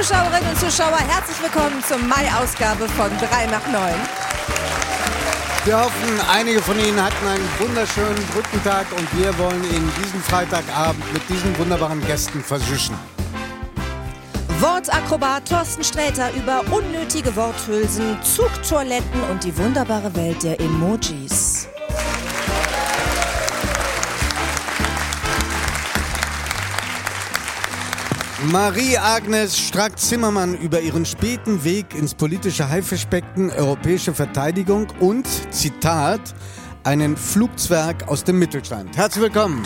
Zuschauerinnen und Zuschauer, herzlich willkommen zur Mai-Ausgabe von 3 nach 9. Wir hoffen, einige von Ihnen hatten einen wunderschönen Brückentag und wir wollen Ihnen diesen Freitagabend mit diesen wunderbaren Gästen versüßen. Wortakrobat Thorsten Sträter über unnötige Worthülsen, Zugtoiletten und die wunderbare Welt der Emojis. Marie-Agnes Strack-Zimmermann über ihren späten Weg ins politische Haifischbecken, europäische Verteidigung und, Zitat, einen Flugzwerg aus dem Mittelstand. Herzlich willkommen.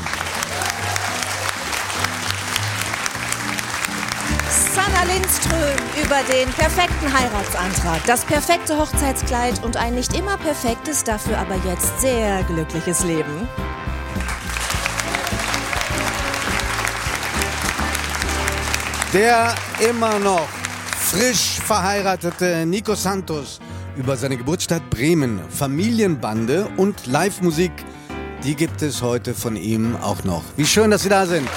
Sanna Lindström über den perfekten Heiratsantrag, das perfekte Hochzeitskleid und ein nicht immer perfektes, dafür aber jetzt sehr glückliches Leben. Der immer noch frisch verheiratete Nico Santos über seine Geburtsstadt Bremen, Familienbande und Live-Musik, die gibt es heute von ihm auch noch. Wie schön, dass Sie da sind.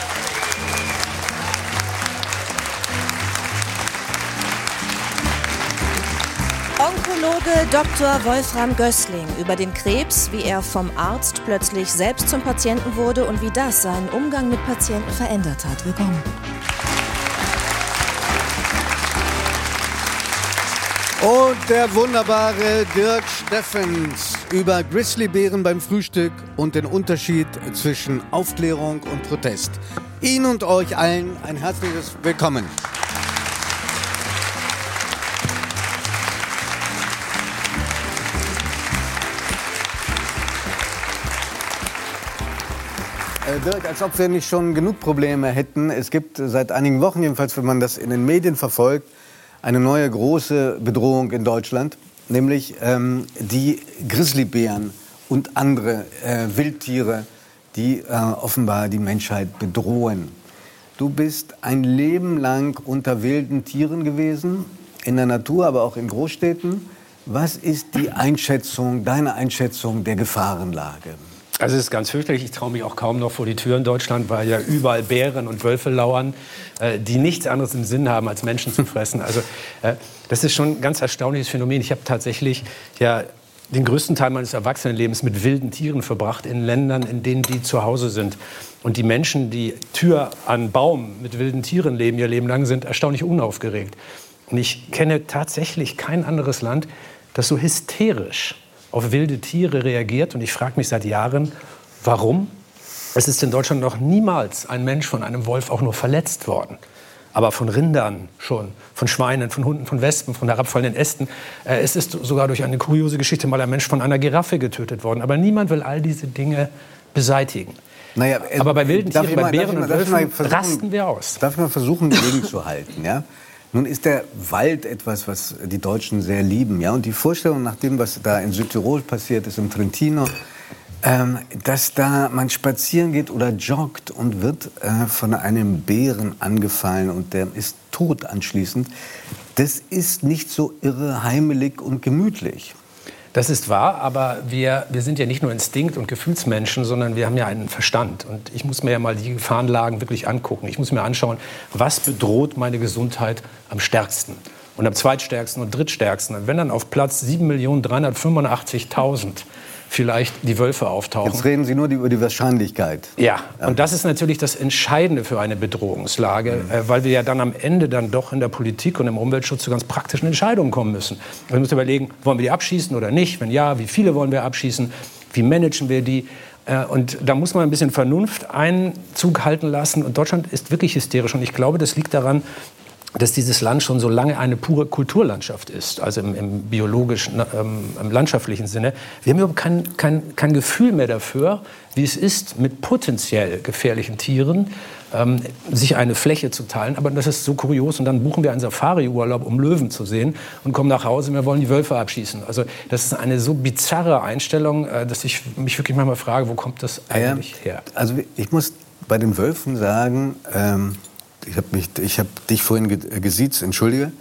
Onkologe Dr. Wolfram Gößling über den Krebs, wie er vom Arzt plötzlich selbst zum Patienten wurde und wie das seinen Umgang mit Patienten verändert hat. Willkommen. Und der wunderbare Dirk Steffens über Grizzlybären beim Frühstück und den Unterschied zwischen Aufklärung und Protest. Ihnen und euch allen ein herzliches Willkommen. Äh, Dirk, als ob wir nicht schon genug Probleme hätten. Es gibt seit einigen Wochen, jedenfalls wenn man das in den Medien verfolgt, eine neue große Bedrohung in Deutschland, nämlich ähm, die Grizzlybären und andere äh, Wildtiere, die äh, offenbar die Menschheit bedrohen. Du bist ein Leben lang unter wilden Tieren gewesen, in der Natur, aber auch in Großstädten. Was ist die Einschätzung, deine Einschätzung der Gefahrenlage? Also es ist ganz fürchterlich. Ich traue mich auch kaum noch vor die Tür in Deutschland, weil ja überall Bären und Wölfe lauern, äh, die nichts anderes im Sinn haben, als Menschen zu fressen. Also äh, das ist schon ein ganz erstaunliches Phänomen. Ich habe tatsächlich ja den größten Teil meines Erwachsenenlebens mit wilden Tieren verbracht in Ländern, in denen die zu Hause sind. Und die Menschen, die Tür an Baum mit wilden Tieren leben, ihr Leben lang, sind erstaunlich unaufgeregt. Und ich kenne tatsächlich kein anderes Land, das so hysterisch auf wilde Tiere reagiert. Und ich frage mich seit Jahren, warum? Es ist in Deutschland noch niemals ein Mensch von einem Wolf auch nur verletzt worden. Aber von Rindern schon, von Schweinen, von Hunden, von Wespen, von herabfallenden Ästen. Äh, es ist sogar durch eine kuriose Geschichte mal ein Mensch von einer Giraffe getötet worden. Aber niemand will all diese Dinge beseitigen. Naja, äh, Aber bei wilden Tieren, mal, bei Bären mal, und Wölfen rasten wir aus. Darf ich mal versuchen, gegenzuhalten? Ja? Nun ist der Wald etwas, was die Deutschen sehr lieben. Ja? Und die Vorstellung nach dem, was da in Südtirol passiert ist, im Trentino, ähm, dass da man spazieren geht oder joggt und wird äh, von einem Bären angefallen und der ist tot anschließend, das ist nicht so irre heimelig und gemütlich. Das ist wahr, aber wir, wir sind ja nicht nur Instinkt- und Gefühlsmenschen, sondern wir haben ja einen Verstand. Und ich muss mir ja mal die Gefahrenlagen wirklich angucken. Ich muss mir anschauen, was bedroht meine Gesundheit am stärksten und am zweitstärksten und drittstärksten. Und wenn dann auf Platz 7.385.000 vielleicht die Wölfe auftauchen. Jetzt reden Sie nur über die Wahrscheinlichkeit. Ja, und das ist natürlich das Entscheidende für eine Bedrohungslage, mhm. äh, weil wir ja dann am Ende dann doch in der Politik und im Umweltschutz zu ganz praktischen Entscheidungen kommen müssen. Wir müssen überlegen, wollen wir die abschießen oder nicht? Wenn ja, wie viele wollen wir abschießen? Wie managen wir die? Äh, und da muss man ein bisschen Vernunft Einzug halten lassen. Und Deutschland ist wirklich hysterisch. Und ich glaube, das liegt daran, dass dieses Land schon so lange eine pure Kulturlandschaft ist, also im, im biologischen, ähm, im landschaftlichen Sinne. Wir haben überhaupt kein, kein, kein Gefühl mehr dafür, wie es ist, mit potenziell gefährlichen Tieren ähm, sich eine Fläche zu teilen. Aber das ist so kurios. Und dann buchen wir einen Safari-Urlaub, um Löwen zu sehen und kommen nach Hause und wir wollen die Wölfe abschießen. Also das ist eine so bizarre Einstellung, äh, dass ich mich wirklich manchmal frage, wo kommt das eigentlich her? Also ich muss bei den Wölfen sagen, ähm ich habe hab dich vorhin gesiezt, entschuldige.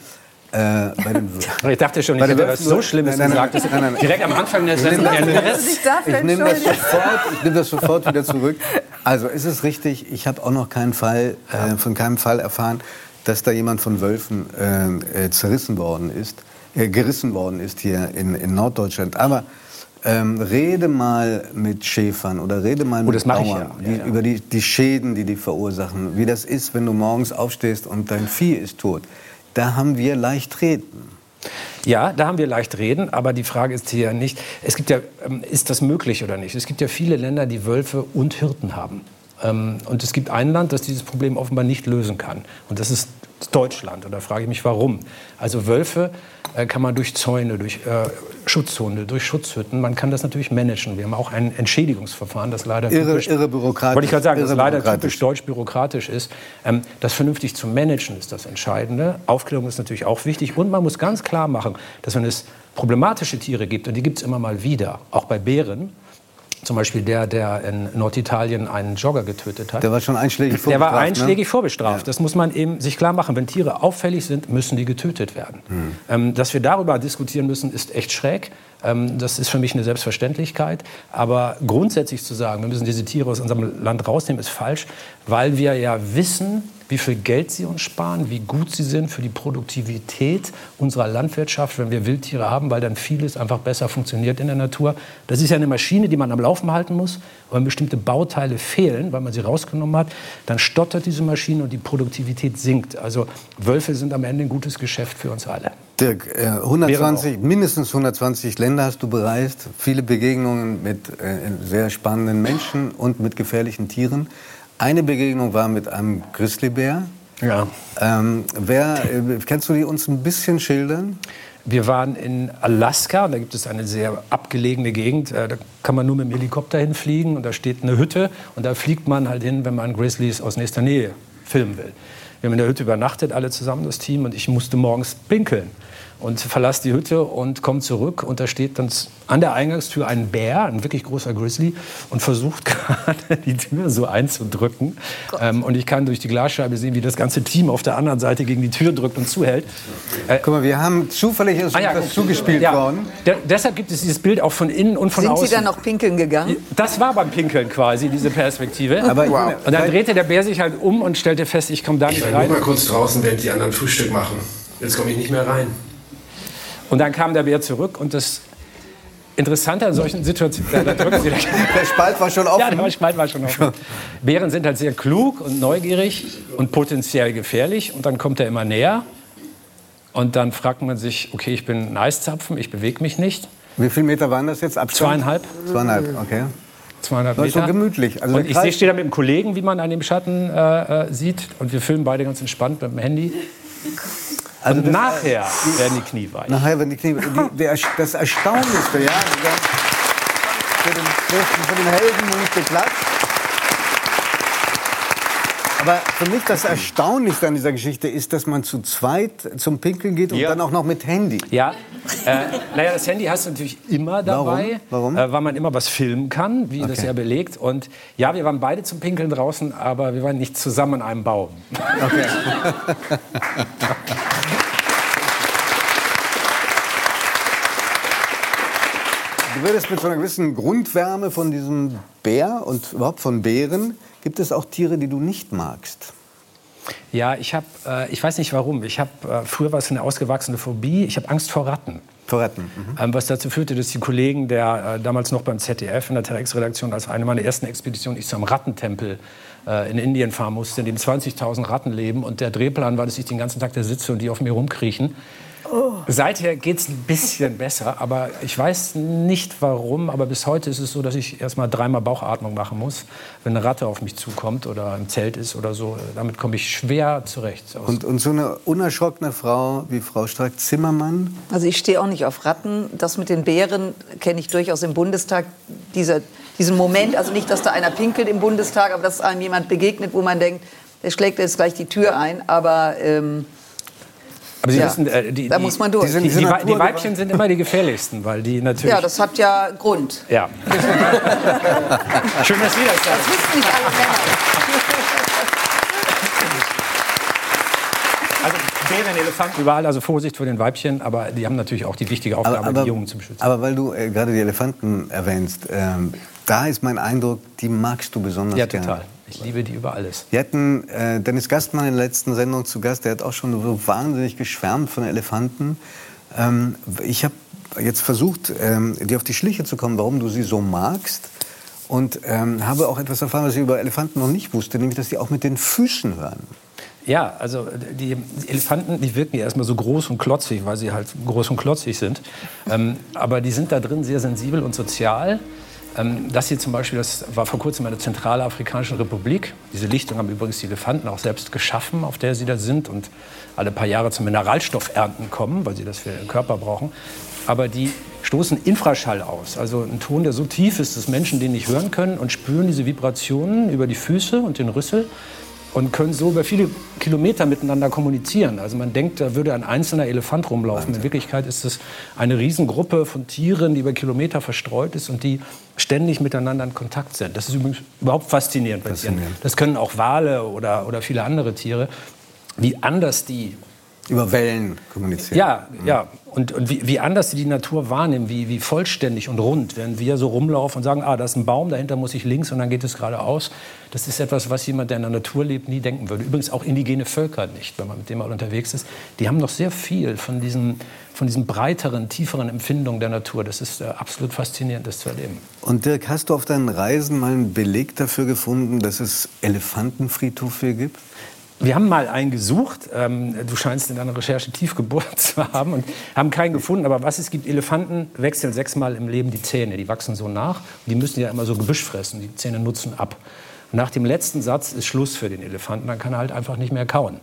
Äh, ich dachte schon, ich hätte was so Schlimmes nein, nein, gesagt. Nein, nein, direkt am Anfang der Sendung Ich nehme das, sofort, nehm das sofort wieder zurück. Also ist es richtig, ich habe auch noch keinen Fall, äh, von keinem Fall erfahren. dass da jemand von Wölfen äh, äh, zerrissen worden ist, äh, gerissen worden ist hier in, in Norddeutschland. Aber ähm, rede mal mit Schäfern oder rede mal oh, mit Bauern ja. ja, ja. über die, die Schäden, die die verursachen. Wie das ist, wenn du morgens aufstehst und dein Vieh ist tot. Da haben wir leicht reden. Ja, da haben wir leicht reden, aber die Frage ist hier nicht, es gibt ja, ähm, ist das möglich oder nicht? Es gibt ja viele Länder, die Wölfe und Hirten haben. Ähm, und es gibt ein Land, das dieses Problem offenbar nicht lösen kann. Und das ist Deutschland. Und da frage ich mich, warum. Also Wölfe äh, kann man durch Zäune, durch äh, Schutzhunde, durch Schutzhütten, man kann das natürlich managen. Wir haben auch ein Entschädigungsverfahren, das leider irre, typisch, irre bürokratisch, wollte ich gerade sagen, das leider typisch deutsch bürokratisch ist. Ähm, das vernünftig zu managen ist das Entscheidende. Aufklärung ist natürlich auch wichtig. Und man muss ganz klar machen, dass wenn es problematische Tiere gibt, und die gibt es immer mal wieder, auch bei Bären, zum Beispiel der, der in Norditalien einen Jogger getötet hat. Der war schon einschlägig Der vorbestraft. war einschlägig ne? vorbestraft. Ja. Das muss man eben sich klar machen. Wenn Tiere auffällig sind, müssen die getötet werden. Hm. Ähm, dass wir darüber diskutieren müssen, ist echt schräg. Ähm, das ist für mich eine Selbstverständlichkeit. Aber grundsätzlich zu sagen, wir müssen diese Tiere aus unserem Land rausnehmen, ist falsch, weil wir ja wissen, wie viel Geld sie uns sparen, wie gut sie sind für die Produktivität unserer Landwirtschaft, wenn wir Wildtiere haben, weil dann vieles einfach besser funktioniert in der Natur. Das ist ja eine Maschine, die man am Laufen halten muss. Und wenn bestimmte Bauteile fehlen, weil man sie rausgenommen hat, dann stottert diese Maschine und die Produktivität sinkt. Also Wölfe sind am Ende ein gutes Geschäft für uns alle. Dirk, äh, 120, mindestens 120 Länder hast du bereist, viele Begegnungen mit äh, sehr spannenden Menschen und mit gefährlichen Tieren. Eine Begegnung war mit einem Grizzlybär. Ja. Ähm, wer, äh, kannst du die uns ein bisschen schildern? Wir waren in Alaska da gibt es eine sehr abgelegene Gegend. Äh, Da kann man nur mit dem Helikopter hinfliegen und da steht eine Hütte und da fliegt man halt hin, wenn man Grizzlies aus nächster Nähe filmen will. Wir haben in der Hütte übernachtet, alle zusammen, das Team, und ich musste morgens pinkeln. Und verlasse die Hütte und komme zurück und da steht dann an der Eingangstür ein Bär, ein wirklich großer Grizzly, und versucht gerade die Tür so einzudrücken. Ähm, und ich kann durch die Glasscheibe sehen, wie das ganze Team auf der anderen Seite gegen die Tür drückt und zuhält. Äh, Guck mal, wir haben zufällig ist Ah ja, zugespielt ja. worden. De deshalb gibt es dieses Bild auch von innen und von Sind außen. Sie dann noch pinkeln gegangen? das war beim Pinkeln quasi, diese Perspektive. Aber ich wow. Und dann drehte der Bär sich halt um und stellte fest, ich komme da Ich nicht war nur mal rein. kurz draußen, während die anderen Frühstück machen. Jetzt komme ich nicht mehr rein. Und dann kam der Bär zurück und das Interessante an solchen Situationen, da, da Der Spalt war schon offen. Ja, der Spalt war schon offen. Bären sind halt sehr klug und neugierig und potenziell gefährlich. Und dann kommt er immer näher. Und dann fragt man sich, okay, ich bin ein Eiszapfen, ich bewege mich nicht. Wie viele Meter waren das jetzt? Abstand? Zweieinhalb. Zweieinhalb, okay. Zweieinhalb Das ist schon Meter. gemütlich. Also und ich Kreis- stehe da mit einem Kollegen, wie man an dem Schatten äh, äh, sieht. Und wir filmen beide ganz entspannt mit dem Handy. Also das- nachher werden die Knie weich. Nachher, wenn die Knie. Die, der, das Erstaunlichste, ja. Für den, für den Heldenmut geklatscht. Aber für mich das Erstaunlichste an dieser Geschichte ist, dass man zu zweit zum Pinkeln geht und Ja. dann auch noch mit Handy. Ja, äh, naja, das Handy hast du natürlich immer dabei, Warum? Warum? Äh, weil man immer was filmen kann, wie das Okay. ja belegt. Und ja, wir waren beide zum Pinkeln draußen, aber wir waren nicht zusammen an einem Baum. Okay. Du würdest mit so einer gewissen Grundwärme von diesem Bär und überhaupt von Bären, gibt es auch Tiere, die du nicht magst? Ja, ich habe, äh, ich weiß nicht warum, ich habe, äh, früher war es eine ausgewachsene Phobie, ich habe Angst vor Ratten. Vor Ratten. Mhm. Ähm, was dazu führte, dass die Kollegen, der äh, damals noch beim ZDF in der Telex-Redaktion, als eine meiner ersten Expeditionen, ich zu einem Rattentempel äh, in Indien fahren musste, in dem 20.000 Ratten leben. Und der Drehplan war, dass ich den ganzen Tag da sitze und die auf mir rumkriechen. Seither geht es ein bisschen besser, aber ich weiß nicht warum. Aber bis heute ist es so, dass ich erst mal dreimal Bauchatmung machen muss, wenn eine Ratte auf mich zukommt oder im Zelt ist oder so. Damit komme ich schwer zurecht. Und, und so eine unerschrockene Frau wie Frau Strack-Zimmermann, Also ich stehe auch nicht auf Ratten. Das mit den Bären kenne ich durchaus im Bundestag. Dieser, diesen Moment, also nicht, dass da einer pinkelt im Bundestag, aber dass einem jemand begegnet, wo man denkt, der schlägt jetzt gleich die Tür ein. Aber ähm, Aber Sie Ja. wissen, äh, die, da die, muss man durch. die Die, die, die. Weibchen sind immer die gefährlichsten, weil die natürlich. ja, das hat ja Grund. ja. Schön, dass Sie das sagen. Das wissen nicht alle Männer. Also Bären, Elefanten, überall, also Vorsicht vor den Weibchen, aber die haben natürlich auch die wichtige Aufgabe, die Jungen zu beschützen. aber weil du äh, gerade die Elefanten erwähnst, ähm, da ist mein Eindruck, die magst du besonders Ja, gerne. total. Ich liebe die über alles. Wir hatten äh, Dennis Gastmann in der letzten Sendung zu Gast. Der hat auch schon so wahnsinnig geschwärmt von Elefanten. Ähm, ich habe jetzt versucht, ähm, dir auf die Schliche zu kommen, warum du sie so magst. Und ähm, habe auch etwas erfahren, was ich über Elefanten noch nicht wusste, nämlich, dass sie auch mit den Füßen hören. Ja, also die Elefanten, die wirken ja erstmal so groß und klotzig, weil sie halt groß und klotzig sind. Ähm, aber die sind da drin sehr sensibel und sozial. Ähm, das hier zum Beispiel, das war vor kurzem in der Zentralafrikanischen Republik. Diese Lichtung haben übrigens die Elefanten auch selbst geschaffen, auf der sie da sind und alle paar Jahre zum Mineralstoffernten kommen, weil sie das für ihren Körper brauchen. Aber die stoßen Infraschall aus, also ein Ton, der so tief ist, dass Menschen den nicht hören können und spüren diese Vibrationen über die Füße und den Rüssel und können so über viele Kilometer miteinander kommunizieren. Also man denkt, da würde ein einzelner Elefant rumlaufen. In Wirklichkeit ist es eine Riesengruppe von Tieren, die über Kilometer verstreut ist und die ständig miteinander in Kontakt sind. Das ist übrigens überhaupt faszinierend bei Tieren. Das können auch Wale oder, oder viele andere Tiere, wie anders die über Wellen kommunizieren. Ja, ja. Und, und wie, wie, anders sie die Natur wahrnehmen, wie, wie vollständig und rund, während wir so rumlaufen und sagen, ah, da ist ein Baum, dahinter muss ich links und dann geht es geradeaus. Das ist etwas, was jemand, der in der Natur lebt, nie denken würde. Übrigens auch indigene Völker nicht, wenn man mit dem mal unterwegs ist. Die haben noch sehr viel von diesen, von diesen breiteren, tieferen Empfindungen der Natur. Das ist äh, absolut faszinierend, das zu erleben. Und Dirk, hast du auf deinen Reisen mal einen Beleg dafür gefunden, dass es Elefantenfriedhöfe gibt? Wir haben mal einen gesucht. Ähm, du scheinst in deiner Recherche tief gebohrt zu haben und haben keinen gefunden. Aber was es gibt, Elefanten wechseln sechsmal im Leben die Zähne. Die wachsen so nach. Die müssen ja immer so Gebüsch fressen. Die Zähne nutzen ab. Nach dem letzten Satz ist Schluss für den Elefanten. Dann kann er halt einfach nicht mehr kauen.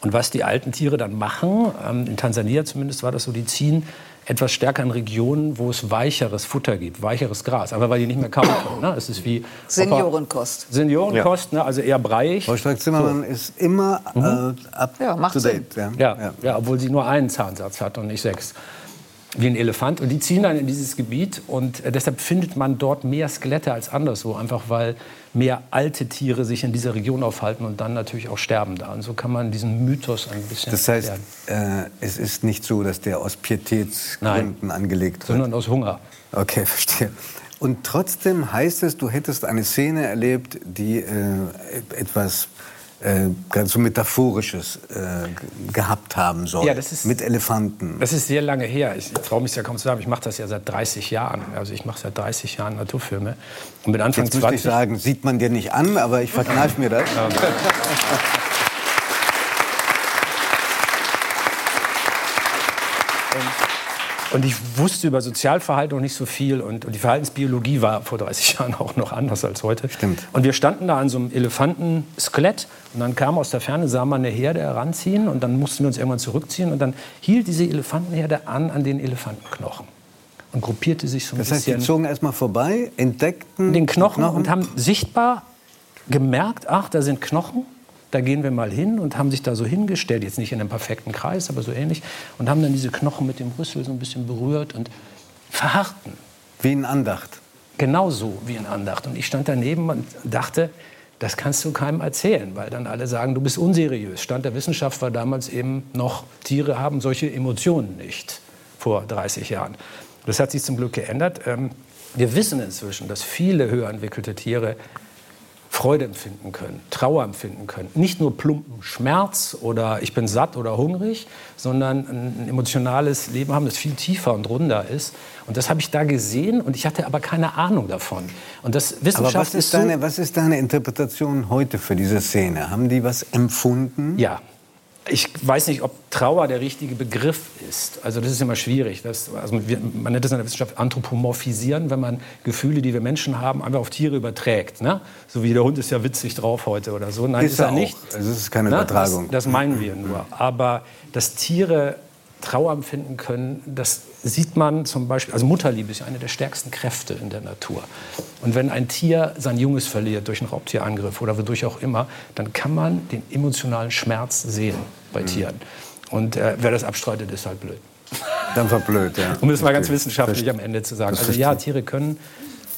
Und was die alten Tiere dann machen, ähm, in Tansania zumindest war das so, die ziehen etwas stärker in Regionen, wo es weicheres Futter gibt, weicheres Gras. Aber weil die nicht mehr kauen können. Ne? Es ist wie Seniorenkost. Seniorenkost, ja. ne? also eher breiig. Frau Stark-Zimmermann so. ist immer mhm. äh, up ja, macht to date. Ja. Ja. Ja. ja, obwohl sie nur einen Zahnsatz hat und nicht sechs wie ein Elefant. Und die ziehen dann in dieses Gebiet und äh, deshalb findet man dort mehr Skelette als anderswo, einfach weil mehr alte Tiere sich in dieser Region aufhalten und dann natürlich auch sterben da. Und so kann man diesen Mythos ein bisschen Das heißt, äh, es ist nicht so, dass der aus Pietätsgründen Nein, angelegt wird? sondern aus Hunger. Okay, verstehe. Und trotzdem heißt es, du hättest eine Szene erlebt, die äh, etwas äh, so Metaphorisches äh, gehabt haben soll. Ja, das ist, mit Elefanten. Das ist sehr lange her. Ich traue mich ja kaum zu sagen, ich mache das ja seit 30 Jahren. Also ich mache seit 30 Jahren Naturfilme. Und mit Anfang Jetzt 20... ich sagen, sieht man dir nicht an, aber ich verkneife mir das. Und ich wusste über Sozialverhalten noch nicht so viel. Und, und, die Verhaltensbiologie war vor 30 Jahren auch noch anders als heute. Stimmt. Und wir standen da an so einem Elefantenskelett. Und dann kam aus der Ferne, sah man eine Herde heranziehen. Und dann mussten wir uns irgendwann zurückziehen. Und dann hielt diese Elefantenherde an an den Elefantenknochen. Und gruppierte sich so ein das heißt, bisschen. die zogen erstmal vorbei, entdeckten den Knochen, Knochen und haben sichtbar gemerkt, ach, da sind Knochen da gehen wir mal hin und haben sich da so hingestellt, jetzt nicht in einem perfekten Kreis, aber so ähnlich, und haben dann diese Knochen mit dem Rüssel so ein bisschen berührt und verharrten. Wie in Andacht. Genauso wie in Andacht. Und ich stand daneben und dachte, das kannst du keinem erzählen, weil dann alle sagen, du bist unseriös. Stand der Wissenschaft war damals eben noch, Tiere haben solche Emotionen nicht vor 30 Jahren. Das hat sich zum Glück geändert. Ähm, wir wissen inzwischen, dass viele höher entwickelte Tiere Freude empfinden können, Trauer empfinden können. Nicht nur plumpen Schmerz oder ich bin satt oder hungrig, sondern ein emotionales Leben haben, das viel tiefer und runder ist. Und das habe ich da gesehen und ich hatte aber keine Ahnung davon. Und das Wissenschaft aber was ist, ist deine, was ist deine Interpretation heute für diese Szene? Haben die was empfunden? Ja, ich weiß nicht, ob Trauer der richtige Begriff ist. Also das ist immer schwierig. Das, also wir, man nennt das in der Wissenschaft anthropomorphisieren, wenn man Gefühle, die wir Menschen haben, einfach auf Tiere überträgt. Ne? So wie der Hund ist ja witzig drauf heute oder so. Nein, ist, ist er nicht. Also es ist keine ne? Übertragung. Das, das meinen wir nur. Aber dass Tiere Trauer empfinden können, das sieht man zum Beispiel, also Mutterliebe ist ja eine der stärksten Kräfte in der Natur. Und wenn ein Tier sein Junges verliert durch einen Raubtierangriff oder wodurch auch immer, dann kann man den emotionalen Schmerz sehen bei mhm. Tieren. Und äh, wer das abstreitet, ist halt blöd. Dann war blöd, ja. Um es mal ganz wissenschaftlich am Ende zu sagen. Also ja, Tiere können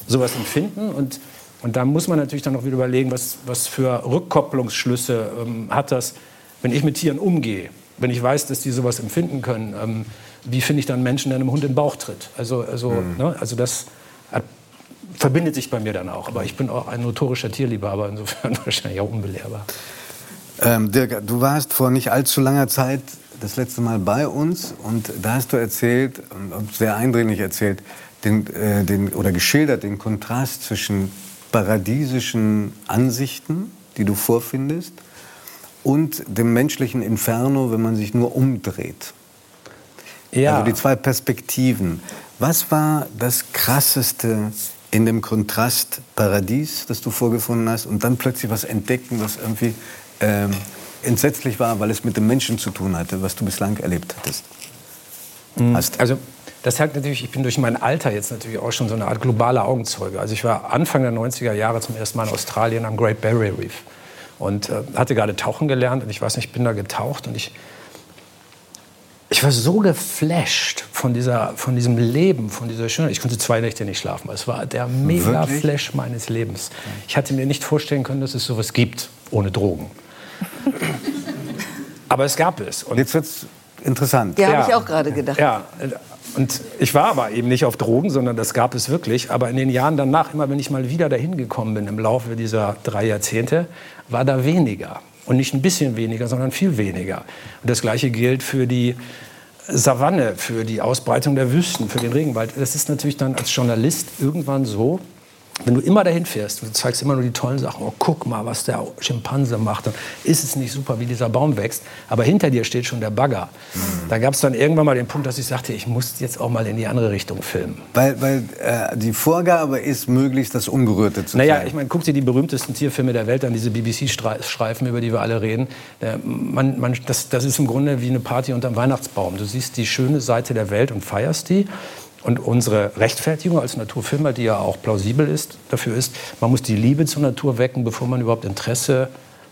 sowas empfinden und und da muss man natürlich dann noch wieder überlegen, was, was für Rückkopplungsschlüsse ähm, hat das, wenn ich mit Tieren umgehe wenn ich weiß, dass die sowas empfinden können, ähm, wie finde ich dann Menschen, der einem Hund in den Bauch tritt? Also, also, mhm. ne, also das hat verbindet sich bei mir dann auch. Aber ich bin auch ein notorischer Tierliebhaber, insofern wahrscheinlich auch unbelehrbar. Ähm, Dirk, du warst vor nicht allzu langer Zeit das letzte Mal bei uns und da hast du erzählt, sehr eindringlich erzählt, den, äh, den, oder geschildert den Kontrast zwischen paradiesischen Ansichten, die du vorfindest, und dem menschlichen Inferno, wenn man sich nur umdreht. Ja. Also die zwei Perspektiven. Was war das Krasseste in dem Kontrast Paradies, das du vorgefunden hast, und dann plötzlich was entdecken, was irgendwie ähm, entsetzlich war, weil es mit dem Menschen zu tun hatte, was du bislang erlebt hattest? Mhm. Hast. Also das hat natürlich, ich bin durch mein Alter jetzt natürlich auch schon so eine Art globaler Augenzeuge. Also ich war Anfang der 90er Jahre zum ersten Mal in Australien am Great Barrier Reef und äh, hatte gerade tauchen gelernt und ich weiß nicht, ich bin da getaucht und ich ich war so geflasht von, dieser, von diesem Leben, von dieser Schönheit. Ich konnte zwei Nächte nicht schlafen. Es war der mega Wirklich? Flash meines Lebens. Ich hatte mir nicht vorstellen können, dass es sowas gibt ohne Drogen. Aber es gab es. Und jetzt wird's interessant. Ja, ja habe ich auch gerade gedacht. Ja, und ich war aber eben nicht auf Drogen, sondern das gab es wirklich. Aber in den Jahren danach, immer wenn ich mal wieder dahin gekommen bin, im Laufe dieser drei Jahrzehnte, war da weniger. Und nicht ein bisschen weniger, sondern viel weniger. Und das Gleiche gilt für die Savanne, für die Ausbreitung der Wüsten, für den Regenwald. Das ist natürlich dann als Journalist irgendwann so, wenn du immer dahin fährst und du zeigst immer nur die tollen Sachen, oh, guck mal, was der Schimpanse macht, dann ist es nicht super, wie dieser Baum wächst. Aber hinter dir steht schon der Bagger. Mhm. Da gab es dann irgendwann mal den Punkt, dass ich sagte, ich muss jetzt auch mal in die andere Richtung filmen. Weil, weil äh, die Vorgabe ist, möglichst das Unberührte zu naja, ich meine, guck dir die berühmtesten Tierfilme der Welt an, diese BBC-Streifen, über die wir alle reden. Äh, man, man, das, das ist im Grunde wie eine Party unterm Weihnachtsbaum. Du siehst die schöne Seite der Welt und feierst die. Und unsere Rechtfertigung als Naturfilmer, die ja auch plausibel ist, dafür ist, man muss die Liebe zur Natur wecken, bevor man überhaupt Interesse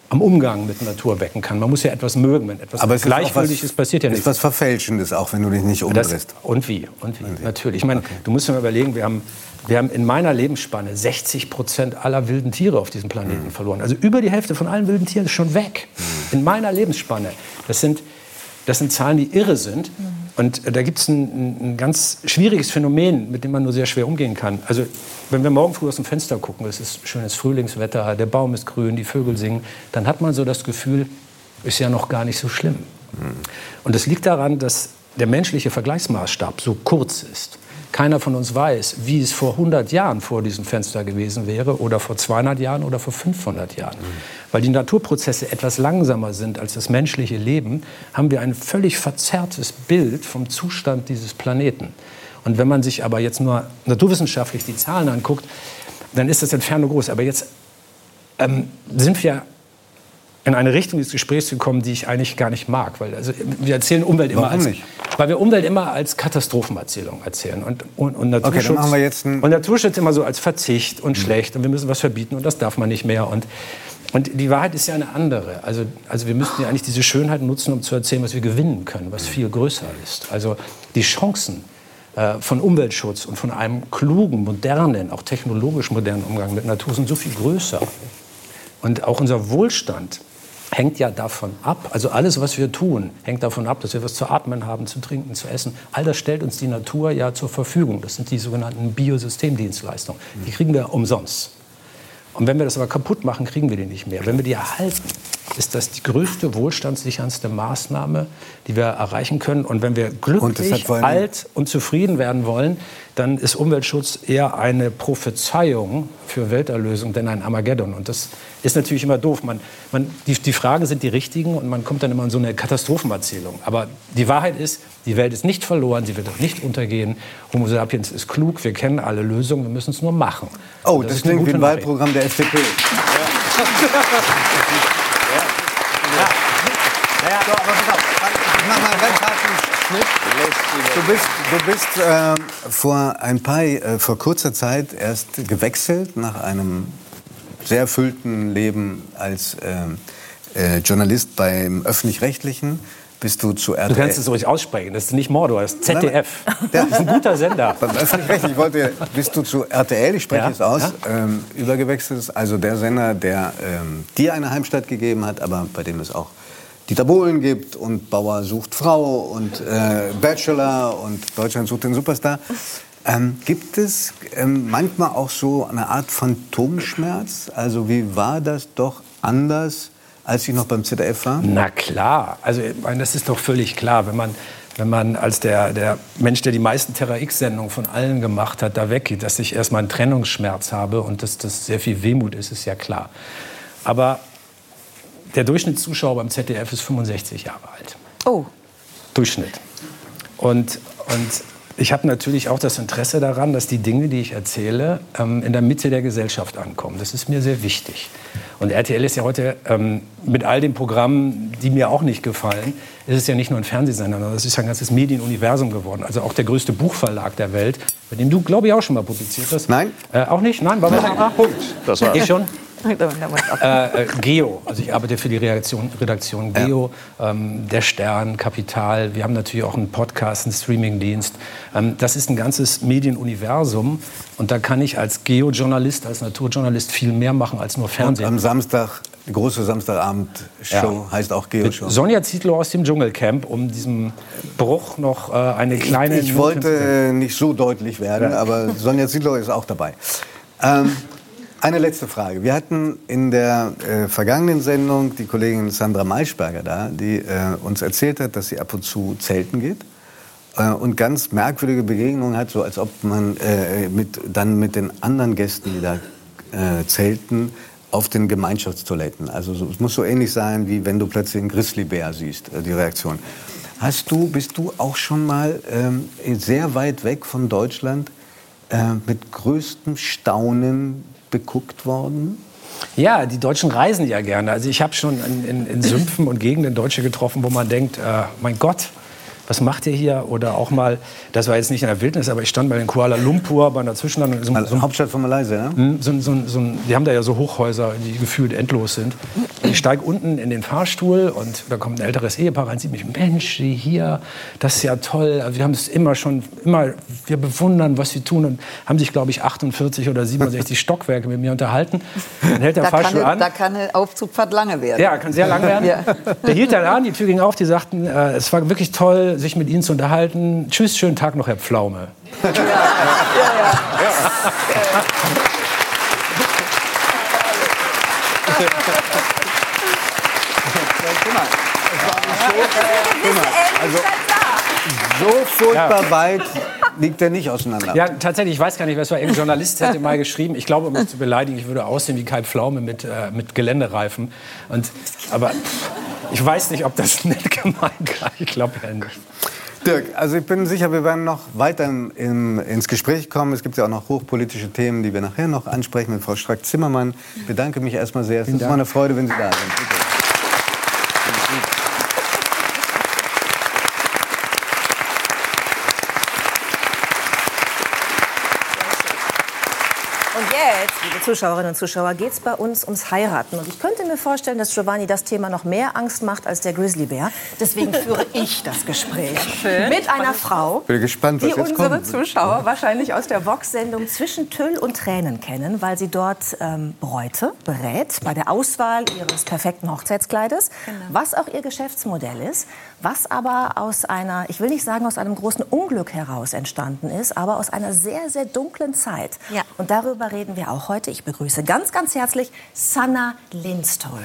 am Umgang mit Natur wecken kann. Man muss ja etwas mögen, wenn etwas Aber gleichgültig ist, passiert ja nichts. Es ist was Verfälschendes auch, wenn du dich nicht umdrehst. und wie? Und wie? Und wie? Natürlich. Ich meine, okay. du musst dir mal überlegen, wir haben, wir haben in meiner Lebensspanne 60 Prozent aller wilden Tiere auf diesem Planeten mhm. verloren. Also über die Hälfte von allen wilden Tieren ist schon weg. Mhm. In meiner Lebensspanne. Das sind, das sind Zahlen, die irre sind. Und da gibt es ein, ein, ganz schwieriges Phänomen, mit dem man nur sehr schwer umgehen kann. Also wenn wir morgen früh aus dem Fenster gucken, es ist schönes Frühlingswetter, der Baum ist grün, die Vögel singen, dann hat man so das Gefühl, ist ja noch gar nicht so schlimm. Und das liegt daran, dass der menschliche Vergleichsmaßstab so kurz ist. Keiner von uns weiß, wie es vor 100 Jahren vor diesem Fenster gewesen wäre oder vor 200 Jahren oder vor 500 Jahren. Mhm. Weil die Naturprozesse etwas langsamer sind als das menschliche Leben, haben wir ein völlig verzerrtes Bild vom Zustand dieses Planeten. Und wenn man sich aber jetzt nur naturwissenschaftlich die Zahlen anguckt, dann ist das Entfernung groß. Aber jetzt ähm, sind wir in eine Richtung des Gesprächs gekommen, die ich eigentlich gar nicht mag. Weil also, wir erzählen Umwelt immer Warum als, nicht? weil wir Umwelt immer als Katastrophenerzählung erzählen und, und, und Naturschutz, okay, dann machen wir jetzt und Naturschutz immer so als Verzicht und mhm. schlecht und wir müssen was verbieten und das darf man nicht mehr und und die Wahrheit ist ja eine andere. Also, also wir müssten ja eigentlich diese Schönheit nutzen, um zu erzählen, was wir gewinnen können, was viel größer ist. Also die Chancen äh, von Umweltschutz und von einem klugen, modernen, auch technologisch modernen Umgang mit Natur sind so viel größer. Und auch unser Wohlstand hängt ja davon ab, also alles, was wir tun, hängt davon ab, dass wir was zu atmen haben, zu trinken, zu essen. All das stellt uns die Natur ja zur Verfügung. Das sind die sogenannten Biosystemdienstleistungen. Die kriegen wir umsonst. Und wenn wir das aber kaputt machen, kriegen wir die nicht mehr. Wenn wir die erhalten, ist das die größte wohlstandssicherndste Maßnahme, die wir erreichen können. Und wenn wir glücklich, und alt und zufrieden werden wollen, dann ist Umweltschutz eher eine Prophezeiung für Welterlösung, denn ein Armageddon. Und das ist natürlich immer doof. Man, man, die, die Fragen sind die richtigen und man kommt dann immer in so eine Katastrophenerzählung. Aber die Wahrheit ist, die Welt ist nicht verloren, sie wird auch nicht untergehen. Homo sapiens ist klug, wir kennen alle Lösungen, wir müssen es nur machen. Oh, das, das klingt wie ein Wahlprogramm der FDP. Ja. So, aber pass auf. Ich mach mal einen ganz Schnitt. Du bist, du bist äh, vor ein paar, äh, vor kurzer Zeit erst gewechselt nach einem sehr erfüllten Leben als äh, äh Journalist beim öffentlich-rechtlichen bist du zu RTL. Du kannst es ruhig aussprechen. Das ist nicht Mordor, das ist ZDF. Das ist ein guter Sender. Beim öffentlich-rechtlichen wollte, bist du zu RTL, ich spreche ja? es aus, ja? ähm, übergewechselt. Also der Sender, der ähm, dir eine Heimstatt gegeben hat, aber bei dem es auch Dieter Bohlen gibt und Bauer sucht Frau und äh, Bachelor und Deutschland sucht den Superstar. Ähm, gibt es ähm, manchmal auch so eine Art Phantomschmerz? Also wie war das doch anders, als ich noch beim ZDF war? Na klar, also ich meine, das ist doch völlig klar, wenn man wenn man als der, der Mensch, der die meisten Terra X-Sendungen von allen gemacht hat, da weggeht, dass ich erstmal einen Trennungsschmerz habe und dass das sehr viel Wehmut ist, ist ja klar. Aber der Durchschnittszuschauer beim ZDF ist 65 Jahre alt. Oh. Durchschnitt. Und, und ich habe natürlich auch das Interesse daran, dass die Dinge, die ich erzähle, ähm, in der Mitte der Gesellschaft ankommen. Das ist mir sehr wichtig. Und RTL ist ja heute ähm, mit all den Programmen, die mir auch nicht gefallen, ist es ja nicht nur ein Fernsehsender, sondern es ist ja ein ganzes Medienuniversum geworden. Also auch der größte Buchverlag der Welt, bei dem du, glaube ich, auch schon mal publiziert hast. Nein. Äh, auch nicht? Nein? War Nein. Punkt. Das war Ich schon? Äh, äh, Geo, also ich arbeite für die Redaktion, Redaktion Geo, ja. ähm, der Stern, Kapital. Wir haben natürlich auch einen Podcast, einen Streamingdienst. Ähm, das ist ein ganzes Medienuniversum und da kann ich als Geo-Journalist, als Naturjournalist viel mehr machen als nur Fernsehen. Und am Samstag die große Samstagabend-Show ja. heißt auch Geo-Show. Sonja Zietlow aus dem Dschungelcamp, um diesem Bruch noch äh, eine kleine... Ich, ich wollte nicht so deutlich werden, ja. aber Sonja Zietlow ist auch dabei. Ähm, eine letzte Frage. Wir hatten in der äh, vergangenen Sendung die Kollegin Sandra Maischberger da, die äh, uns erzählt hat, dass sie ab und zu zelten geht äh, und ganz merkwürdige Begegnungen hat, so als ob man äh, mit, dann mit den anderen Gästen, die da äh, zelten, auf den Gemeinschaftstoiletten. Also so, es muss so ähnlich sein, wie wenn du plötzlich einen Grizzlybär siehst, äh, die Reaktion. Hast du, bist du auch schon mal ähm, sehr weit weg von Deutschland mit größtem Staunen beguckt worden? Ja, die Deutschen reisen ja gerne. Also ich habe schon in, in, in, Sümpfen und Gegenden Deutsche getroffen, wo man denkt, äh, mein Gott, was macht ihr hier? Oder auch mal, das war jetzt nicht in der Wildnis, aber ich stand mal in Kuala Lumpur bei einer Zwischenlandung. So, also, so, Hauptstadt von Malaysia, ne? So, so, so, die haben da ja so Hochhäuser, die gefühlt endlos sind. Ich steige unten in den Fahrstuhl und da kommt ein älteres Ehepaar rein, sieht mich, Mensch, Sie hier, das ist ja toll. Also wir haben es immer schon, immer, wir bewundern, was Sie tun und haben sich, glaube ich, 48 oder 67 Stockwerke mit mir unterhalten. Dann hält der da Fahrstuhl kann, an. Da kann der Aufzugfahrt lange werden. Ja, kann sehr lang werden. ja. Der hielt dann an, die Tür ging auf, die sagten, äh, es war wirklich toll, sich mit Ihnen zu unterhalten. Tschüss, schönen Tag noch, Herr Pflaume. Ja, ja, ja. Also, so furchtbar ja. weit liegt er nicht auseinander. Ja, tatsächlich, ich weiß gar nicht, was war. Irgendein Journalist hätte mal geschrieben, ich glaube, um mich zu beleidigen, ich würde aussehen wie Kai Pflaume mit, äh, mit Geländereifen. Und, aber ich weiß nicht, ob das nett gemeint war. Ich glaube ja nicht. Dirk, also ich bin sicher, wir werden noch weiter im, ins Gespräch kommen. Es gibt ja auch noch hochpolitische Themen, die wir nachher noch ansprechen mit Frau Strack-Zimmermann. Ich bedanke mich erstmal sehr. Es ist immer eine Freude, wenn Sie da sind. Bitte. Zuschauerinnen und Zuschauer, geht es bei uns ums Heiraten. Und ich könnte mir vorstellen, dass Giovanni das Thema noch mehr Angst macht als der Grizzlybär. Deswegen führe ich das Gespräch Schön. mit einer Frau, Bin gespannt, was die jetzt unsere kommt. Zuschauer wahrscheinlich aus der Vox-Sendung Zwischen Tüll und Tränen kennen, weil sie dort ähm, Bräute berät bei der Auswahl ihres perfekten Hochzeitskleides, genau. was auch ihr Geschäftsmodell ist, was aber aus einer, ich will nicht sagen aus einem großen Unglück heraus entstanden ist, aber aus einer sehr, sehr dunklen Zeit. Ja. Und darüber reden wir auch heute. Ich begrüße ganz, ganz herzlich Sanna Lindstol.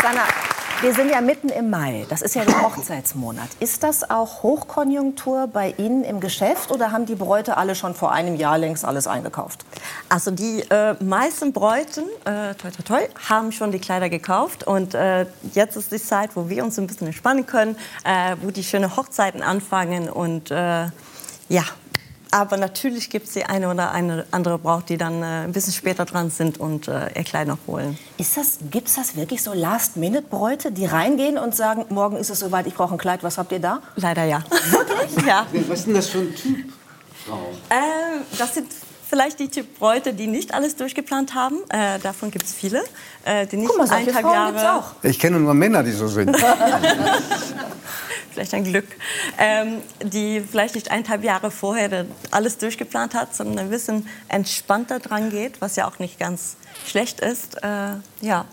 Sanna, wir sind ja mitten im Mai. Das ist ja der Hochzeitsmonat. Ist das auch Hochkonjunktur bei Ihnen im Geschäft oder haben die Bräute alle schon vor einem Jahr längst alles eingekauft? Also die äh, meisten Bräuten, äh, toi, toi, toi, haben schon die Kleider gekauft und äh, jetzt ist die Zeit, wo wir uns ein bisschen entspannen können, äh, wo die schönen Hochzeiten anfangen und äh, ja, aber natürlich gibt es die eine oder eine andere Braut, die dann äh, ein bisschen später dran sind und äh, ihr Kleid noch holen. Gibt es das wirklich so Last-Minute-Bräute, die reingehen und sagen, morgen ist es soweit, ich brauche ein Kleid, was habt ihr da? Leider ja. Wirklich? ja. Was ist denn das für ein Typ? Frau? Äh, das sind vielleicht die Typ Bräute, die nicht alles durchgeplant haben. Äh, davon gibt es viele. Äh, die nicht Guck mal, solche eineinhalb Frauen Jahre. auch. Ich kenne nur Männer, die so sind. vielleicht ein Glück, ähm, die vielleicht nicht eineinhalb Jahre vorher alles durchgeplant hat, sondern ein bisschen entspannter dran geht, was ja auch nicht ganz schlecht ist. Äh, ja.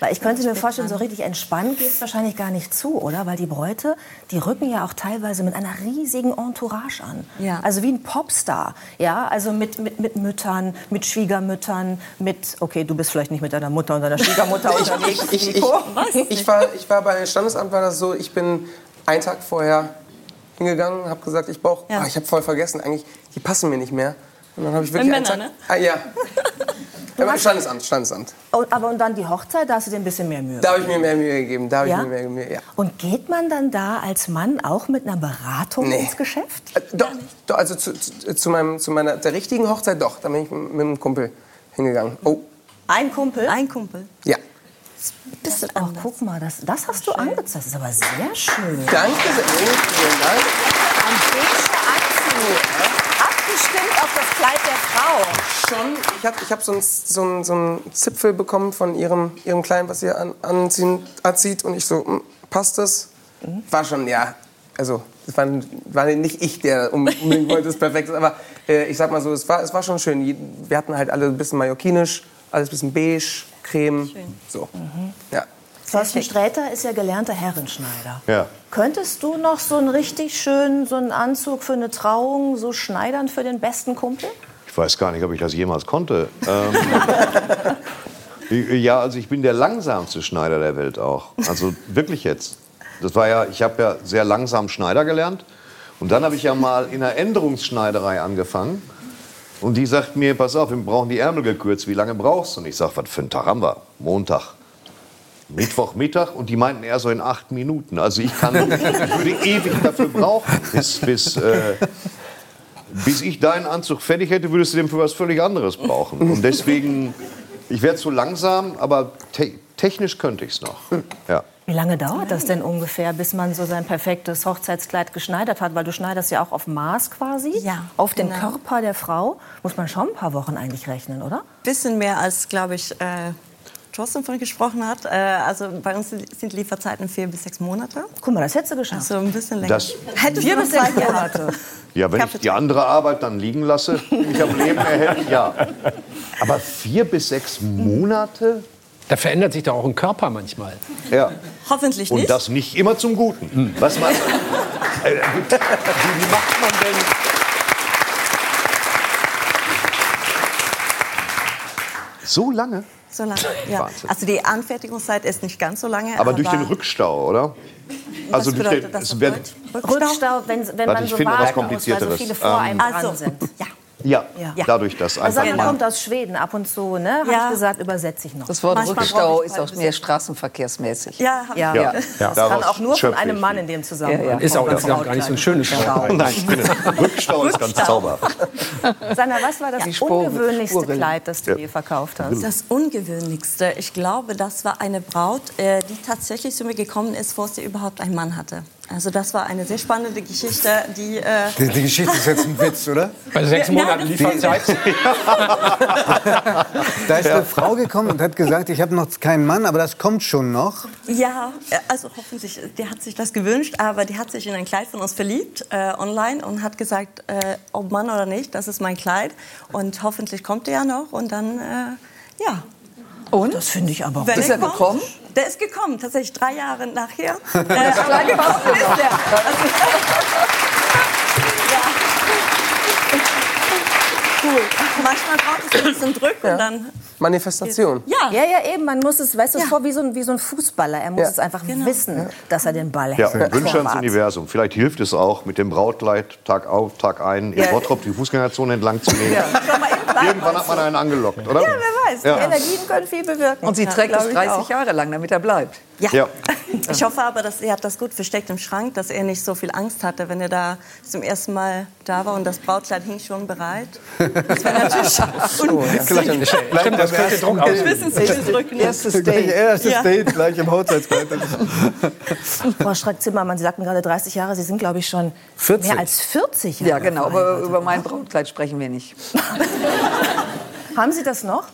Weil ich könnte mir vorstellen, so richtig entspannen geht es wahrscheinlich gar nicht zu, oder? Weil die Bräute, die rücken ja auch teilweise mit einer riesigen Entourage an. Ja. Also wie ein Popstar. Ja, also mit, mit, mit Müttern, mit Schwiegermüttern, mit, okay, du bist vielleicht nicht mit deiner Mutter und deiner Schwiegermutter unterwegs. Ich, ich, Nico. ich, war, ich war bei Standesamt, war das so, ich bin einen Tag vorher hingegangen, habe gesagt, ich brauche, Ja. ah, ich habe voll vergessen, eigentlich, die passen mir nicht mehr. Und dann habe ich wirklich einen Tag, Männern, ah, ja. ja Standesamt, Standesamt. Und, aber und dann die Hochzeit, da hast du dir ein bisschen mehr Mühe Da habe ich mir mehr Mühe gegeben, da habe Ja? ich mir mehr Mühe, ja. Und geht man dann da als Mann auch mit einer Beratung Nee. ins Geschäft? Äh, Doch, doch also zu, zu, zu, meinem, zu meiner der richtigen Hochzeit doch. Da bin ich mit einem Kumpel hingegangen. Oh, Ein Kumpel? Ein Kumpel. ja. Bisschen Ach, guck mal, das, das hast du angezeigt. Das ist aber sehr schön. Danke sehr. Vielen Dank. Ein Anzug. Abgestimmt auf das Kleid der Frau. Schon. Ich habe ich hab so einen so so einen Zipfel bekommen von ihrem, ihrem Kleinen, was sie an, anziehen, anzieht. Und ich so, hm, passt das? War schon, ja. Also, es war, war nicht ich, der unbedingt wollte, es perfekt ist. Aber äh, ich sag mal so, es war, es war schon schön. Wir hatten halt alle ein bisschen mallorquinisch, alles ein bisschen beige, creme. So. Ja. Thorsten Sträter ist ja gelernter Herrenschneider. Ja. Könntest du noch so einen richtig schönen so einen Anzug für eine Trauung so schneidern für den besten Kumpel? Ich weiß gar nicht, ob ich das jemals konnte. Ähm, ja, also ich bin der langsamste Schneider der Welt auch. Also wirklich jetzt. Das war ja, ich habe ja sehr langsam Schneider gelernt. Und dann habe ich ja mal in einer Änderungsschneiderei angefangen. Und die sagt mir, pass auf, wir brauchen die Ärmel gekürzt. Wie lange brauchst du? Und ich sage, was für einen Tag haben wir? Montag. Mittwochmittag und die meinten eher so in acht Minuten. Also ich kann, ich würde ewig dafür brauchen, bis, bis, äh, bis ich deinen Anzug fertig hätte, würdest du den für was völlig anderes brauchen. Und deswegen, ich werde zu langsam, aber te technisch könnte ich es noch. Ja. Wie lange dauert das denn ungefähr, bis man so sein perfektes Hochzeitskleid geschneidert hat? Weil du schneidest ja auch auf Maß quasi. Ja, Auf den genau. Körper der Frau. Muss man schon ein paar Wochen eigentlich rechnen, oder? Bisschen mehr als, glaube ich, äh, Thorsten von gesprochen hat. Äh, also bei uns sind Lieferzeiten vier bis sechs Monate. Guck mal, das hättest du geschafft. Also ein bisschen länger. Das- Hättest Vier du bis noch sechs Monate. ja, wenn ich die andere Arbeit dann liegen lasse, die mich am Leben erhält, ja. Aber vier bis sechs Monate? Da verändert sich doch auch ein Körper manchmal. Ja. Hoffentlich Und nicht. das nicht immer zum Guten. Was man, äh, wie, wie macht man denn? So lange? So lange. Ja. Also die Anfertigungszeit ist nicht ganz so lange. Aber durch den Rückstau, oder? Also Was durch bedeutet den, das wird? Rückstau, wenn, wenn man ich so finde was warten muss, weil so viele vor einem Ähm, dran Also, sind. ja. Ja, Ja. dadurch, dass Also einfach man mal, kommt aus Schweden ab und zu, ne? Hab Ja. ich gesagt, übersetze ich noch. Das Wort Manchmal Rückstau ist auch mehr straßenverkehrsmäßig. Ja, Ja. Ja. gehört. Das Daraus kann auch nur von einem. Mann in dem Zusammenhang. Ja, ja. Ist auch, kommen. ist auch gar nicht so ein schönes Wort. Nein, Rückstau ist ganz zauberhaft. Sandra, was war das ungewöhnlichste Spuren. Kleid, das du je verkauft hast? Das Ungewöhnlichste, ich glaube, das war eine Braut, äh, die tatsächlich zu mir gekommen ist, bevor sie überhaupt einen Mann hatte. Also das war eine sehr spannende Geschichte, die... Äh, Die, die Geschichte ist jetzt ein Witz, oder? Bei sechs Monaten Lieferzeit. Da ist eine Frau gekommen und hat gesagt, ich habe noch keinen Mann, aber das kommt schon noch. Ja, äh, also hoffentlich, die hat sich das gewünscht, aber die hat sich in ein Kleid von uns verliebt, äh, online, und hat gesagt, äh, ob Mann oder nicht, das ist mein Kleid. Und hoffentlich kommt er ja noch und dann, äh, ja. Und? Das finde ich aber Wenn Ist er gekommen? Der ist gekommen, tatsächlich drei Jahre nachher. äh, aber gekommen ist er. Also, ja. Cool. Manchmal braucht es ein bisschen Druck und dann... Manifestation. Ja, Ja, ja, eben. Man muss es, weißt du, Ja. vor wie so, ein, wie so ein Fußballer. Er muss Ja. es einfach Genau. wissen, dass er den Ball Ja, hält. Wünsche ans. Universum. Vielleicht hilft es auch, mit dem Brautkleid Tag auf, Tag ein in Ja. Bottrop die Fußgängerzone entlang zu nehmen. Irgendwann hat man einen angelockt, oder? Ja, wer weiß. Ja. Die Energien können viel bewirken. Und sie Ja, trägt es ich 30 auch. Jahre lang, damit er bleibt. Ja. Ja. Ich hoffe aber, dass er hat das gut versteckt im Schrank, dass er nicht so viel Angst hatte, wenn er da zum ersten Mal da war und das Brautkleid hing schon bereit. Das wäre natürlich ungünstig. Stimmt, das könnte Druck aus. Wissensdrücken. Erstes Gleich Date. erstes Ja. Date, gleich im Hochzeitskleid. Frau Schreck-Zimmermann, Sie sagten gerade 30 Jahre. Sie sind, glaube ich, schon 40. mehr als 40 Jahre Ja, genau. Aber über mein Brautkleid sprechen wir nicht. Haben Sie das noch?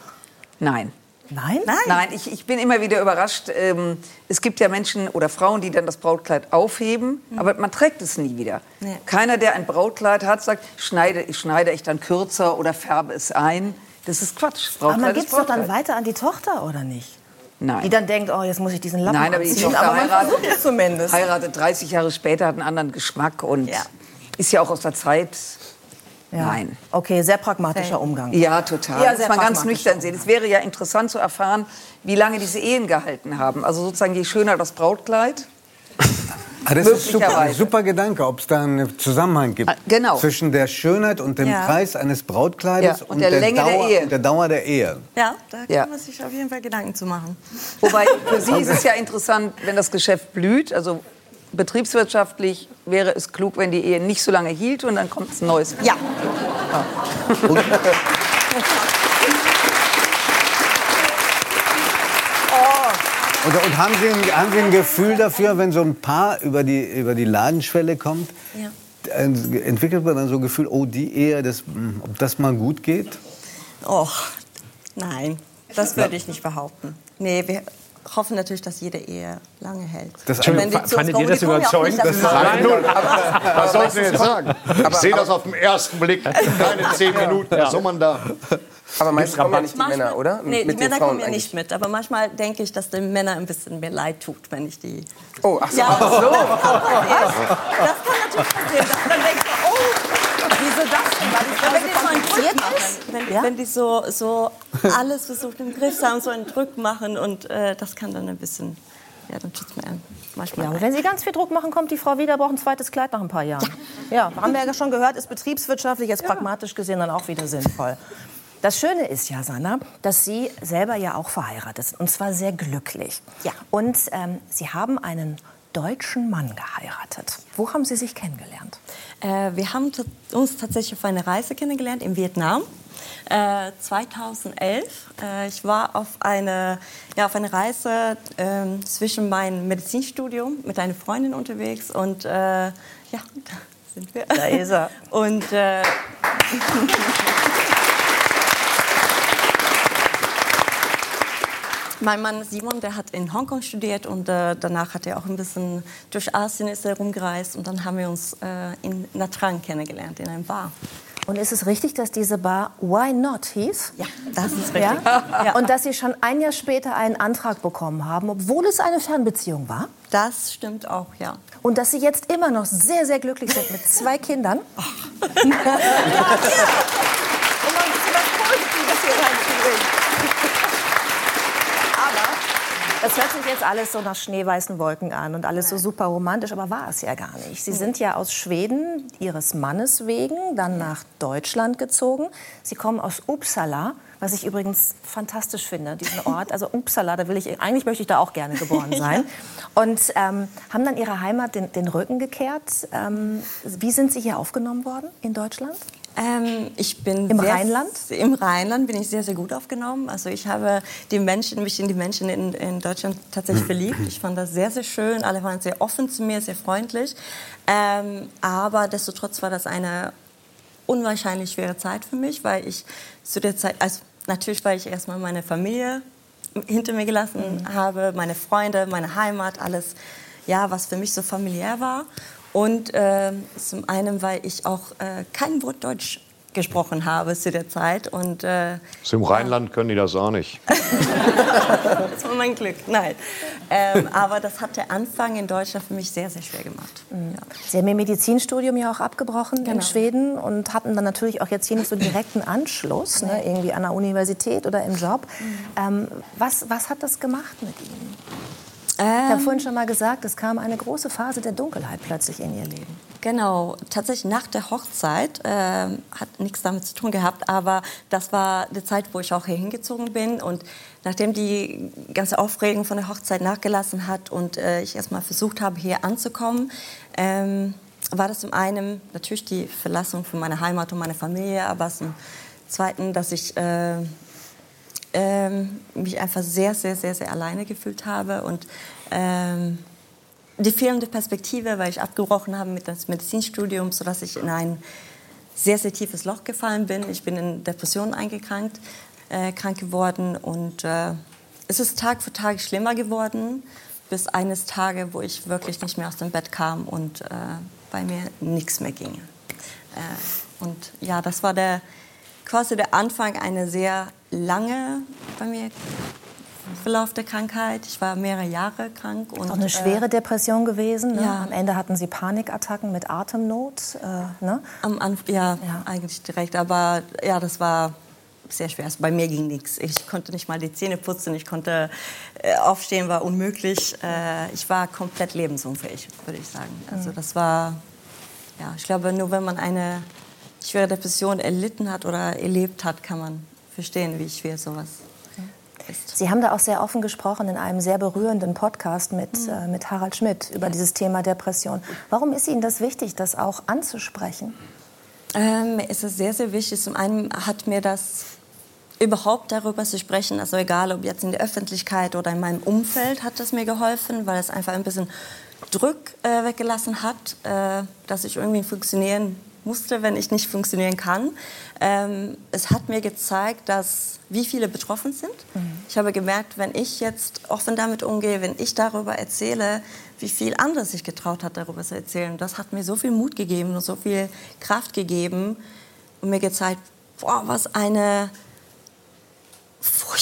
Nein. Nein? Nein. Nein, ich, ich bin immer wieder überrascht. Ähm, es gibt ja Menschen oder Frauen, die dann das Brautkleid aufheben, aber man trägt es nie wieder. Nee. Keiner, der ein Brautkleid hat, sagt, schneide, ich schneide ich dann kürzer oder färbe es ein. Das ist Quatsch. Aber man Brautkleid gibt es doch dann Brautkleid. weiter an die Tochter, oder nicht? Nein. Die dann denkt, oh, jetzt muss ich diesen Lappen Nein, aber die anziehen. Tochter aber man heiratet, es zumindest. heiratet 30 Jahre später, hat einen anderen Geschmack und Ja. ist ja auch aus der Zeit. Ja. Nein. Okay, sehr pragmatischer Umgang. Ja, total. Ja, das muss man ganz nüchtern sehen. Es wäre ja interessant zu erfahren, wie lange diese Ehen gehalten haben. Also sozusagen, je schöner das Brautkleid. Ah, das ist super, Möglicherweise. super Gedanke, ob es da einen Zusammenhang gibt Ah, genau. zwischen der Schönheit und dem Ja. Preis eines Brautkleides Ja, und der Länge der Dauer, Ehe. und der Dauer der Ehe. Ja, da kann Ja. man sich auf jeden Fall Gedanken zu machen. Wobei für Sie ist es ja interessant, wenn das Geschäft blüht. Also betriebswirtschaftlich wäre es klug, wenn die Ehe nicht so lange hielt und dann kommt ein neues. Ja. Und, und haben, Sie ein, haben Sie ein Gefühl dafür, wenn so ein Paar über die, über die Ladenschwelle kommt, Ja. entwickelt man dann so ein Gefühl, oh, die Ehe, das, ob das mal gut geht? Och, nein, das würde ich nicht behaupten. Nee, wir hoffen natürlich, dass jede Ehe lange hält. Das- Und wenn die zu fandet kommen, ihr das ja überzeugend? nicht Das dafür. ist Was sollst du jetzt sagen? Ich sehe das auf den ersten Blick. Keine zehn Minuten. Was soll man da? Aber meistens kommen ja nicht die Manchmal- Männer, oder? Nee, Mit die den Männer Frauen kommen ja eigentlich. nicht mit. Aber manchmal denke ich, dass den Männern ein bisschen mehr leid tut, wenn ich die. Oh, ach so. Ja, das kann natürlich passieren. Dass man denkt, oh, Wieso das? Weil wenn so ist? wenn, Ja? wenn die so, so alles versucht im Griff zu haben, so einen Druck machen und äh, das kann dann ein bisschen, ja, dann tut's mir manchmal Ja, aber wenn Sie ganz viel Druck machen, kommt die Frau wieder, braucht ein zweites Kleid nach ein paar Jahren. Ja, haben wir ja schon gehört, ist betriebswirtschaftlich, jetzt pragmatisch gesehen dann auch wieder sinnvoll. Das Schöne ist ja, Sanna, dass Sie selber ja auch verheiratet sind und zwar sehr glücklich. Ja. Und ähm, Sie haben einen deutschen Mann geheiratet. Wo haben Sie sich kennengelernt? Äh, wir haben uns tatsächlich auf einer Reise kennengelernt in Vietnam. Äh, 2011. Äh, ich war auf eine, ja, auf eine Reise ähm, zwischen meinem Medizinstudium mit einer Freundin unterwegs und äh, ja, da sind wir. Da ist er. Und Mein Mann Simon, der hat in Hongkong studiert und äh, danach hat er auch ein bisschen durch Asien ist er rumgereist und dann haben wir uns äh, in Nha Trang kennengelernt in einem Bar. Und ist es richtig, dass diese Bar Why Not hieß? Ja, das ist richtig. Ja? Und dass Sie schon ein Jahr später einen Antrag bekommen haben, obwohl es eine Fernbeziehung war? Das stimmt auch, ja. Und dass Sie jetzt immer noch sehr, sehr glücklich sind mit zwei Kindern? Um mal ein bisschen was Positives hier reinzubringen. Aber das hört sich jetzt alles so nach schneeweißen Wolken an und alles so super romantisch, aber war es ja gar nicht. Sie sind ja aus Schweden Ihres Mannes wegen dann nach Deutschland gezogen. Sie kommen aus Uppsala, was ich übrigens fantastisch finde, diesen Ort. Also Uppsala, da will ich, eigentlich möchte ich da auch gerne geboren sein. Und ähm, haben dann Ihrer Heimat den, den Rücken gekehrt. Ähm, wie sind Sie hier aufgenommen worden in Deutschland? Ähm, ich bin Im sehr, Rheinland? Im Rheinland bin ich sehr, sehr gut aufgenommen. Also ich habe die Menschen, mich in die Menschen in, in Deutschland tatsächlich verliebt. Ich fand das sehr, sehr schön. Alle waren sehr offen zu mir, sehr freundlich. Ähm, aber destotrotz war das eine unwahrscheinlich schwere Zeit für mich, weil ich zu der Zeit, also natürlich, weil ich erstmal meine Familie hinter mir gelassen habe, meine Freunde, meine Heimat, alles, ja, was für mich so familiär war. Und ähm, zum einen, weil ich auch äh, kein Wort Deutsch gesprochen habe zu der Zeit. Und äh, So Im Rheinland können die das auch nicht. das war mein Glück. Nein. Ähm, aber das hat der Anfang in Deutschland für mich sehr, sehr schwer gemacht. Ja. Sie haben Ihr Medizinstudium ja auch abgebrochen in Genau. Schweden und hatten dann natürlich auch jetzt hier nicht so direkten Anschluss, ne, irgendwie an der Universität oder im Job. Ähm, was, was hat das gemacht mit Ihnen? Ich habe vorhin schon mal gesagt, es kam eine große Phase der Dunkelheit plötzlich in Ihr Leben. Genau, tatsächlich nach der Hochzeit ähm, hat nichts damit zu tun gehabt, aber das war die Zeit, wo ich auch hier hingezogen bin. Und nachdem die ganze Aufregung von der Hochzeit nachgelassen hat und äh, ich erstmal versucht habe, hier anzukommen, ähm, war das zum einen natürlich die Verlassung von meiner Heimat und meiner Familie, aber zum zweiten, dass ich äh, ähm, mich einfach sehr, sehr, sehr, sehr alleine gefühlt habe und ähm, die fehlende Perspektive, weil ich abgebrochen habe mit dem Medizinstudium, sodass ich in ein sehr, sehr tiefes Loch gefallen bin. Ich bin in Depressionen eingekrankt, äh, krank geworden und äh, es ist Tag für Tag schlimmer geworden, bis eines Tages, wo ich wirklich nicht mehr aus dem Bett kam und äh, bei mir nichts mehr ging. Äh, und ja, das war der, quasi der Anfang einer sehr lange, bei mir Verlauf der Krankheit. Ich war mehrere Jahre krank. Und, auch eine schwere Depression gewesen. Ne? Ja. Am Ende hatten Sie Panikattacken mit Atemnot. Äh, ne? Am Anf ja, ja, eigentlich direkt. Aber ja, das war sehr schwer. Also bei mir ging nichts. Ich konnte nicht mal die Zähne putzen. Ich konnte äh, aufstehen, war unmöglich. Äh, ich war komplett lebensunfähig, würde ich sagen. Also mhm. das war, ja, ich glaube, nur wenn man eine schwere Depression erlitten hat oder erlebt hat, kann man verstehen, wie schwer sowas ist. Sie haben da auch sehr offen gesprochen in einem sehr berührenden Podcast mit, mhm. äh, mit Harald Schmidt über ja. dieses Thema Depression. Warum ist Ihnen das wichtig, das auch anzusprechen? Ähm, es ist sehr, sehr wichtig. Zum einen hat mir das überhaupt darüber zu sprechen, also egal ob jetzt in der Öffentlichkeit oder in meinem Umfeld, hat es mir geholfen, weil es einfach ein bisschen Druck äh, weggelassen hat, äh, dass ich irgendwie funktionieren musste, wenn ich nicht funktionieren kann. Ähm, es hat mir gezeigt, dass wie viele betroffen sind. Mhm. Ich habe gemerkt, wenn ich jetzt offen damit umgehe, wenn ich darüber erzähle, wie viel andere sich getraut hat, darüber zu erzählen. Das hat mir so viel Mut gegeben und so viel Kraft gegeben und mir gezeigt, boah, was eine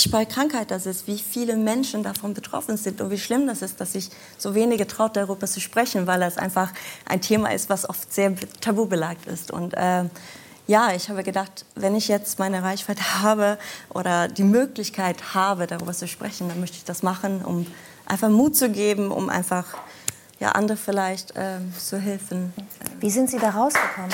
furchtbare das ist, wie viele Menschen davon betroffen sind und wie schlimm das ist, dass sich so wenige traut, darüber zu sprechen, weil es einfach ein Thema ist, was oft sehr tabubelagt ist. Und äh, ja, ich habe gedacht, wenn ich jetzt meine Reichweite habe oder die Möglichkeit habe, darüber zu sprechen, dann möchte ich das machen, um einfach Mut zu geben, um einfach ja, andere vielleicht äh, zu helfen. Wie sind Sie da rausgekommen?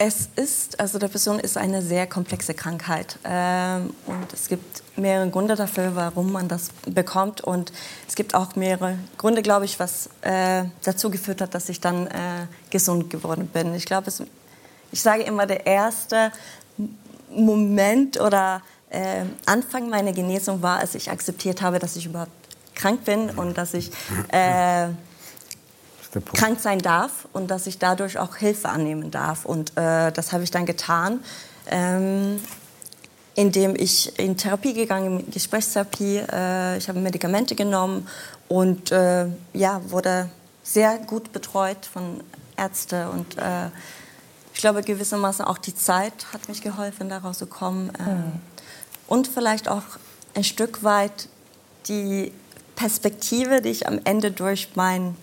Es ist, also Depression ist eine sehr komplexe Krankheit ähm, und es gibt mehrere Gründe dafür, warum man das bekommt und es gibt auch mehrere Gründe, glaube ich, was äh, dazu geführt hat, dass ich dann äh, gesund geworden bin. Ich glaube, ich sage immer, der erste Moment oder äh, Anfang meiner Genesung war, als ich akzeptiert habe, dass ich überhaupt krank bin und dass ich äh, krank sein darf und dass ich dadurch auch Hilfe annehmen darf. Und äh, das habe ich dann getan, ähm, indem ich in Therapie gegangen bin, Gesprächstherapie. Äh, ich habe Medikamente genommen und äh, ja, wurde sehr gut betreut von Ärzten. Und äh, ich glaube, gewissermaßen auch die Zeit hat mich geholfen, daraus zu kommen. Mhm. Und vielleicht auch ein Stück weit die Perspektive, die ich am Ende durch mein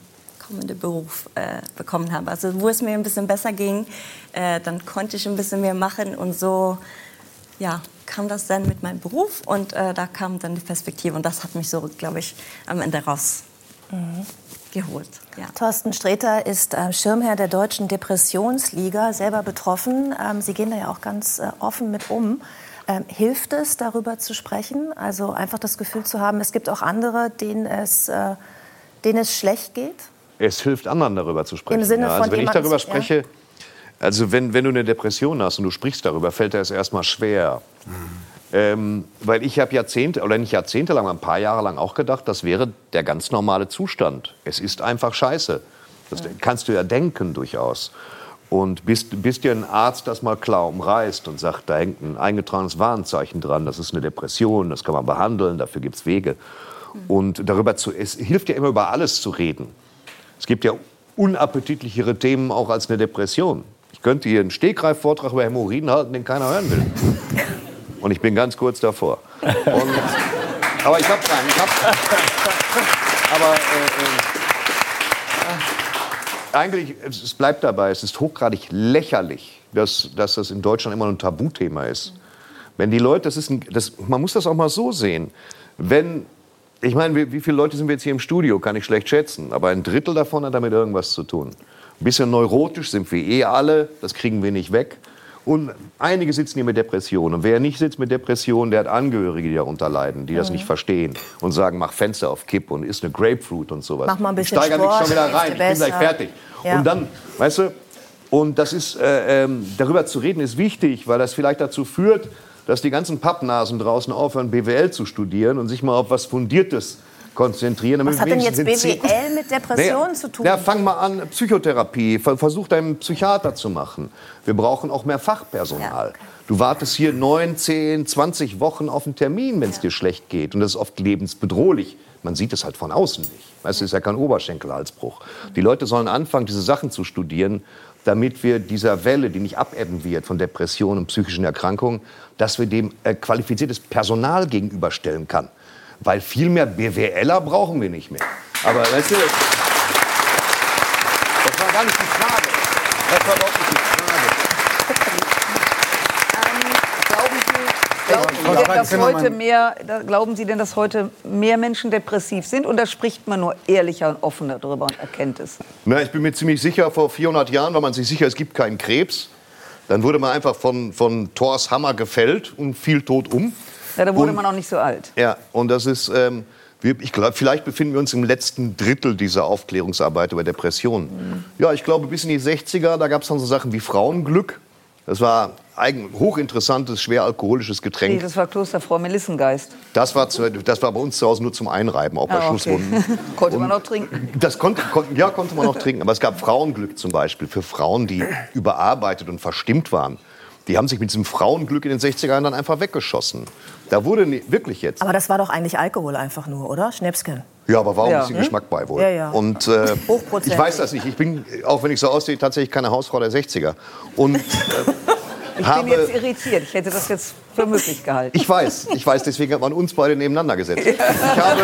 kommende Beruf äh, bekommen habe. Also wo es mir ein bisschen besser ging, äh, dann konnte ich ein bisschen mehr machen und so ja, kam das dann mit meinem Beruf und äh, da kam dann die Perspektive und das hat mich so, glaube ich, am Ende raus. Mhm. Geholt, ja. Thorsten Sträter ist äh, Schirmherr der Deutschen Depressionsliga, selber betroffen. Ähm, Sie gehen da ja auch ganz äh, offen mit um. Ähm, hilft es, darüber zu sprechen? Also einfach das Gefühl zu haben, es gibt auch andere, denen es, äh, denen es schlecht geht? Es hilft anderen, darüber zu sprechen. Im Sinne ja, also wenn ich darüber spreche, also wenn, wenn du eine Depression hast und du sprichst darüber, fällt dir es erstmal schwer. Mhm. Ähm, weil ich habe Jahrzehnte, oder nicht jahrzehntelang, ein paar Jahre lang auch gedacht, das wäre der ganz normale Zustand. Es ist einfach scheiße. Das mhm. kannst du ja denken durchaus. Und bis, bis dir ein Arzt das mal klar umreißt und sagt, da hängt ein eingetragenes Warnzeichen dran, das ist eine Depression, das kann man behandeln, dafür gibt es Wege. Mhm. Und darüber zu, es hilft ja immer über alles zu reden. Es gibt ja unappetitlichere Themen auch als eine Depression. Ich könnte hier einen Stegreif-Vortrag über Hämorrhoiden halten, den keiner hören will. Und ich bin ganz kurz davor. Und, aber ich habe keinen. Ich hab, aber äh, äh, eigentlich, es bleibt dabei, es ist hochgradig lächerlich, dass, dass das in Deutschland immer ein Tabuthema ist. Wenn die Leute, das ist ein, das, man muss das auch mal so sehen, wenn ich meine, wie, wie, viele Leute sind wir jetzt hier im Studio? Kann ich schlecht schätzen. Aber ein Drittel davon hat damit irgendwas zu tun. Ein bisschen neurotisch sind wir eh alle, das kriegen wir nicht weg. Und einige sitzen hier mit Depressionen. Und wer nicht sitzt mit Depressionen, der hat Angehörige, die darunter leiden, die das nicht verstehen und sagen, mach Fenster auf Kipp und isst eine Grapefruit und sowas. Mach mal ein bisschen ich steigere mich schon wieder rein, ich bin gleich fertig. Ja. Und dann, weißt du, und das ist, äh, ähm, darüber zu reden ist wichtig, weil das vielleicht dazu führt, dass die ganzen Pappnasen draußen aufhören, BWL zu studieren und sich mal auf was Fundiertes konzentrieren. Was hat denn jetzt BWL mit Depressionen nee, zu tun? Ja, fang mal an, Psychotherapie, versuch deinen Psychiater zu machen. Wir brauchen auch mehr Fachpersonal. Ja, okay. Du wartest hier neun, zehn, 20 Wochen auf einen Termin, wenn es dir schlecht geht. Und das ist oft lebensbedrohlich. Man sieht es halt von außen nicht. Weißt, du, es ist ja kein Oberschenkelhalsbruch. Die Leute sollen anfangen, diese Sachen zu studieren, damit wir dieser Welle, die nicht abebben wird von Depressionen und psychischen Erkrankungen, dass wir dem äh, qualifiziertes Personal gegenüberstellen kann. Weil viel mehr BWLer brauchen wir nicht mehr. Aber weißt du, das war gar nicht die Frage. Das war überhaupt nicht die Glauben Sie, denn, dass heute mehr, glauben Sie denn, dass heute mehr Menschen depressiv sind? Und da spricht man nur ehrlicher und offener darüber und erkennt es? Na, ich bin mir ziemlich sicher, vor 400 Jahren war man sich sicher, es gibt keinen Krebs. Dann wurde man einfach von, von Thors Hammer gefällt und fiel tot um. Ja, da wurde Und- man auch nicht so alt. Ja, und das ist, ähm, ich glaube, vielleicht befinden wir uns im letzten Drittel dieser Aufklärungsarbeit über Depressionen. Ja, ich glaube, bis in die 60er, da gab es dann so Sachen wie Frauenglück. Das war ein hochinteressantes, schwer alkoholisches Nee, Getränk. das war Klosterfrau Melissengeist. Das war, zu, das war bei uns zu Hause nur zum Einreiben, auch bei Ah, okay. Schusswunden. Konnte man auch trinken. Das konnte, konnte, ja, konnte man auch trinken. Aber es gab Frauenglück zum Beispiel für Frauen, die überarbeitet und verstimmt waren. Die haben sich mit diesem Frauenglück in den 60er Jahren dann einfach weggeschossen. Da wurde nie, wirklich jetzt. Aber das war doch eigentlich Alkohol einfach nur, oder? Schnäpschen. Ja, aber war auch Ja. ein bisschen Hm? Geschmack bei wohl. Ja, ja. Und äh, Hochprozentig. ich weiß das nicht. Ich bin, auch wenn ich so aussehe, tatsächlich keine Hausfrau der 60er. Und äh, Ich habe, bin jetzt irritiert. Ich hätte das jetzt für möglich gehalten. ich weiß, ich weiß, deswegen hat man uns beide nebeneinander gesetzt. Ich habe,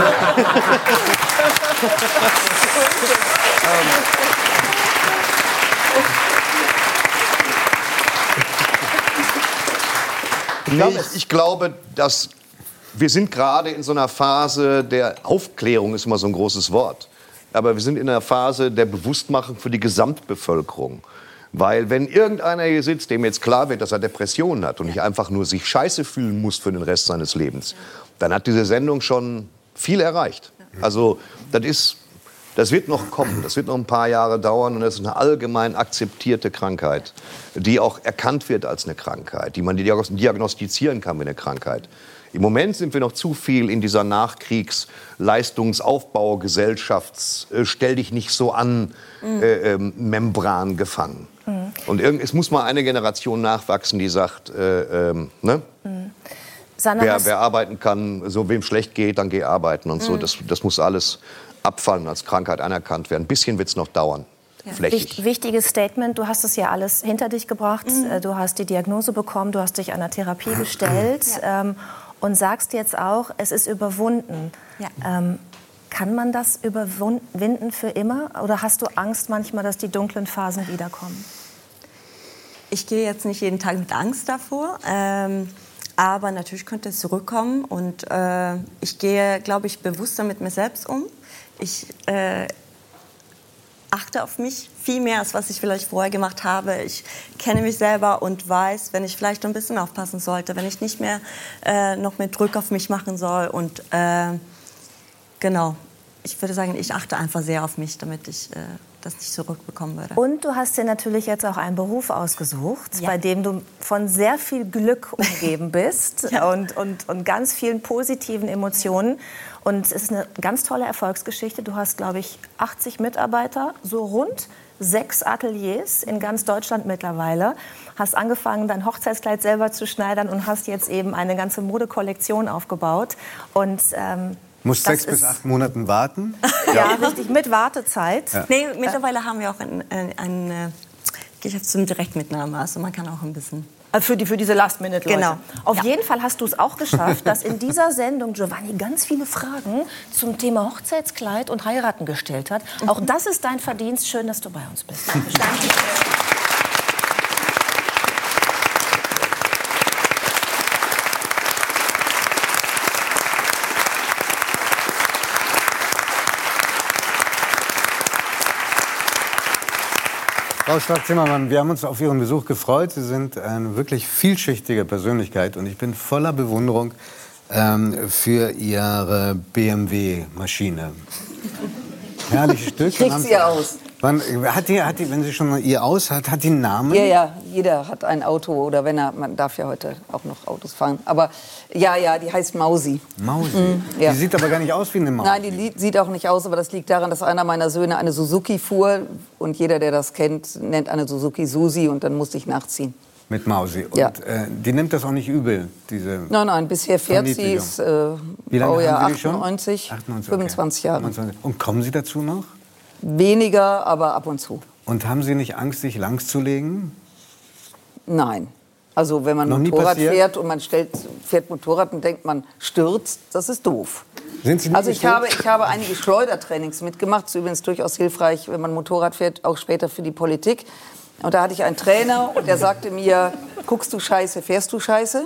Nee, ich, ich glaube, dass wir sind gerade in so einer Phase der Aufklärung, ist immer so ein großes Wort. Aber wir sind in einer Phase der Bewusstmachung für die Gesamtbevölkerung. Weil wenn irgendeiner hier sitzt, dem jetzt klar wird, dass er Depressionen hat und nicht einfach nur sich scheiße fühlen muss für den Rest seines Lebens, dann hat diese Sendung schon viel erreicht. Also das ist, das wird noch kommen, das wird noch ein paar Jahre dauern und das ist eine allgemein akzeptierte Krankheit, die auch erkannt wird als eine Krankheit, die man diagnos- diagnostizieren kann wie eine Krankheit. Im Moment sind wir noch zu viel in dieser Nachkriegs-Leistungsaufbau, Gesellschafts-, gefangen. Und irgend, es muss mal eine Generation nachwachsen, die sagt, äh, ähm, ne? Sanna, wer, wer arbeiten kann, so wem schlecht geht, dann geh arbeiten und so. Mhm. Das, das muss alles abfallen, als Krankheit anerkannt werden. Ein bisschen wird es noch dauern. Flächig. Wicht, wichtiges Statement. Du hast es ja alles hinter dich gebracht. Äh, Du hast die Diagnose bekommen, du hast dich einer Therapie gestellt ähm, und sagst jetzt auch, es ist überwunden. Ähm, kann man das überwinden für immer? Oder hast du Angst manchmal, dass die dunklen Phasen wiederkommen? Ich gehe jetzt nicht jeden Tag mit Angst davor, ähm, aber natürlich könnte es zurückkommen und äh, ich gehe, glaube ich, bewusster mit mir selbst um. Ich äh, achte auf mich viel mehr, als was ich vielleicht vorher gemacht habe. Ich kenne mich selber und weiß, wenn ich vielleicht ein bisschen aufpassen sollte, wenn ich nicht mehr äh, noch mehr Druck auf mich machen soll und äh, genau. Ich würde sagen, ich achte einfach sehr auf mich, damit ich äh, das nicht zurückbekommen würde. Und du hast dir natürlich jetzt auch einen Beruf ausgesucht, Ja. bei dem du von sehr viel Glück umgeben bist und, und, und ganz vielen positiven Emotionen. Und es ist eine ganz tolle Erfolgsgeschichte. Du hast, glaube ich, 80 Mitarbeiter, so rund sechs Ateliers in ganz Deutschland mittlerweile. Hast angefangen, dein Hochzeitskleid selber zu schneidern und hast jetzt eben eine ganze Modekollektion aufgebaut. Und ähm, Muss das sechs bis acht Monaten warten. Ja, richtig, mit Wartezeit. Ja. Nee, mittlerweile haben wir auch ein, ein, ein äh, Geschäft zum Direktmitnahme. Also man kann auch ein bisschen. Äh, Für, die, für diese Last-Minute-Leute. Genau. Auf Ja. jeden Fall hast du es auch geschafft, dass in dieser Sendung Giovanni ganz viele Fragen zum Thema Hochzeitskleid und Heiraten gestellt hat. Auch das ist dein Verdienst. Schön, dass du bei uns bist. Danke. Frau Stark-Zimmermann, wir haben uns auf Ihren Besuch gefreut. Sie sind eine wirklich vielschichtige Persönlichkeit und ich bin voller Bewunderung ähm, für Ihre BMW-Maschine. Herrliches Stück. Kriegt sie aus. Wann, hat die, hat die, wenn sie schon mal ihr aus hat, hat die einen Namen? Ja, ja, jeder hat ein Auto oder wenn er, man darf ja heute auch noch Autos fahren. Aber ja, ja, die heißt Mausi. Mausi. Mhm, ja. Die sieht aber gar nicht aus wie eine Maus. Nein, die sieht auch nicht aus, aber das liegt daran, dass einer meiner Söhne eine Suzuki fuhr und jeder, der das kennt, nennt eine Suzuki Susi und dann musste ich nachziehen. mit Mausi. Und Ja. äh, die nimmt das auch nicht übel, diese Nein, nein, bisher fährt sie, ist äh, Baujahr haben Sie die schon? 98, 98, 25 okay. Jahre. 25. Und kommen Sie dazu noch? Weniger, aber ab und zu. Und haben Sie nicht Angst, sich langszulegen? Nein. Also wenn man Noch Motorrad fährt und man stellt, fährt Motorrad und denkt, man stürzt, das ist doof. Sind Sie nicht Also ich habe, ich habe einige Schleudertrainings mitgemacht. Das ist übrigens durchaus hilfreich, wenn man Motorrad fährt, auch später für die Politik. Und da hatte ich einen Trainer und der sagte mir, guckst du scheiße, fährst du scheiße?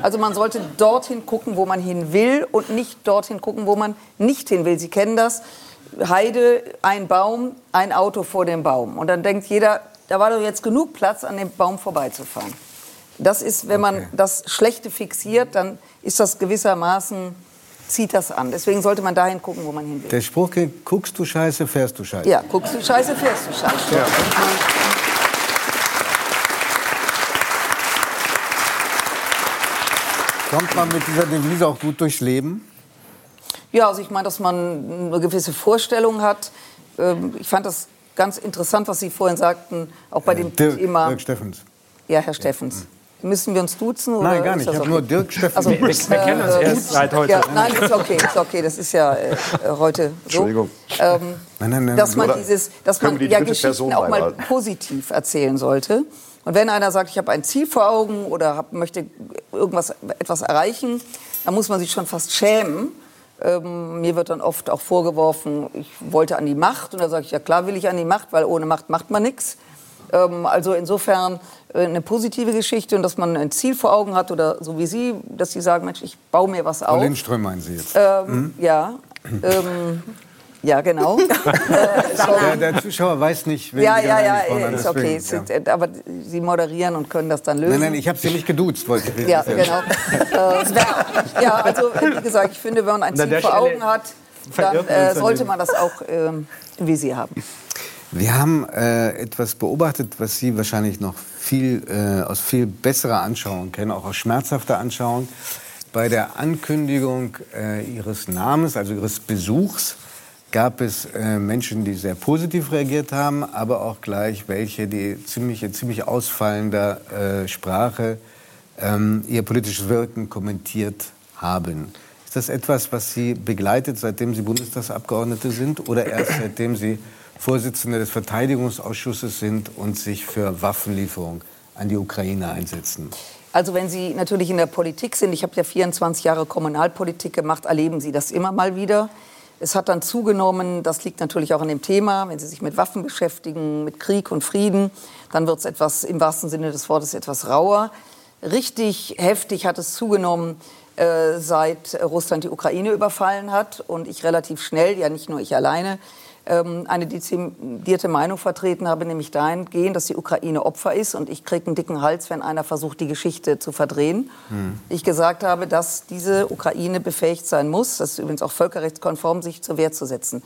Also man sollte dorthin gucken, wo man hin will und nicht dorthin gucken, wo man nicht hin will. Sie kennen das. Heide, ein Baum, ein Auto vor dem Baum. Und dann denkt jeder, da war doch jetzt genug Platz, an dem Baum vorbeizufahren. Das ist, wenn man das Schlechte fixiert, dann ist das gewissermaßen, zieht das an. Deswegen sollte man dahin gucken, wo man hin will. Der Spruch geht, guckst du scheiße, fährst du scheiße. Ja, guckst du scheiße, fährst du scheiße. Kommt man mit dieser Devise auch gut durchs Leben? Ja, also ich meine, dass man eine gewisse Vorstellung hat. Ähm, Ich fand das ganz interessant, was Sie vorhin sagten, auch bei dem Äh, Dirk, Thema. Dirk Steffens. Ja, Herr Steffens. Müssen wir uns duzen? Oder Nein, gar nicht. Ich habe okay? nur Dirk Steffens. Also, Wir- wir kennen uns erst seit heute. Ja, nein, ist okay, ist okay. Das ist ja äh, heute so. Entschuldigung. Ähm, Nein, nein, nein, dass man Oder dieses, dass man die ja Geschichten Person auch mal beibehalten? positiv erzählen sollte. Und wenn einer sagt, ich habe ein Ziel vor Augen oder hab, möchte irgendwas etwas erreichen, dann muss man sich schon fast schämen. Ähm, mir wird dann oft auch vorgeworfen, ich wollte an die Macht. Und da sage ich, ja klar will ich an die Macht, weil ohne Macht macht man nichts. Ähm, also insofern äh, eine positive Geschichte und dass man ein Ziel vor Augen hat oder so wie Sie, dass Sie sagen, Mensch, ich baue mir was Frau auf. Lindström meinen Sie jetzt. Ähm, Ja, ähm, ja genau. Äh, der, der Zuschauer weiß nicht, wen Ja, ja, ja, haben, ist okay. ja. sind, äh, Aber Sie moderieren und können das dann lösen. Nein, nein, ich habe Sie nicht geduzt, wollte ich ja, wissen. genau. äh, ja, also wie gesagt, ich finde, wenn man ein Ziel vor Stelle Augen hat, dann äh, sollte man das auch ähm, im Visier haben. Wir haben äh, etwas beobachtet, was Sie wahrscheinlich noch viel, äh, aus viel besserer Anschauung kennen, auch aus schmerzhafter Anschauung. Bei der Ankündigung äh, Ihres Namens, also Ihres Besuchs, gab es äh, Menschen, die sehr positiv reagiert haben, aber auch gleich welche, die ziemlich, in ziemlich ausfallender äh, Sprache ähm, ihr politisches Wirken kommentiert haben. Ist das etwas, was Sie begleitet, seitdem Sie Bundestagsabgeordnete sind oder erst seitdem Sie Vorsitzende des Verteidigungsausschusses sind und sich für Waffenlieferung an die Ukraine einsetzen? Also wenn Sie natürlich in der Politik sind, ich habe ja 24 Jahre Kommunalpolitik gemacht, erleben Sie das immer mal wieder. Es hat dann zugenommen, das liegt natürlich auch an dem Thema, wenn Sie sich mit Waffen beschäftigen, mit Krieg und Frieden, dann wird es etwas, im wahrsten Sinne des Wortes, etwas rauer. Richtig heftig hat es zugenommen, äh, seit Russland die Ukraine überfallen hat und ich relativ schnell, ja nicht nur ich alleine, ähm, eine dezidierte Meinung vertreten habe, nämlich dahingehend, dass die Ukraine Opfer ist und ich kriege einen dicken Hals, wenn einer versucht, die Geschichte zu verdrehen. Ich gesagt habe, dass diese Ukraine befähigt sein muss, das ist übrigens auch völkerrechtskonform, sich zur Wehr zu setzen.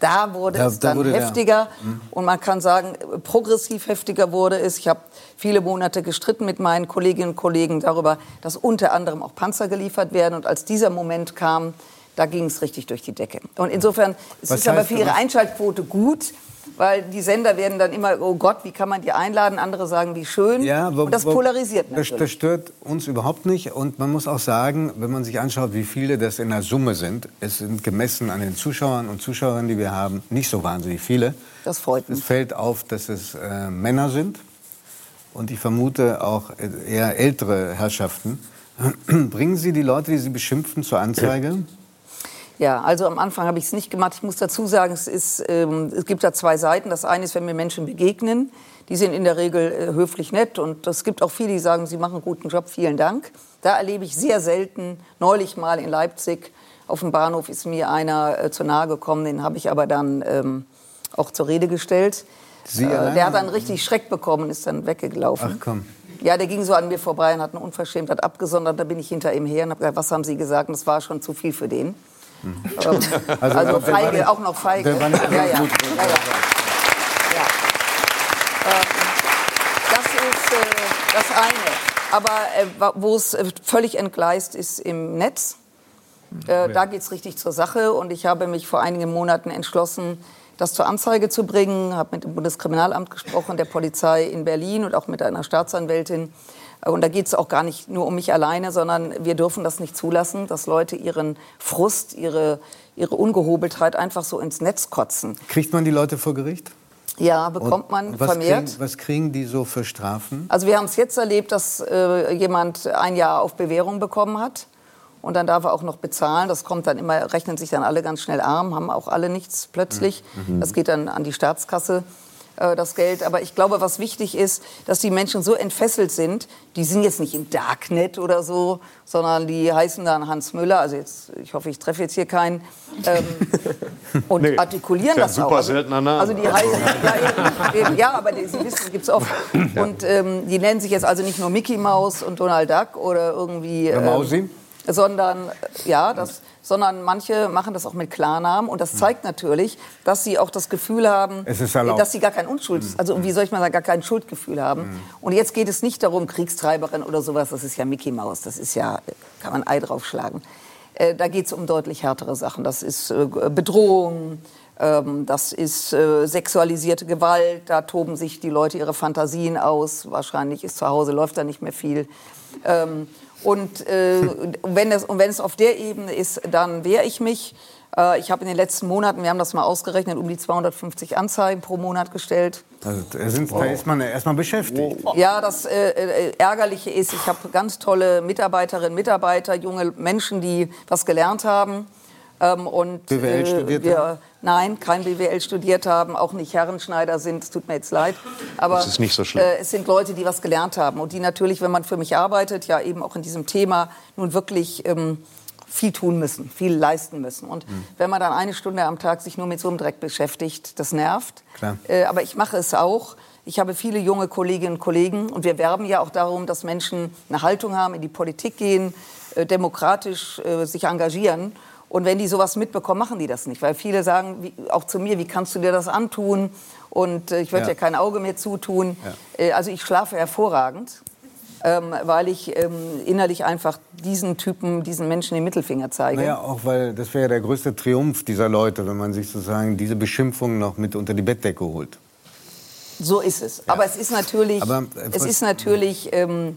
Da wurde Da- es da dann wurde der- heftiger und man kann sagen, progressiv heftiger wurde es. Ich habe viele Monate gestritten mit meinen Kolleginnen und Kollegen darüber, dass unter anderem auch Panzer geliefert werden. Und als dieser Moment kam, da ging es richtig durch die Decke. Und insofern ist Was es aber für Ihre? Einschaltquote gut, weil die Sender werden dann immer, oh Gott, wie kann man die einladen? Andere sagen, wie schön. wo- und das polarisiert das, natürlich. das stört uns überhaupt nicht. Und man muss auch sagen, wenn man sich anschaut, wie viele das in der Summe sind, es sind gemessen an den Zuschauern und Zuschauerinnen, die wir haben, nicht so wahnsinnig viele. Das freut Es mich. fällt auf, dass es äh, Männer sind und ich vermute auch eher ältere Herrschaften. Bringen Sie die Leute, die Sie beschimpfen, zur Anzeige? Ja, also am Anfang habe ich es nicht gemacht. Ich muss dazu sagen, es, ist, ähm, es gibt da zwei Seiten. Das eine ist, wenn mir Menschen begegnen, die sind in der Regel äh, höflich nett und es gibt auch viele, die sagen, sie machen einen guten Job, vielen Dank. Da erlebe ich sehr selten, neulich mal in Leipzig auf dem Bahnhof ist mir einer äh, zu nahe gekommen, den habe ich aber dann ähm, auch zur Rede gestellt. Sie Äh, der hat dann richtig Schreck bekommen und ist dann weggelaufen. Ach komm. Ja, der ging so an mir vorbei und hat eine Unverschämtheit abgesondert. Da bin ich hinter ihm her und habe gesagt, was haben Sie gesagt? Und das war schon zu viel für den. Also, also, war feige, auch noch feige. der war nicht ja, ja. ja, gut. ja. ja. Ähm, das ist äh, das eine. Aber äh, wo es äh, völlig entgleist ist im Netz, äh, da geht es richtig zur Sache. Und ich habe mich vor einigen Monaten entschlossen, das zur Anzeige zu bringen, habe mit dem Bundeskriminalamt gesprochen, der Polizei in Berlin und auch mit einer Staatsanwältin. Und da geht es auch gar nicht nur um mich alleine, sondern wir dürfen das nicht zulassen, dass Leute ihren Frust, ihre, ihre Ungehobeltheit einfach so ins Netz kotzen. Kriegt man die Leute vor Gericht? Ja, bekommt man was vermehrt. Kriegen, was kriegen die so für Strafen? Also wir haben es jetzt erlebt, dass äh, jemand ein Jahr auf Bewährung bekommen hat. Und dann darf er auch noch bezahlen. Das kommt dann immer, rechnen sich dann alle ganz schnell arm, haben auch alle nichts plötzlich. Mhm. Das geht dann an die Staatskasse äh, das Geld. Aber ich glaube, was wichtig ist, dass die Menschen so entfesselt sind. Die sind jetzt nicht im Darknet oder so, sondern die heißen dann Hans Müller. Also jetzt, ich hoffe, ich treffe jetzt hier keinen. Ähm, und nee, artikulieren das super auch. Also, seltener Name. Also die heißen, ja, eben, eben, ja, aber die, Sie wissen, gibt's oft. Ja. Und ähm, die nennen sich jetzt also nicht nur Mickey Mouse und Donald Duck oder irgendwie. Ähm, Mausi? Sondern ja, das, sondern manche machen das auch mit Klarnamen und das hm. zeigt natürlich, dass sie auch das Gefühl haben, dass sie gar kein Unschuld, hm. also wie soll ich mal sagen, gar kein Schuldgefühl haben. Hm. Und jetzt geht es nicht darum, Kriegstreiberin oder sowas, das ist ja Mickey Mouse, das ist ja, kann man Ei draufschlagen. Äh, da geht es um deutlich härtere Sachen. Das ist äh, Bedrohung, ähm, das ist äh, sexualisierte Gewalt, da toben sich die Leute ihre Fantasien aus. Wahrscheinlich ist zu Hause, läuft da nicht mehr viel. Ähm, und, äh, wenn es, und wenn es auf der Ebene ist, dann wehre ich mich. Äh, ich habe in den letzten Monaten, wir haben das mal ausgerechnet, um die 250 Anzeigen pro Monat gestellt. Also, da, sind, wow. da ist man erstmal beschäftigt. Ja, das äh, äh, Ärgerliche ist, ich habe ganz tolle Mitarbeiterinnen, und Mitarbeiter, junge Menschen, die was gelernt haben. Ähm, und, BWL äh, studiert wir, Nein, kein BWL studiert haben, auch nicht Herrenschneider sind. Es tut mir jetzt leid. Aber das ist nicht so schlimm. Äh, es sind Leute, die was gelernt haben und die natürlich, wenn man für mich arbeitet, ja eben auch in diesem Thema nun wirklich ähm, viel tun müssen, viel leisten müssen. Und mhm. wenn man dann eine Stunde am Tag sich nur mit so einem Dreck beschäftigt, das nervt. Klar. Äh, aber ich mache es auch. Ich habe viele junge Kolleginnen und Kollegen und wir werben ja auch darum, dass Menschen eine Haltung haben, in die Politik gehen, äh, demokratisch äh, sich engagieren. Und wenn die sowas mitbekommen, machen die das nicht. Weil viele sagen, wie, auch zu mir, wie kannst du dir das antun? Und äh, ich würde ja. dir kein Auge mehr zutun. Ja. Äh, also ich schlafe hervorragend, ähm, weil ich ähm, innerlich einfach diesen Typen, diesen Menschen den Mittelfinger zeige. Naja, auch weil das wäre der größte Triumph dieser Leute, wenn man sich sozusagen diese Beschimpfung noch mit unter die Bettdecke holt. So ist es. Ja. Aber es ist natürlich, Aber, äh, es ist natürlich ähm,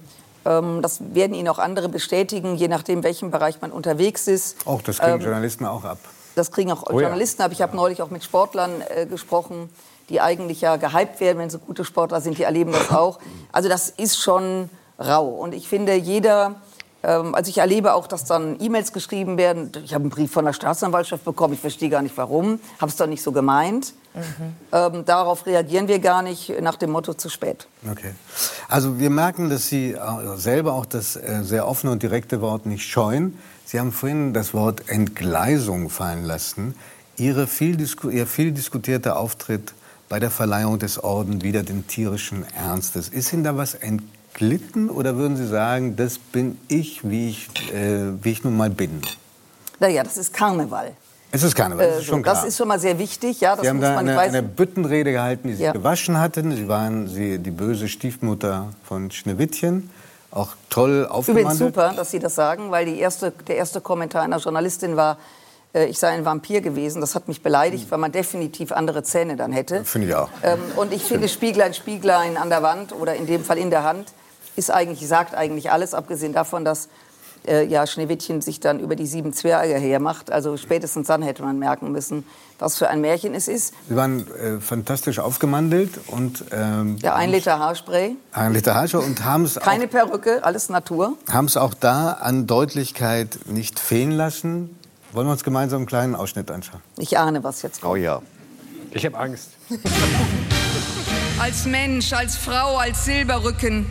das werden Ihnen auch andere bestätigen, je nachdem, welchem Bereich man unterwegs ist. Auch, das kriegen ähm, Journalisten auch ab. Das kriegen auch oh, Journalisten ab. Ich habe neulich auch mit Sportlern äh, gesprochen, die eigentlich ja gehypt werden, wenn sie gute Sportler sind, die erleben das auch. Also das ist schon rau. Und ich finde, jeder, ähm, also ich erlebe auch, dass dann E-Mails geschrieben werden. Ich habe einen Brief von der Staatsanwaltschaft bekommen, ich verstehe gar nicht warum, habe es doch nicht so gemeint. Mhm. Ähm, darauf reagieren wir gar nicht nach dem Motto zu spät. Okay. Also wir merken, dass Sie selber auch das äh, sehr offene und direkte Wort nicht scheuen. Sie haben vorhin das Wort Entgleisung fallen lassen. Ihre viel Ihr viel diskutierter Auftritt bei der Verleihung des Orden wieder den tierischen Ernstes. Ist Ihnen da was entglitten oder würden Sie sagen, das bin ich, wie ich, äh, wie ich nun mal bin? Naja, das ist Karneval. Es ist Karneval, das ist schon klar. Das ist schon mal sehr wichtig. Ja, Sie haben da eine, eine, Büttenrede gehalten, die Sie ja. gewaschen hatten. Sie waren Sie, die böse Stiefmutter von Schneewittchen. Auch toll aufgemantelt. Übrigens super, dass Sie das sagen, weil erste, der erste Kommentar einer Journalistin war, äh, ich sei ein Vampir gewesen. Das hat mich beleidigt, weil man definitiv andere Zähne dann hätte. Finde ich auch. Ähm, und ich finde Spieglein, Spieglein an der Wand oder in dem Fall in der Hand ist eigentlich, sagt eigentlich alles, abgesehen davon, dass äh, ja, Schneewittchen sich dann über die sieben Zwerge hermacht. Also spätestens dann hätte man merken müssen, was für ein Märchen es ist. Sie waren äh, fantastisch aufgemandelt und ähm, ja, ein Liter Haarspray. Ein Liter Haarspray und haben es keine Perücke, alles Natur. Haben es auch da an Deutlichkeit nicht fehlen lassen. Wollen wir uns gemeinsam einen kleinen Ausschnitt anschauen? Ich ahne, was jetzt kommt. Oh ja. Ich habe Angst. als Mensch, als Frau, als Silberrücken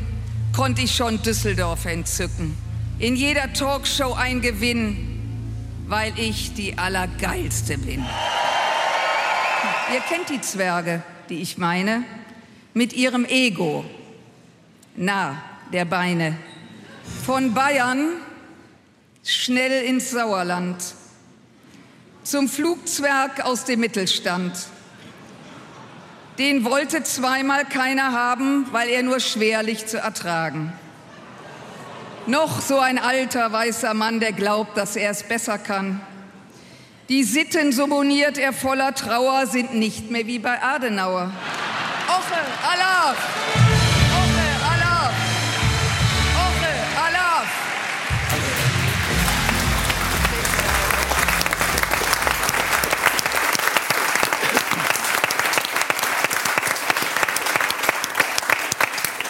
konnte ich schon Düsseldorf entzücken in jeder Talkshow ein Gewinn, weil ich die Allergeilste bin. Ihr kennt die Zwerge, die ich meine, mit ihrem Ego, nah der Beine. Von Bayern schnell ins Sauerland, zum Flugzwerg aus dem Mittelstand. Den wollte zweimal keiner haben, weil er nur schwerlich zu ertragen. Noch so ein alter weißer Mann, der glaubt, dass er es besser kann. Die Sitten, so moniert er voller Trauer, sind nicht mehr wie bei Adenauer. Oche, Alaf!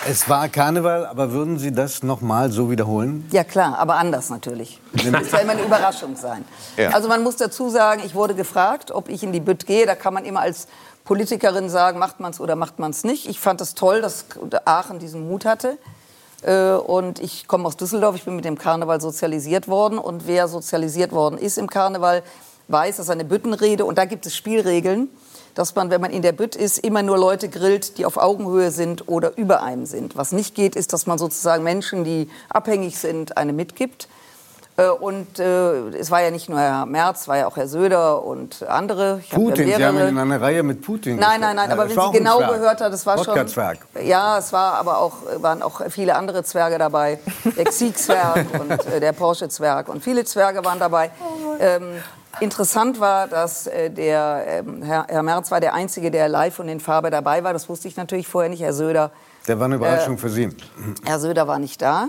Es war Karneval, aber würden Sie das noch mal so wiederholen? Ja klar, aber anders natürlich. Das ja immer eine Überraschung sein. Ja. Also man muss dazu sagen, ich wurde gefragt, ob ich in die Bütt gehe. Da kann man immer als Politikerin sagen, macht man es oder macht man es nicht. Ich fand es toll, dass Aachen diesen Mut hatte. Äh, Und ich komme aus Düsseldorf, ich bin mit dem Karneval sozialisiert worden. Und wer sozialisiert worden ist im Karneval, weiß, das ist eine Büttenrede. Und da gibt es Spielregeln, dass man, wenn man in der Bütt ist, immer nur Leute grillt, die auf Augenhöhe sind oder über einem sind. Was nicht geht, ist, dass man sozusagen Menschen, die abhängig sind, eine mitgibt. Äh, Und äh, es war ja nicht nur Herr Merz, es war ja auch Herr Söder und andere. Ich hab ja Putin, Sie haben in einer Reihe mit Putin. Nein, nein, nein, aber wenn Sie genau gehört haben, das war schon. Ja, es war aber auch, waren auch viele andere Zwerge dabei. Der Xi-Zwerg und äh, der Porsche-Zwerg und viele Zwerge waren dabei. Ähm, interessant war, dass äh, der ähm, Herr, Herr Merz war der Einzige, der live und in Farbe dabei war. Das wusste ich natürlich vorher nicht. Herr Söder, Der war eine Überraschung Äh, für Sie. Herr Söder war nicht da.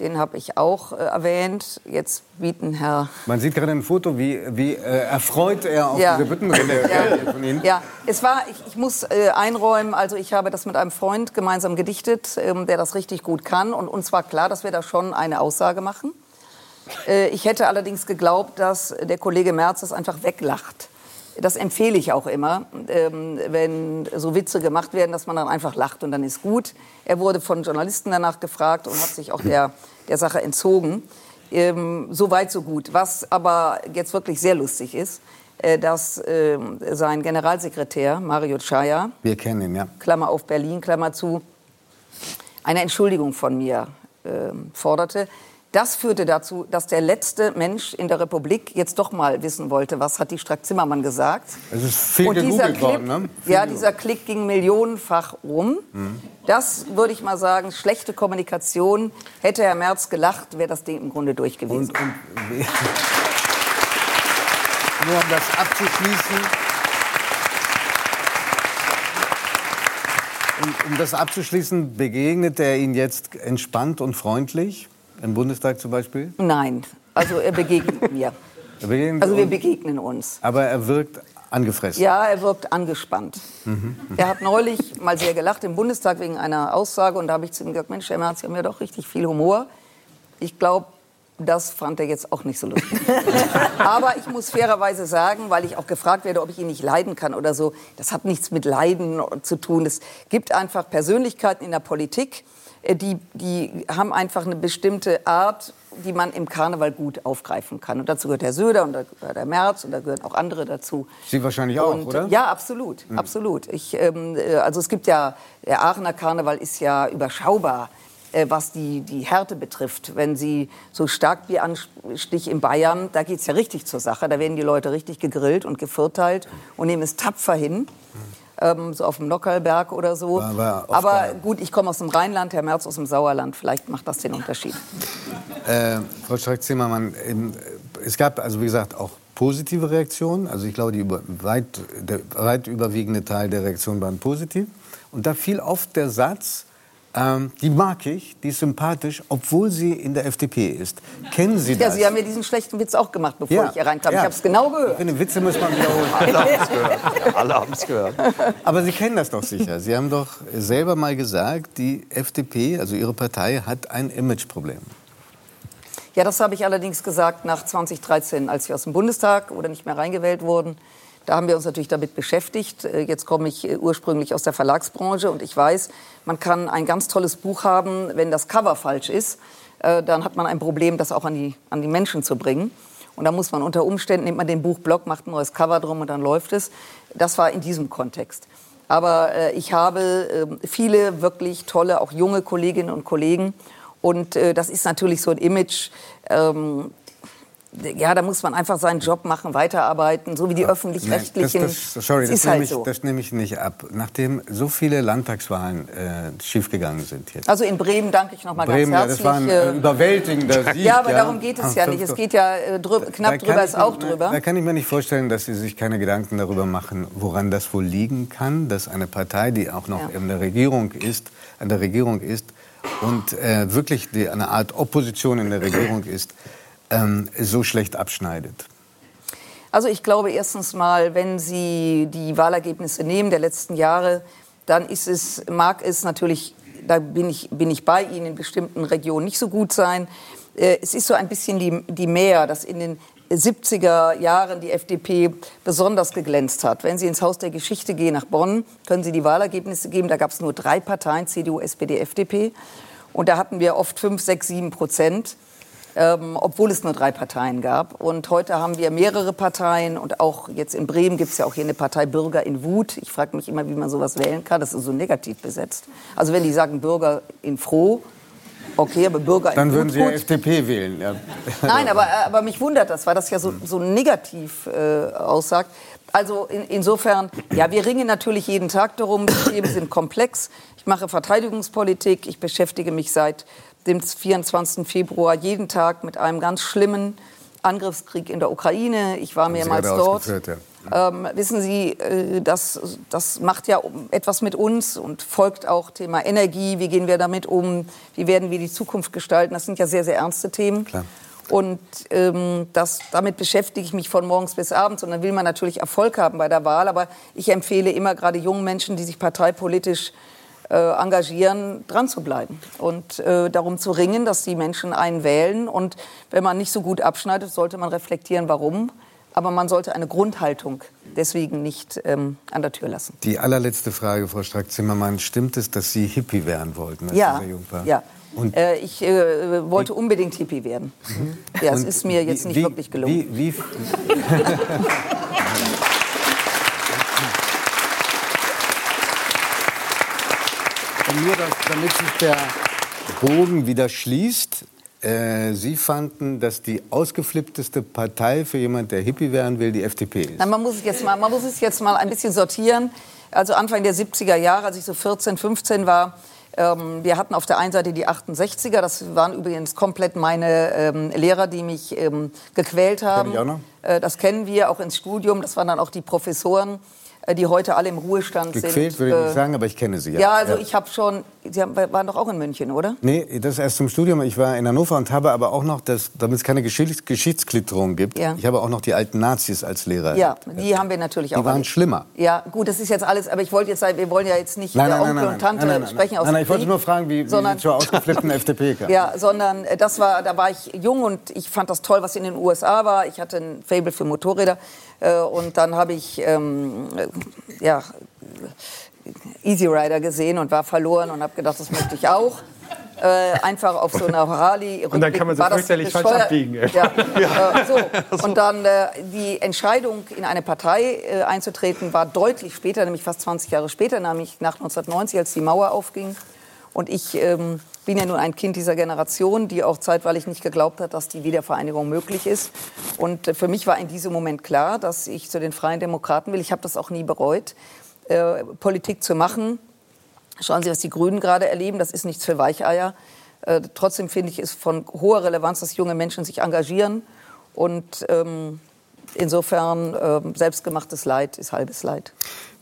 Den habe ich auch äh, erwähnt. Jetzt bieten Herr Man sieht gerade ein Foto, wie, wie äh, erfreut er auf Ja. diese Büttenrede Ja. von Ihnen. Ja, es war, ich, ich muss äh, einräumen, also ich habe das mit einem Freund gemeinsam gedichtet, ähm, der das richtig gut kann. Und uns war klar, dass wir da schon eine Aussage machen. Äh, ich hätte allerdings geglaubt, dass der Kollege Merz das einfach weglacht. Das empfehle ich auch immer, ähm, wenn so Witze gemacht werden, dass man dann einfach lacht und dann ist gut. Er wurde von Journalisten danach gefragt und hat sich auch der, der Sache entzogen. Ähm, so weit, so gut. Was aber jetzt wirklich sehr lustig ist, äh, dass ähm, sein Generalsekretär Mario Chaya, Wir kennen ihn, ja. Klammer auf Berlin, Klammer zu, eine Entschuldigung von mir forderte. Das führte dazu, dass der letzte Mensch in der Republik jetzt doch mal wissen wollte, was hat die Strack-Zimmermann gesagt. Es ist viel Und dieser Clip, worden, ne? Viel ja, dieser Klick ging millionenfach rum. Das würde ich mal sagen, schlechte Kommunikation. Hätte Herr Merz gelacht, wäre das Ding im Grunde durch gewesen. Und, und nur um das abzuschließen. Um, um das abzuschließen, begegnet er Ihnen jetzt entspannt und freundlich? Im Bundestag zum Beispiel? Nein, also er begegnet mir. Er begegnet Also wir begegnen uns. aber er wirkt angefressen. Ja, er wirkt angespannt. Er hat neulich mal sehr gelacht im Bundestag wegen einer Aussage und da habe ich zu ihm gesagt, Mensch, Herr Merz, Sie haben ja doch richtig viel Humor. Ich glaube, das fand er jetzt auch nicht so lustig. Aber ich muss fairerweise sagen, weil ich auch gefragt werde, ob ich ihn nicht leiden kann oder so, das hat nichts mit Leiden zu tun. Es gibt einfach Persönlichkeiten in der Politik, die, die haben einfach eine bestimmte Art, die man im Karneval gut aufgreifen kann. Und dazu gehört Herr Söder und da gehört Herr Merz und da gehören auch andere dazu. Sie wahrscheinlich auch, Und, oder? Ja, absolut, absolut. Ich, ähm, äh, also es gibt ja, der Aachener Karneval ist ja überschaubar, äh, was die, die Härte betrifft. Wenn Sie so Starkbieranstich in Bayern, da geht es ja richtig zur Sache. Da werden die Leute richtig gegrillt und gevierteilt und nehmen es tapfer hin. Ähm, so auf dem Nockerlberg oder so. War- war Aber gut, ich komme aus dem Rheinland, Herr Merz aus dem Sauerland. Vielleicht macht das den Unterschied. Äh, Frau Strack-Zimmermann, ähm, es gab also wie gesagt auch positive Reaktionen. Also ich glaube, die über, weit, der weit überwiegende Teil der Reaktionen waren positiv. Und da fiel oft der Satz, ähm, die mag ich, die ist sympathisch, obwohl sie in der FDP ist. Kennen Sie Ja, das? Sie haben mir diesen schlechten Witz auch gemacht, bevor ich hier reinkam. Ich habe es genau Ich gehört. finde, Witze muss man wiederholen. Alle haben es gehört. Alle haben es gehört. Aber Sie kennen das doch sicher. Sie haben doch selber mal gesagt, die FDP, also Ihre Partei, hat ein Imageproblem. Ja, das habe ich allerdings gesagt nach 2013, als wir aus dem Bundestag oder nicht mehr reingewählt wurden. Da haben wir uns natürlich damit beschäftigt. Äh, Jetzt komme ich äh, ursprünglich aus der Verlagsbranche und ich weiß, man kann ein ganz tolles Buch haben, wenn das Cover falsch ist, äh, dann hat man ein Problem, das auch an die, an die Menschen zu bringen. Und da muss man unter Umständen, nimmt man den Buchblock, macht ein neues Cover drum und dann läuft es. Das war in diesem Kontext. Aber ich habe äh, viele wirklich tolle, auch junge Kolleginnen und Kollegen. Und das ist natürlich so ein Image, ähm, ja, da muss man einfach seinen Job machen, weiterarbeiten, so wie die öffentlich-rechtlichen. Das, das, sorry, das, ist halt nehme ich, so. das nehme ich nicht ab. Nachdem so viele Landtagswahlen äh, schiefgegangen sind jetzt. Also in Bremen danke ich noch mal Bremen, ja, ganz das war ein herzlich. äh, äh, überwältigender Sieg. ja, aber darum geht es ja nicht. Es 5. geht ja äh, knapp drüber ist auch drüber. Da kann ich mir nicht vorstellen, dass Sie sich keine Gedanken darüber machen, woran das wohl liegen kann, dass eine Partei, die auch noch Ja. in der Regierung ist, an der Regierung ist und äh, wirklich die, eine Art Opposition in der Regierung ist, ähm, so schlecht abschneidet. Also ich glaube erstens mal, wenn Sie die Wahlergebnisse nehmen der letzten Jahre, dann ist es, mag es natürlich, da bin ich, bin ich bei Ihnen, in bestimmten Regionen nicht so gut sein. Äh, Es ist so ein bisschen die, die Mehr, dass in den 70er Jahren die FDP besonders geglänzt hat. Wenn Sie ins Haus der Geschichte gehen nach Bonn, können Sie die Wahlergebnisse geben. Da gab es nur drei Parteien, CDU, SPD, FDP. Und da hatten wir oft 5, 6, 7 Prozent ähm, obwohl es nur drei Parteien gab. Und heute haben wir mehrere Parteien und auch jetzt in Bremen gibt es ja auch hier eine Partei Bürger in Wut. Ich frage mich immer, wie man sowas wählen kann. Das ist so negativ besetzt. Also wenn die sagen Bürger in Froh, okay, aber Bürger in Dann Wut, würden Sie ja. FDP wählen. Ja. Nein, aber, aber mich wundert das, weil das ja so, so negativ äh, aussagt. Also in, insofern, ja, wir ringen natürlich jeden Tag darum. Die Themen sind komplex. Ich mache Verteidigungspolitik. Ich beschäftige mich seit dem 24. Februar jeden Tag mit einem ganz schlimmen Angriffskrieg in der Ukraine. Ich war mehrmals dort. ja. Ähm, wissen Sie, äh, das, das macht ja etwas mit uns und folgt auch Thema Energie. Wie gehen wir damit um? Wie werden wir die Zukunft gestalten? Das sind ja sehr, sehr ernste Themen. Klar. Und ähm, das, damit beschäftige ich mich von morgens bis abends. Und dann will man natürlich Erfolg haben bei der Wahl. Aber ich empfehle immer gerade jungen Menschen, die sich parteipolitisch engagieren, dran zu bleiben und äh, darum zu ringen, dass die Menschen einen wählen. Und wenn man nicht so gut abschneidet, sollte man reflektieren, warum. Aber man sollte eine Grundhaltung deswegen nicht ähm, an der Tür lassen. Die allerletzte Frage, Frau Strack-Zimmermann. Stimmt es, dass Sie Hippie werden wollten, als Ja, Sie sehr jung waren? ja. Und, Äh, ich äh, wollte unbedingt Hippie werden. Ja, es ist mir jetzt wie- nicht wie, wirklich gelungen. Wie, wie, Und nur, dass, damit sich der Bogen wieder schließt. Äh, Sie fanden, dass die ausgeflippteste Partei für jemand, der Hippie werden will, die FDP ist. Na, man, muss es jetzt mal, man muss es jetzt mal ein bisschen sortieren. Also Anfang der 70er Jahre, als ich so 14, 15 war, ähm, wir hatten auf der einen Seite die 68er, das waren übrigens komplett meine ähm, Lehrer, die mich ähm, gequält haben. ich auch noch. Äh, das kennen wir auch ins Studium, das waren dann auch die Professoren, die heute alle im Ruhestand sind. Gequält würde ich Äh, nicht sagen, aber ich kenne Sie. Ja, also ich habe schon, Sie haben, waren doch auch in München, oder? Nee, das erst zum Studium. Ich war in Hannover und habe aber auch noch, das, damit es keine Geschichts Geschichtsklitterung gibt, Ja. ich habe auch noch die alten Nazis als Lehrer. Ja, die haben wir natürlich auch. Die waren alle. schlimmer. Ja, gut, das ist jetzt alles, aber ich wollte jetzt sagen, wir wollen ja jetzt nicht Nein, äh, nein, nein, Onkel nein, und Tante nein, nein, nein, sprechen aus nein, nein, dem ich wollte nur fragen, wie, wie sondern, Sie zur ausgeflippten FDP kamen. Ja, sondern äh, das war, da war ich jung und ich fand das toll, was in den USA war. Ich hatte ein Fable für Motorräder äh, und dann habe ich ähm, äh, ja, Easy Rider gesehen und war verloren und habe gedacht, das möchte ich auch. Äh, einfach auf so einer Harley. Und dann kann man so fürchterlich falsch abbiegen, ey. Ja. Äh, so. Und dann äh, die Entscheidung, in eine Partei äh, einzutreten, war deutlich später, nämlich fast 20 Jahre später, nämlich nach 1990, als die Mauer aufging. Und ich ähm, bin ja nun ein Kind dieser Generation, die auch zeitweilig nicht geglaubt hat, dass die Wiedervereinigung möglich ist. Und äh, für mich war in diesem Moment klar, dass ich zu den Freien Demokraten will. Ich habe das auch nie bereut, äh, Politik zu machen. Schauen Sie, was die Grünen gerade erleben. Das ist nichts für Weicheier. Äh, trotzdem finde ich es von hoher Relevanz, dass junge Menschen sich engagieren. Und ähm, insofern, ähm, selbstgemachtes Leid ist halbes Leid.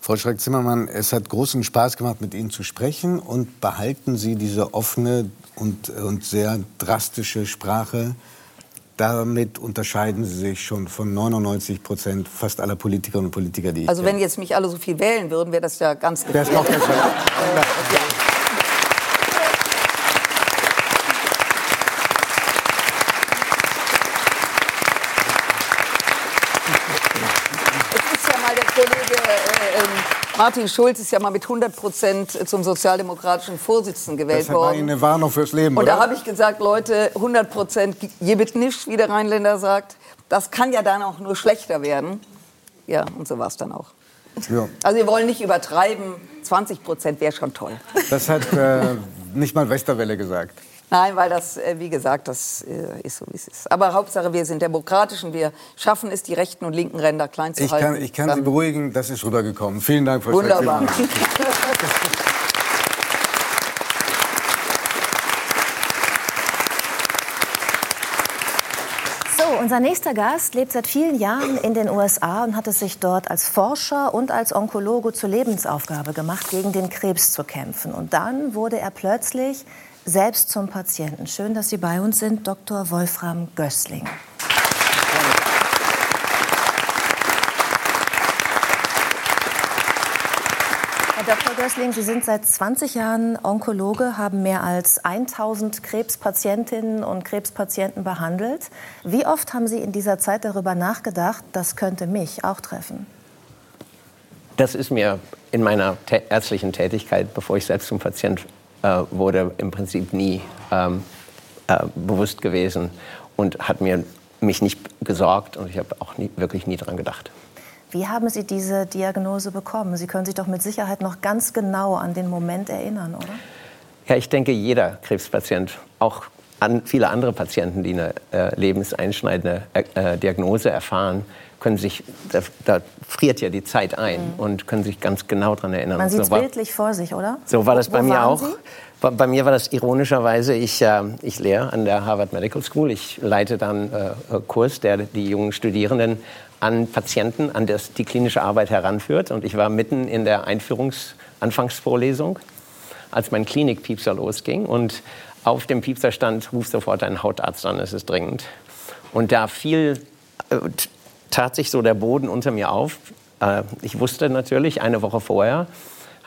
Frau Schreck-Zimmermann, es hat großen Spaß gemacht, mit Ihnen zu sprechen. Und behalten Sie diese offene und, und sehr drastische Sprache. Damit unterscheiden Sie sich schon von 99 Prozent fast aller Politikerinnen und Politiker, die ich Also kenne. wenn jetzt mich alle so viel wählen würden, wäre das ja ganz Wer ist noch gefährlich. besser? Es ist ja mal der Kollege äh, ähm, Martin Schulz ist ja mal mit 100 Prozent zum sozialdemokratischen Vorsitzenden gewählt Das war worden. Ihnen eine Warnung fürs Leben, Und oder? da habe ich gesagt, Leute, 100 Prozent jebit nicht, wie der Rheinländer sagt. Das kann ja dann auch nur schlechter werden. Ja, und so war es dann auch. ja. Also wir wollen nicht übertreiben. 20 Prozent wäre schon toll. Das hat äh, nicht mal Westerwelle gesagt. Nein, weil das, äh, wie gesagt, das äh, ist so, wie es ist. Aber Hauptsache, wir sind demokratisch und wir schaffen es, die rechten und linken Ränder klein zu Ich halten. kann, ich kann Sie beruhigen, das ist rübergekommen. Vielen Dank, Frau Wunderbar. Unser nächster Gast lebt seit vielen Jahren in den USA und hat es sich dort als Forscher und als Onkologe zur Lebensaufgabe gemacht, gegen den Krebs zu kämpfen. Und dann wurde er plötzlich selbst zum Patienten. Schön, dass Sie bei uns sind, Dr. Wolfram Gößling. Herr Dr. Gößling, Sie sind seit 20 Jahren Onkologe, haben mehr als 1000 Krebspatientinnen und Krebspatienten behandelt. Wie oft haben Sie in dieser Zeit darüber nachgedacht, das könnte mich auch treffen? Das ist mir in meiner ärztlichen Tätigkeit, bevor ich selbst zum Patient äh, wurde, im Prinzip nie ähm, äh, bewusst gewesen und hat mir mich nicht gesorgt und ich habe auch nie, wirklich nie daran gedacht. Wie haben Sie diese Diagnose bekommen? Sie können sich doch mit Sicherheit noch ganz genau an den Moment erinnern, oder? Ja, ich denke, jeder Krebspatient, auch an viele andere Patienten, die eine äh, lebenseinschneidende äh, Diagnose erfahren, können sich, da, da, friert ja die Zeit ein mhm. und können sich ganz genau daran erinnern. Man sieht es so bildlich vor sich, oder? So war das Wo, bei mir auch. Bei, bei mir war das ironischerweise, ich, äh, ich lehre an der Harvard Medical School. Ich leite dann äh, Kurs, der die jungen Studierenden an Patienten, an das die klinische Arbeit heranführt. Und ich war mitten in der Einführungsanfangsvorlesung, als mein Klinikpiepser losging. Und auf dem Piepser stand, ruf sofort einen Hautarzt an, es ist dringend. Und da fiel, äh, tat sich so der Boden unter mir auf. Äh, ich wusste natürlich, eine Woche vorher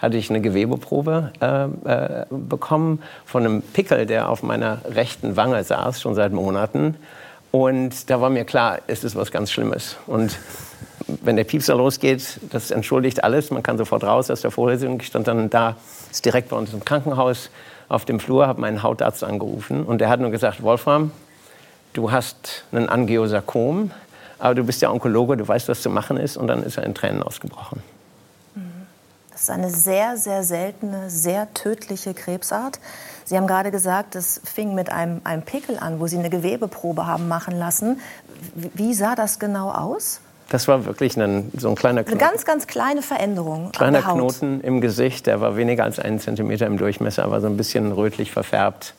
hatte ich eine Gewebeprobe äh, äh, bekommen von einem Pickel, der auf meiner rechten Wange saß, schon seit Monaten. Und da war mir klar, es ist was ganz Schlimmes. Und wenn der Piepser losgeht, das entschuldigt alles. Man kann sofort raus aus der Vorlesung. Ich stand dann da, ist direkt bei uns im Krankenhaus auf dem Flur, habe meinen Hautarzt angerufen. Und der hat nur gesagt, Wolfram, du hast einen Angiosarkom, aber du bist ja Onkologe, du weißt, was zu machen ist. Und dann ist er in Tränen ausgebrochen. Das ist eine sehr, sehr seltene, sehr tödliche Krebsart. Sie haben gerade gesagt, es fing mit einem, einem Pickel an, wo Sie eine Gewebeprobe haben machen lassen. Wie sah das genau aus? Das war wirklich ein, so ein kleiner Knoten. Eine ganz, ganz kleine Veränderung. Kleiner Knoten im Gesicht, der war weniger als einen Zentimeter im Durchmesser, aber so ein bisschen rötlich verfärbt.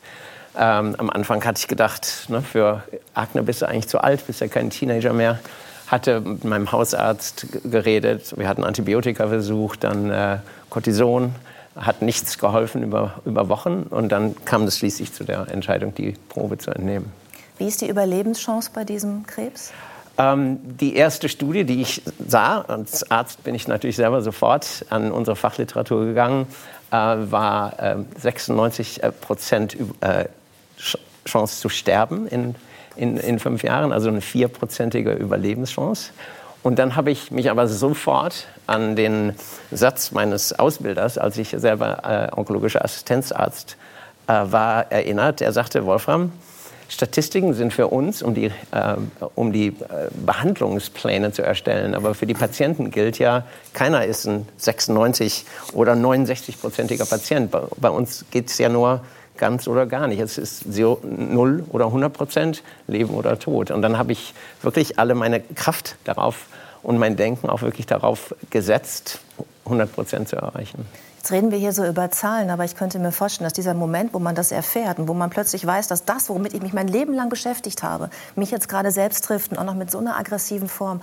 Ähm, am Anfang hatte ich gedacht, ne, für Agne bist du eigentlich zu alt, bist ja kein Teenager mehr. Hatte mit meinem Hausarzt geredet, wir hatten Antibiotika versucht, dann äh, Cortison, hat nichts geholfen über, über Wochen. Und dann kam es schließlich zu der Entscheidung, die Probe zu entnehmen. Wie ist die Überlebenschance bei diesem Krebs? Ähm, die erste Studie, die ich sah, als Arzt bin ich natürlich selber sofort an unsere Fachliteratur gegangen, äh, war äh, 96 Prozent äh, Chance zu sterben in, in, in fünf Jahren, also eine vierprozentige Überlebenschance. Und dann habe ich mich aber sofort an den Satz meines Ausbilders, als ich selber äh, onkologischer Assistenzarzt äh, war, erinnert. Er sagte, Wolfram, Statistiken sind für uns, um die, äh, um die äh, Behandlungspläne zu erstellen. Aber für die Patienten gilt ja, keiner ist ein 96 oder 69-prozentiger Patient. Bei, bei uns geht es ja nur ganz oder gar nicht. Es ist 0 oder 100 Prozent, Leben oder Tod. Und dann habe ich wirklich alle meine Kraft darauf und mein Denken auch wirklich darauf gesetzt, 100 Prozent zu erreichen. Jetzt reden wir hier so über Zahlen, aber ich könnte mir vorstellen, dass dieser Moment, wo man das erfährt und wo man plötzlich weiß, dass das, womit ich mich mein Leben lang beschäftigt habe, mich jetzt gerade selbst trifft und auch noch mit so einer aggressiven Form,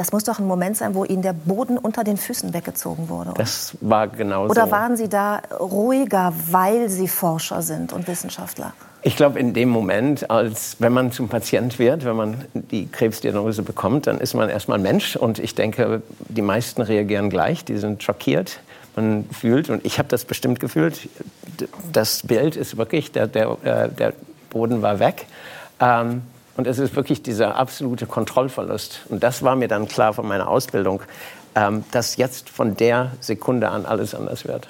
das muss doch ein Moment sein, wo Ihnen der Boden unter den Füßen weggezogen wurde. Oder? Das war genau Oder so. waren Sie da ruhiger, weil Sie Forscher sind und Wissenschaftler? Ich glaube, in dem Moment, als wenn man zum Patient wird, wenn man die Krebsdiagnose bekommt, dann ist man erstmal Mensch. Und ich denke, die meisten reagieren gleich. Die sind schockiert. Man fühlt, und ich habe das bestimmt gefühlt, das Bild ist wirklich, der, der, äh, der Boden war weg. Ähm, und es ist wirklich dieser absolute Kontrollverlust. Und das war mir dann klar von meiner Ausbildung, ähm, dass jetzt von der Sekunde an alles anders wird.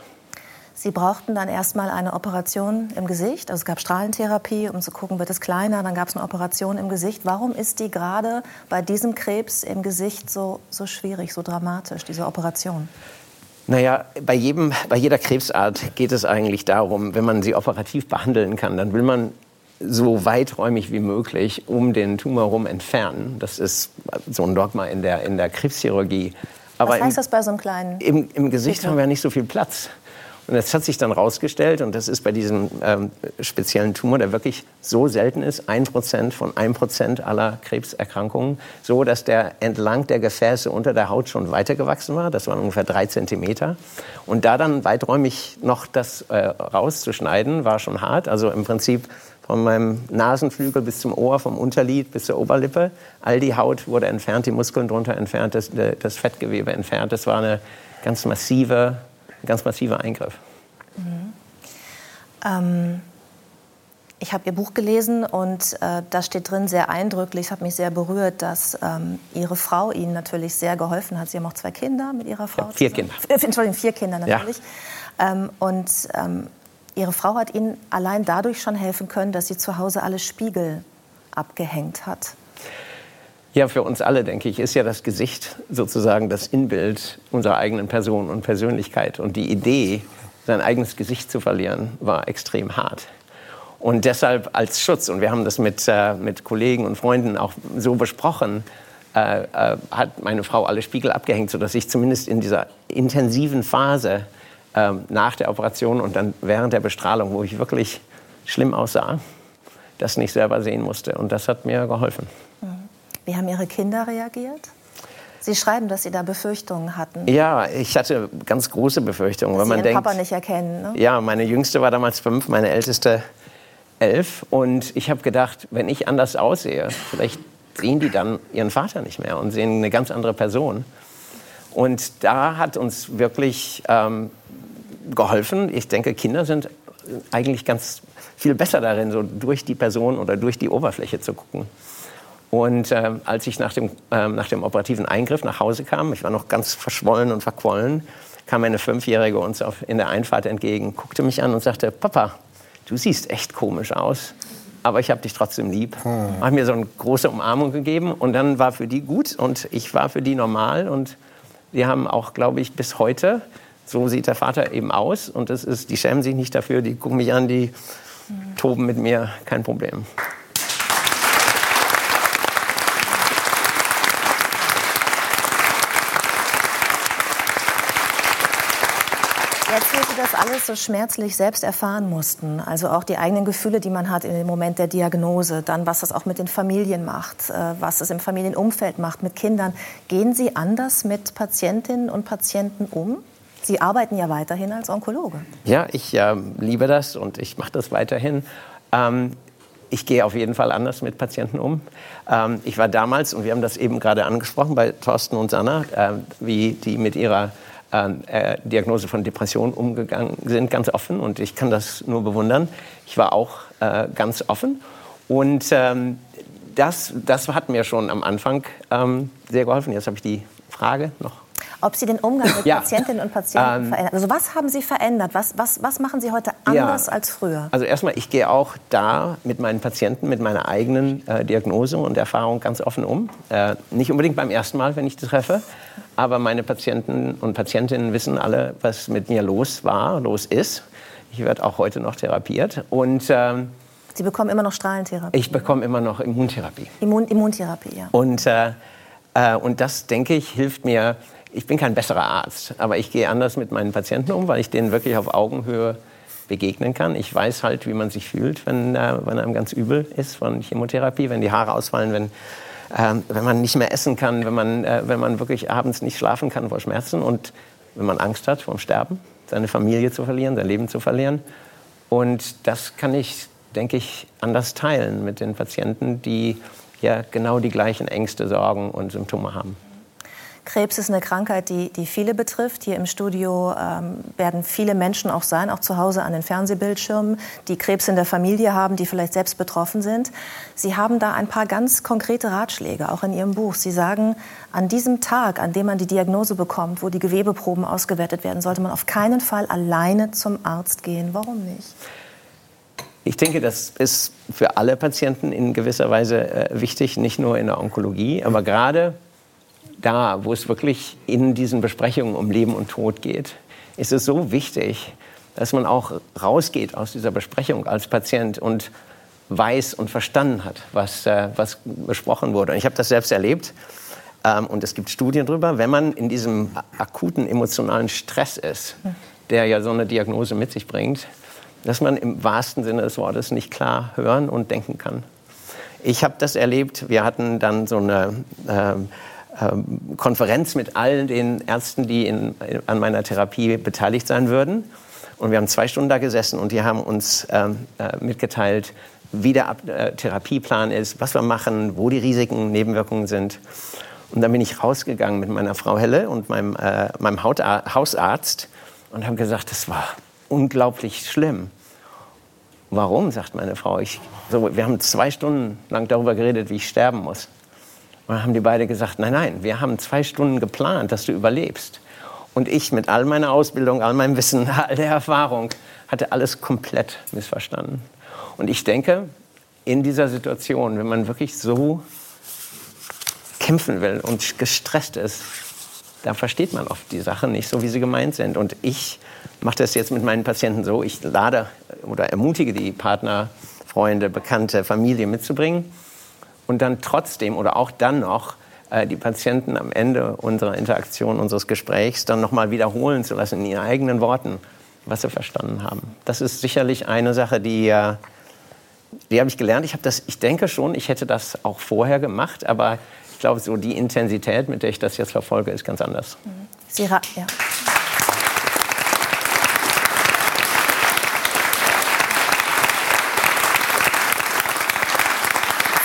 Sie brauchten dann erstmal eine Operation im Gesicht. Also es gab Strahlentherapie, um zu gucken, wird es kleiner. Dann gab es eine Operation im Gesicht. Warum ist die gerade bei diesem Krebs im Gesicht so, so schwierig, so dramatisch, diese Operation? Naja, bei, jedem, bei jeder Krebsart geht es eigentlich darum, wenn man sie operativ behandeln kann, dann will man so weiträumig wie möglich um den Tumor herum entfernen. Das ist so ein Dogma in der, in der Krebschirurgie. Aber Was heißt das bei so einem kleinen? Im, im Gesicht haben wir ja nicht so viel Platz. Und das hat sich dann rausgestellt, und das ist bei diesem ähm, speziellen Tumor, der wirklich so selten ist, ein Prozent von ein Prozent aller Krebserkrankungen, so dass der entlang der Gefäße unter der Haut schon weitergewachsen war. Das waren ungefähr drei Zentimeter. Und da dann weiträumig noch das äh, rauszuschneiden, war schon hart. Also im Prinzip von meinem Nasenflügel bis zum Ohr, vom Unterlid bis zur Oberlippe. All die Haut wurde entfernt, die Muskeln drunter entfernt, das, das Fettgewebe entfernt. Das war eine ganz massive, ganz massiver Eingriff. Mhm. Ähm, ich habe Ihr Buch gelesen und äh, da steht drin sehr eindrücklich, es hat mich sehr berührt, dass ähm, Ihre Frau Ihnen natürlich sehr geholfen hat. Sie haben auch zwei Kinder mit Ihrer Frau. Ja, vier Kinder. Äh, Entschuldigung, vier Kinder natürlich. Ja. Ähm, und ähm, Ihre Frau hat Ihnen allein dadurch schon helfen können, dass sie zu Hause alle Spiegel abgehängt hat. Ja, für uns alle, denke ich, ist ja das Gesicht sozusagen das Inbild unserer eigenen Person und Persönlichkeit. Und die Idee, sein eigenes Gesicht zu verlieren, war extrem hart. Und deshalb als Schutz, und wir haben das mit, äh, mit Kollegen und Freunden auch so besprochen, äh, äh, hat meine Frau alle Spiegel abgehängt, sodass ich zumindest in dieser intensiven Phase ähm, nach der Operation und dann während der Bestrahlung, wo ich wirklich schlimm aussah, das nicht selber sehen musste. Und das hat mir geholfen. Mhm. Wie haben Ihre Kinder reagiert? Sie schreiben, dass Sie da Befürchtungen hatten. Ja, ich hatte ganz große Befürchtungen. Dass weil Sie man Ihren denkt, Papa nicht erkennen. Ne? Ja, meine Jüngste war damals fünf, meine Älteste elf. Und ich habe gedacht, wenn ich anders aussehe, vielleicht sehen die dann ihren Vater nicht mehr und sehen eine ganz andere Person. Und da hat uns wirklich ähm, geholfen. Ich denke, Kinder sind eigentlich ganz viel besser darin, so durch die Person oder durch die Oberfläche zu gucken. Und äh, als ich nach dem, äh, nach dem operativen Eingriff nach Hause kam, ich war noch ganz verschwollen und verquollen, kam meine Fünfjährige uns auf, in der Einfahrt entgegen, guckte mich an und sagte, Papa, du siehst echt komisch aus, aber ich habe dich trotzdem lieb. Hm. Hat mir so eine große Umarmung gegeben und dann war für die gut und ich war für die normal und wir haben auch, glaube ich, bis heute so sieht der Vater eben aus und das ist, die schämen sich nicht dafür, die gucken mich an, die toben mit mir, kein Problem. Jetzt, wo Sie das alles so schmerzlich selbst erfahren mussten, also auch die eigenen Gefühle, die man hat in dem Moment der Diagnose, dann was das auch mit den Familien macht, äh, was es im Familienumfeld macht, mit Kindern, gehen Sie anders mit Patientinnen und Patienten um? Sie arbeiten ja weiterhin als Onkologe. Ja, ich äh, liebe das und ich mache das weiterhin. Ähm, ich gehe auf jeden Fall anders mit Patienten um. Ähm, ich war damals, und wir haben das eben gerade angesprochen bei Thorsten und Sanna, äh, wie die mit ihrer ähm, äh, Diagnose von Depression umgegangen sind, ganz offen. Und ich kann das nur bewundern. Ich war auch äh, ganz offen. Und ähm, das, das hat mir schon am Anfang ähm, sehr geholfen. Jetzt habe ich die Frage noch ob Sie den Umgang mit ja. Patientinnen und Patienten ähm, verändern. Also was haben Sie verändert? Was, was, was machen Sie heute anders ja. als früher? Also erstmal, ich gehe auch da mit meinen Patienten, mit meiner eigenen äh, Diagnose und Erfahrung ganz offen um. Äh, nicht unbedingt beim ersten Mal, wenn ich das treffe, aber meine Patienten und Patientinnen wissen alle, was mit mir los war, los ist. Ich werde auch heute noch therapiert und ähm, Sie bekommen immer noch Strahlentherapie? Ich bekomme immer noch Immuntherapie. Immun Immuntherapie, ja. Und, äh, äh und das, denke ich, hilft mir, ich bin kein besserer Arzt, aber ich gehe anders mit meinen Patienten um, weil ich denen wirklich auf Augenhöhe begegnen kann. Ich weiß halt, wie man sich fühlt, wenn, äh, wenn einem ganz übel ist von Chemotherapie, wenn die Haare ausfallen, wenn, äh, wenn man nicht mehr essen kann, wenn man, äh, wenn man wirklich abends nicht schlafen kann vor Schmerzen und wenn man Angst hat vor dem Sterben, seine Familie zu verlieren, sein Leben zu verlieren. Und das kann ich, denke ich, anders teilen mit den Patienten, die ja genau die gleichen Ängste, Sorgen und Symptome haben. Krebs ist eine Krankheit, die, die viele betrifft. Hier im Studio ähm, werden viele Menschen auch sein, auch zu Hause an den Fernsehbildschirmen, die Krebs in der Familie haben, die vielleicht selbst betroffen sind. Sie haben da ein paar ganz konkrete Ratschläge, auch in Ihrem Buch. Sie sagen, an diesem Tag, an dem man die Diagnose bekommt, wo die Gewebeproben ausgewertet werden, sollte man auf keinen Fall alleine zum Arzt gehen. Warum nicht? Ich denke, das ist für alle Patienten in gewisser Weise äh, wichtig, nicht nur in der Onkologie, aber gerade da, wo es wirklich in diesen Besprechungen um Leben und Tod geht, ist es so wichtig, dass man auch rausgeht aus dieser Besprechung als Patient und weiß und verstanden hat, was, äh, was besprochen wurde. Und ich habe das selbst erlebt. Ähm, und es gibt Studien darüber, wenn man in diesem akuten emotionalen Stress ist, der ja so eine Diagnose mit sich bringt, dass man im wahrsten Sinne des Wortes nicht klar hören und denken kann. Ich habe das erlebt. Wir hatten dann so eine ähm, Konferenz mit allen den Ärzten, die in, an meiner Therapie beteiligt sein würden. Und wir haben zwei Stunden da gesessen und die haben uns ähm, äh, mitgeteilt, wie der äh, Therapieplan ist, was wir machen, wo die Risiken, Nebenwirkungen sind. Und dann bin ich rausgegangen mit meiner Frau Helle und meinem, äh, meinem Hausarzt und habe gesagt, das war unglaublich schlimm. Warum, sagt meine Frau. Ich, so, wir haben zwei Stunden lang darüber geredet, wie ich sterben muss. Und dann haben die beide gesagt, nein, nein, wir haben zwei Stunden geplant, dass du überlebst. Und ich mit all meiner Ausbildung, all meinem Wissen, all der Erfahrung, hatte alles komplett missverstanden. Und ich denke, in dieser Situation, wenn man wirklich so kämpfen will und gestresst ist, da versteht man oft die Sachen nicht so, wie sie gemeint sind. Und ich mache das jetzt mit meinen Patienten so, ich lade oder ermutige die Partner, Freunde, Bekannte, Familie mitzubringen und dann trotzdem oder auch dann noch äh, die Patienten am Ende unserer Interaktion, unseres Gesprächs dann nochmal wiederholen zu lassen in ihren eigenen Worten, was sie verstanden haben. Das ist sicherlich eine Sache, die, äh, die habe ich gelernt. Ich, das, ich denke schon, ich hätte das auch vorher gemacht, aber ich glaube, so die Intensität, mit der ich das jetzt verfolge, ist ganz anders. Sie, ja.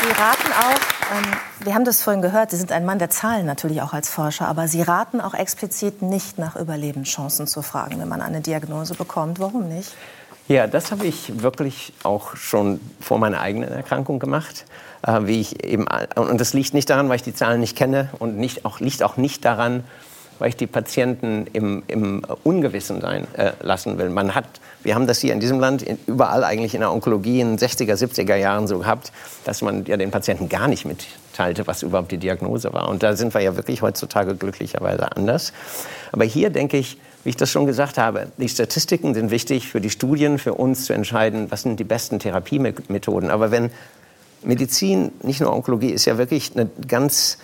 Sie raten auch, ähm, wir haben das vorhin gehört, Sie sind ein Mann der Zahlen natürlich auch als Forscher, aber Sie raten auch explizit nicht nach Überlebenschancen zu fragen, wenn man eine Diagnose bekommt. Warum nicht? Ja, das habe ich wirklich auch schon vor meiner eigenen Erkrankung gemacht. Äh, wie ich eben, und das liegt nicht daran, weil ich die Zahlen nicht kenne und nicht, auch, liegt auch nicht daran, weil ich die Patienten im, im Ungewissen sein äh, lassen will. Man hat, wir haben das hier in diesem Land in, überall eigentlich in der Onkologie in den 60er, 70er Jahren so gehabt, dass man ja den Patienten gar nicht mitteilte, was überhaupt die Diagnose war. Und da sind wir ja wirklich heutzutage glücklicherweise anders. Aber hier denke ich, wie ich das schon gesagt habe, die Statistiken sind wichtig für die Studien, für uns zu entscheiden, was sind die besten Therapiemethoden. Aber wenn Medizin, nicht nur Onkologie, ist ja wirklich eine ganz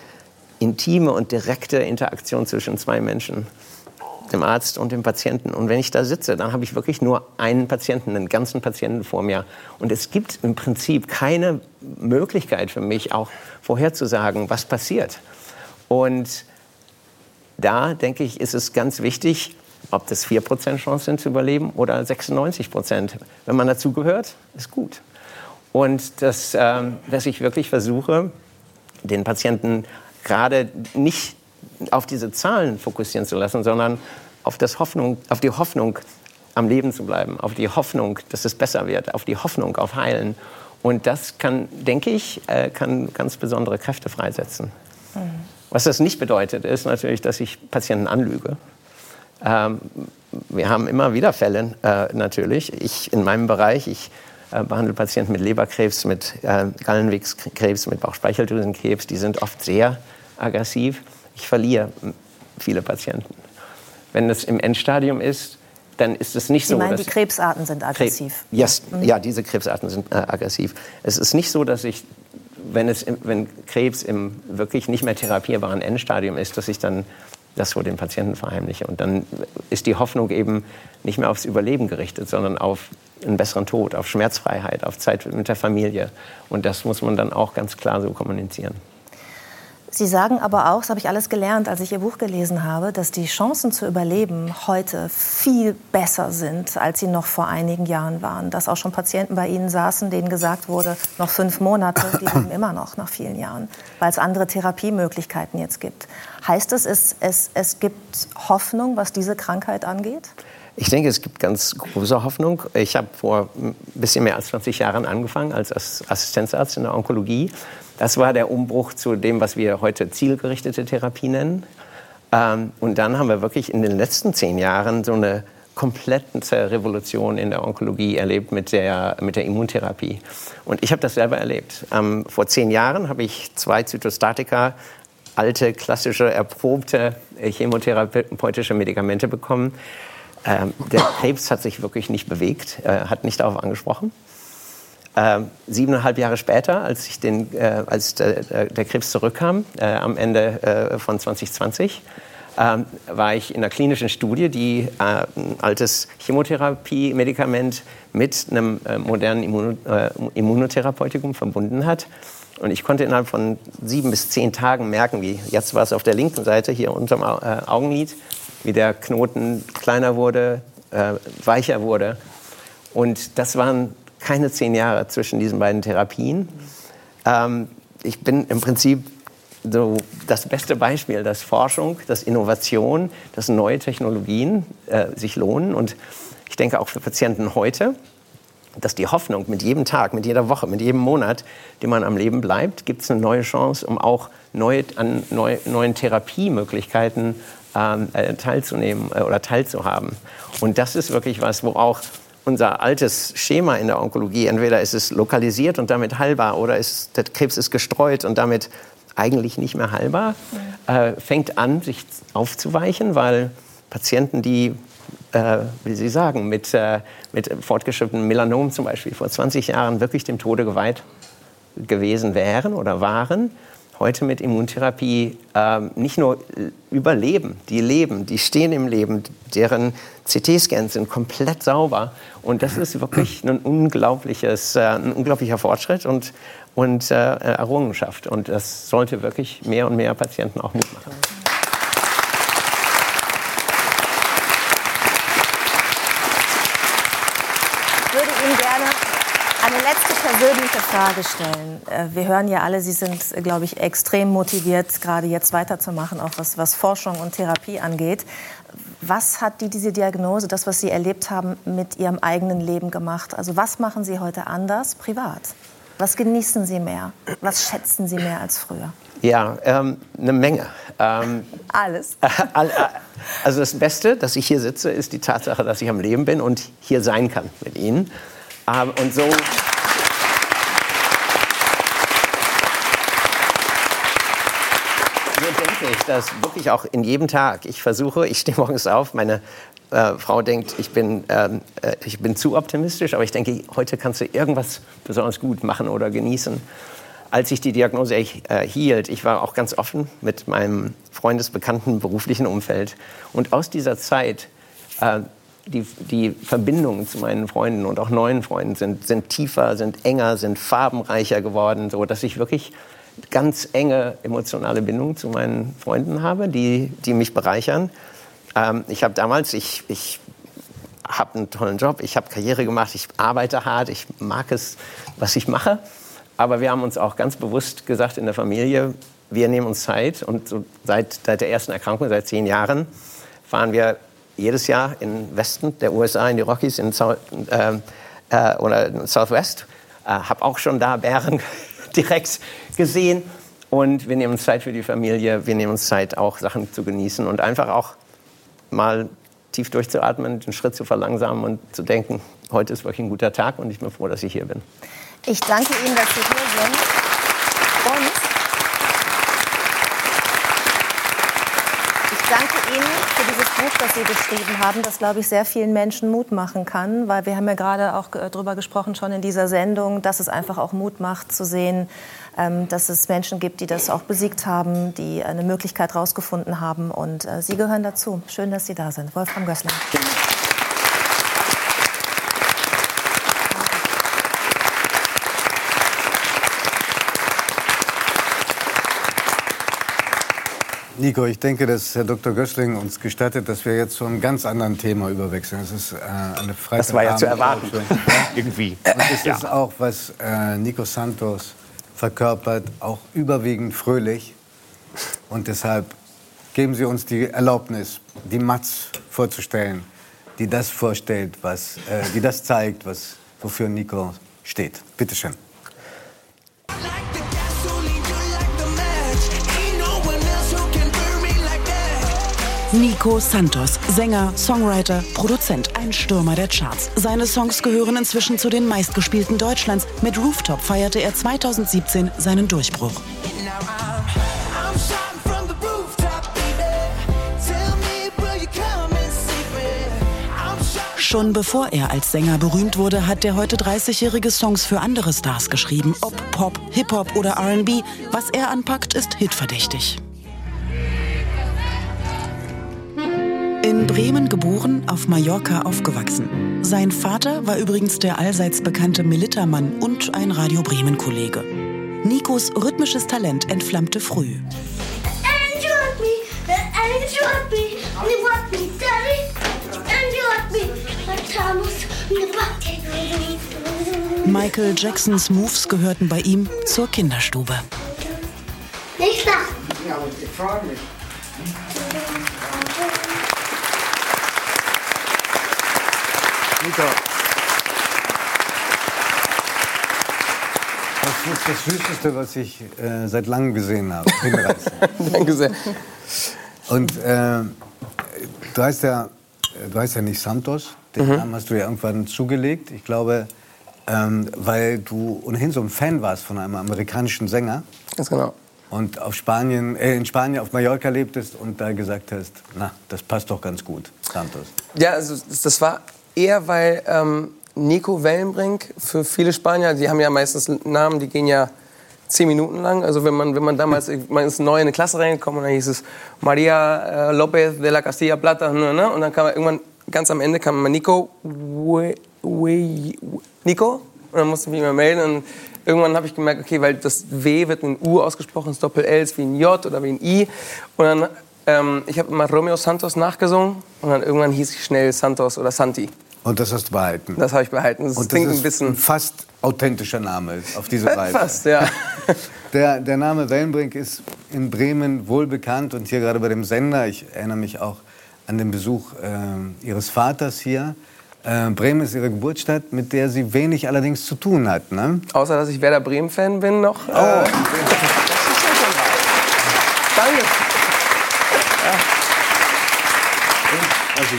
intime und direkte Interaktion zwischen zwei Menschen, dem Arzt und dem Patienten. Und wenn ich da sitze, dann habe ich wirklich nur einen Patienten, einen ganzen Patienten vor mir. Und es gibt im Prinzip keine Möglichkeit für mich, auch vorherzusagen, was passiert. Und da denke ich, ist es ganz wichtig, ob das 4% Chance sind zu überleben oder 96%. Wenn man dazugehört, ist gut. Und das, äh, dass ich wirklich versuche, den Patienten gerade nicht auf diese Zahlen fokussieren zu lassen, sondern auf, das Hoffnung, auf die Hoffnung, am Leben zu bleiben, auf die Hoffnung, dass es besser wird, auf die Hoffnung auf Heilen. Und das kann, denke ich, äh, kann ganz besondere Kräfte freisetzen. Mhm. Was das nicht bedeutet, ist natürlich, dass ich Patienten anlüge. Ähm, wir haben immer wieder Fälle, äh, natürlich. Ich in meinem Bereich, ich äh, behandle Patienten mit Leberkrebs, mit äh, Gallenwegskrebs, mit Bauchspeicheldrüsenkrebs. Die sind oft sehr aggressiv. Ich verliere viele Patienten. Wenn es im Endstadium ist, dann ist es nicht Sie so. meinen, dass die Krebsarten sind aggressiv? Yes, mhm. Ja, diese Krebsarten sind äh, aggressiv. Es ist nicht so, dass ich, wenn, es, wenn Krebs im wirklich nicht mehr therapierbaren Endstadium ist, dass ich dann das vor den Patienten verheimliche. Und dann ist die Hoffnung eben nicht mehr aufs Überleben gerichtet, sondern auf einen besseren Tod, auf Schmerzfreiheit, auf Zeit mit der Familie. Und das muss man dann auch ganz klar so kommunizieren. Sie sagen aber auch, das habe ich alles gelernt, als ich Ihr Buch gelesen habe, dass die Chancen zu überleben heute viel besser sind, als sie noch vor einigen Jahren waren. Dass auch schon Patienten bei Ihnen saßen, denen gesagt wurde, noch fünf Monate, die leben immer noch nach vielen Jahren, weil es andere Therapiemöglichkeiten jetzt gibt. Heißt das, es, es, es gibt Hoffnung, was diese Krankheit angeht? Ich denke, es gibt ganz große Hoffnung. Ich habe vor ein bisschen mehr als 20 Jahren angefangen als Assistenzarzt in der Onkologie. Das war der Umbruch zu dem, was wir heute zielgerichtete Therapie nennen. Ähm, und dann haben wir wirklich in den letzten zehn Jahren so eine komplette Revolution in der Onkologie erlebt mit der, mit der Immuntherapie. Und ich habe das selber erlebt. Ähm, vor zehn Jahren habe ich zwei Zytostatika alte, klassische, erprobte äh, chemotherapeutische Medikamente bekommen. Ähm, der Krebs hat sich wirklich nicht bewegt, äh, hat nicht darauf angesprochen. Ähm, siebeneinhalb Jahre später, als, ich den, äh, als der, der, Krebs zurückkam, äh, am Ende äh, von 2020, ähm, war ich in einer klinischen Studie, die äh, ein altes Chemotherapie-Medikament mit einem äh, modernen Immun äh, Immunotherapeutikum verbunden hat. Und ich konnte innerhalb von sieben bis zehn Tagen merken, wie jetzt war es auf der linken Seite hier unterm Augenlid, wie der Knoten kleiner wurde, weicher wurde. Und das waren keine zehn Jahre zwischen diesen beiden Therapien. Ähm, ich bin im Prinzip so das beste Beispiel, dass Forschung, dass Innovation, dass neue Technologien äh, sich lohnen. Und ich denke auch für Patienten heute, dass die Hoffnung mit jedem Tag, mit jeder Woche, mit jedem Monat, den man am Leben bleibt, gibt es eine neue Chance, um auch neue, an neu, neuen Therapiemöglichkeiten ähm, äh, teilzunehmen äh, oder teilzuhaben. Und das ist wirklich was, wo auch unser altes Schema in der Onkologie, entweder ist es lokalisiert und damit heilbar oder ist, der Krebs ist gestreut und damit eigentlich nicht mehr heilbar, äh, fängt an, sich aufzuweichen, weil Patienten, die, äh, wie Sie sagen, mit, äh, mit fortgeschrittenem Melanom zum Beispiel vor 20 Jahren wirklich dem Tode geweiht gewesen wären oder waren, heute mit Immuntherapie äh, nicht nur überleben, die leben, die stehen im Leben, deren CT-Scans sind komplett sauber. Und das ist wirklich ein, unglaubliches, äh, ein unglaublicher Fortschritt und, und äh, Errungenschaft. Und das sollte wirklich mehr und mehr Patienten auch Mut machen. Persönliche Frage stellen. Äh, wir hören ja alle, Sie sind, glaube ich, extrem motiviert, gerade jetzt weiterzumachen, auch was, was Forschung und Therapie angeht. Was hat die, diese Diagnose, das, was Sie erlebt haben, mit Ihrem eigenen Leben gemacht? Also was machen Sie heute anders privat? Was genießen Sie mehr? Was schätzen Sie mehr als früher? Ja, ähm, eine Menge. Ähm, Alles. Äh, also das Beste, dass ich hier sitze, ist die Tatsache, dass ich am Leben bin und hier sein kann mit Ihnen. Ähm, und so ich das wirklich auch in jedem Tag. Ich versuche, ich stehe morgens auf, meine äh, Frau denkt, ich bin, ähm, äh, ich bin zu optimistisch, aber ich denke, heute kannst du irgendwas besonders gut machen oder genießen. Als ich die Diagnose erhielt, ich war auch ganz offen mit meinem freundesbekannten beruflichen Umfeld. Und aus dieser Zeit, äh, die, die Verbindungen zu meinen Freunden und auch neuen Freunden sind, sind tiefer, sind enger, sind farbenreicher geworden, so dass ich wirklich ganz enge emotionale Bindung zu meinen Freunden habe, die, die mich bereichern. Ähm, ich habe damals, ich, ich habe einen tollen Job, ich habe Karriere gemacht, ich arbeite hart, ich mag es, was ich mache. Aber wir haben uns auch ganz bewusst gesagt in der Familie, wir nehmen uns Zeit. Und so seit, seit der ersten Erkrankung, seit zehn Jahren, fahren wir jedes Jahr in Westen der USA, in die Rockies, in South, äh, äh, oder Southwest. Äh, habe auch schon da Bären direkt gesehen. Und wir nehmen uns Zeit für die Familie, wir nehmen uns Zeit, auch Sachen zu genießen und einfach auch mal tief durchzuatmen, den Schritt zu verlangsamen und zu denken, heute ist wirklich ein guter Tag und ich bin froh, dass ich hier bin. Ich danke Ihnen, dass Sie hier sind. Und ich danke Ihnen für Sie geschrieben haben, das, glaube ich, sehr vielen Menschen Mut machen kann. Weil wir haben ja gerade auch darüber gesprochen, schon in dieser Sendung, dass es einfach auch Mut macht, zu sehen, ähm, dass es Menschen gibt, die das auch besiegt haben, die eine Möglichkeit herausgefunden haben. Und äh, Sie gehören dazu. Schön, dass Sie da sind. Wolfram Gößler. Nico, ich denke, dass Herr Dr. Gößling uns gestattet, dass wir jetzt zu einem ganz anderen Thema überwechseln. Das ist äh, eine Freitag Das war ja zu erwarten. Irgendwie. Und es ja. ist auch, was äh, Nico Santos verkörpert, auch überwiegend fröhlich. Und deshalb geben Sie uns die Erlaubnis, die Matz vorzustellen, die das vorstellt, was, äh, die das zeigt, was, wofür Nico steht. Bitte schön. Nico Santos, Sänger, Songwriter, Produzent, ein Stürmer der Charts. Seine Songs gehören inzwischen zu den meistgespielten Deutschlands. Mit Rooftop feierte er 2017 seinen Durchbruch. Schon bevor er als Sänger berühmt wurde, hat der heute 30-jährige Songs für andere Stars geschrieben, ob Pop, Hip-Hop oder RB. Was er anpackt, ist hitverdächtig. In Bremen geboren, auf Mallorca aufgewachsen. Sein Vater war übrigens der allseits bekannte Militermann und ein Radio Bremen-Kollege. Nikos rhythmisches Talent entflammte früh. Michael Jacksons Moves gehörten bei ihm zur Kinderstube. Nicht lachen. Nico. Das ist das Süßeste, was ich äh, seit langem gesehen habe. Danke sehr. Und äh, du heißt ja, du heißt ja nicht Santos. Den Mhm. Namen hast du ja irgendwann zugelegt. Ich glaube, ähm, weil du ohnehin so ein Fan warst von einem amerikanischen Sänger. Ganz genau. Und auf Spanien, äh, in Spanien auf Mallorca lebtest und da gesagt hast, na, das passt doch ganz gut, Santos. Ja, also das war eher, weil ähm, Nico Wellenbrink für viele Spanier, die haben ja meistens Namen, die gehen ja zehn Minuten lang. Also wenn man, wenn man damals, man ist neu in eine Klasse reingekommen und dann hieß es Maria äh, López de la Castilla Plata, ne, ne? und dann kam irgendwann ganz am Ende kam man Nico, We, We, Nico, und dann musste ich mich immer melden und irgendwann habe ich gemerkt, okay, weil das W wird in U ausgesprochen, das Doppel-L ist wie ein J oder wie ein I und dann ähm, ich habe immer Romeo Santos nachgesungen und dann irgendwann hieß ich schnell Santos oder Santi. Und das hast du behalten. Das habe ich behalten. Das und das klingt ist ein bisschen fast authentischer Name auf diese Weise. Fast, ja. Der, der Name Wellenbrink ist in Bremen wohl bekannt und hier gerade bei dem Sender, ich erinnere mich auch an den Besuch äh, Ihres Vaters hier. Äh, Bremen ist Ihre Geburtsstadt, mit der Sie wenig allerdings zu tun hat. Ne? Außer, dass ich Werder Bremen-Fan bin noch. Oh. Äh, Danke.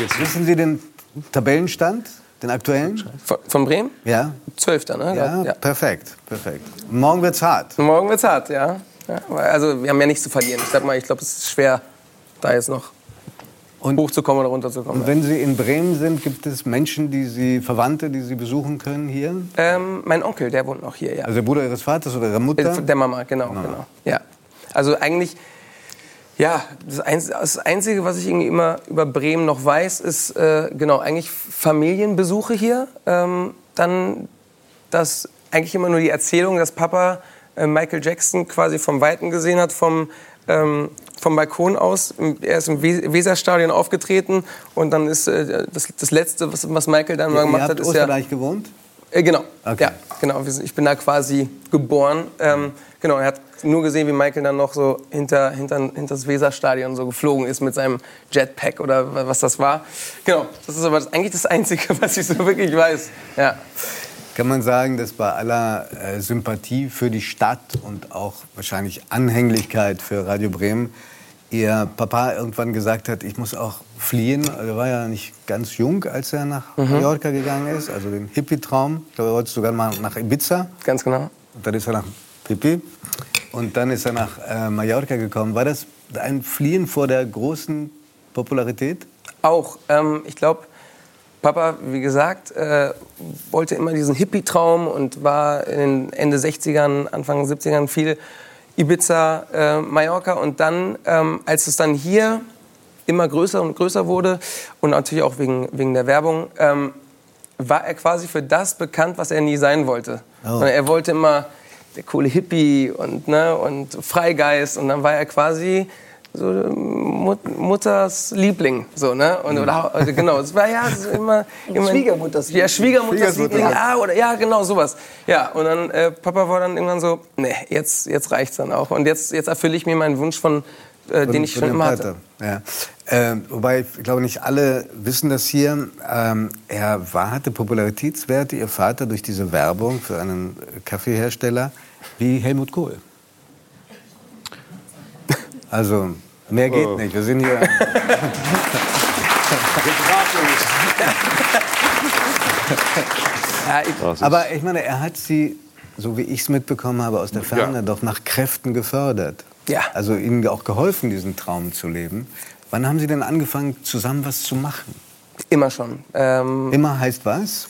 Jetzt wissen Sie den Tabellenstand, den aktuellen? Von, von Bremen? Ja. Zwölfter, ne? Ja, perfekt, perfekt. Morgen wird's hart. Morgen wird's hart, ja. ja. Also wir haben ja nichts zu verlieren. Ich sag mal, ich glaube, es ist schwer, da jetzt noch hochzukommen oder runterzukommen. Und wenn Sie in Bremen sind, gibt es Menschen, die Sie, Verwandte, die Sie besuchen können hier? Ähm, mein Onkel, der wohnt noch hier, ja. Also der Bruder Ihres Vaters oder Ihrer Mutter? Äh, Der Mama, genau, genau. Ja. Also eigentlich, ja, das, Einz das Einzige, was ich irgendwie immer über Bremen noch weiß, ist, äh, genau, eigentlich Familienbesuche hier. Ähm, dann das eigentlich immer nur die Erzählung, dass Papa äh, Michael Jackson quasi vom Weiten gesehen hat, vom, ähm, vom Balkon aus. Er ist im We- Weserstadion aufgetreten und dann ist äh, das, das Letzte, was, was Michael dann mal Ihr gemacht habt hat, ist ja... Österreich gewohnt? Äh, genau. Okay. Ja, genau. Ich bin da quasi geboren. Ähm, genau, er hat nur gesehen, wie Michael dann noch so hinter, hinter, hinter das Weserstadion so geflogen ist mit seinem Jetpack oder wa- was das war. Genau, das ist aber das, eigentlich das Einzige, was ich so wirklich weiß. Ja. Kann man sagen, dass bei aller äh, Sympathie für die Stadt und auch wahrscheinlich Anhänglichkeit für Radio Bremen Ihr Papa irgendwann gesagt hat, ich muss auch fliehen. Er war ja nicht ganz jung, als er nach Mhm. Mallorca gegangen ist, also den Hippie-Traum. Ich glaube, er wollte sogar mal nach Ibiza. Ganz genau. Und dann ist er nach Pipi. Und dann ist er nach äh, Mallorca gekommen. War das ein Fliehen vor der großen Popularität? Auch. Ähm, ich glaube, Papa, wie gesagt, äh, wollte immer diesen Hippie-Traum und war in den Ende 60ern, Anfang 70ern viel Ibiza, äh, Mallorca. Und dann, ähm, als es dann hier immer größer und größer wurde und natürlich auch wegen, wegen der Werbung, ähm, war er quasi für das bekannt, was er nie sein wollte. Oh. Er wollte immer der coole Hippie und, ne, und Freigeist und dann war er quasi so Mut, Mutters Liebling, so, ne? Und, oder, also genau, es war ja so immer, immer Schwiegermutters Ja, Schwiegermutters Schwiegermutter. Liebling, ja, oder ja, genau sowas. Ja, und dann äh, Papa war dann irgendwann so, nee, jetzt jetzt reicht's dann auch und jetzt jetzt erfülle ich mir meinen Wunsch von äh, den ich schon immer hatte. Ja. Ähm, wobei, ich glaube, nicht alle wissen das hier. Ähm, er war, hatte Popularitätswerte, Ihr Vater, durch diese Werbung für einen Kaffeehersteller wie Helmut Kohl. Also, mehr geht Oh. nicht. Wir sind hier. Ja, ich, Das ist- Aber ich meine, er hat Sie, so wie ich es mitbekommen habe, aus der Ferne Ja. doch nach Kräften gefördert. Ja. Also Ihnen auch geholfen, diesen Traum zu leben. Wann haben Sie denn angefangen, zusammen was zu machen? Immer schon. Ähm, Immer heißt was?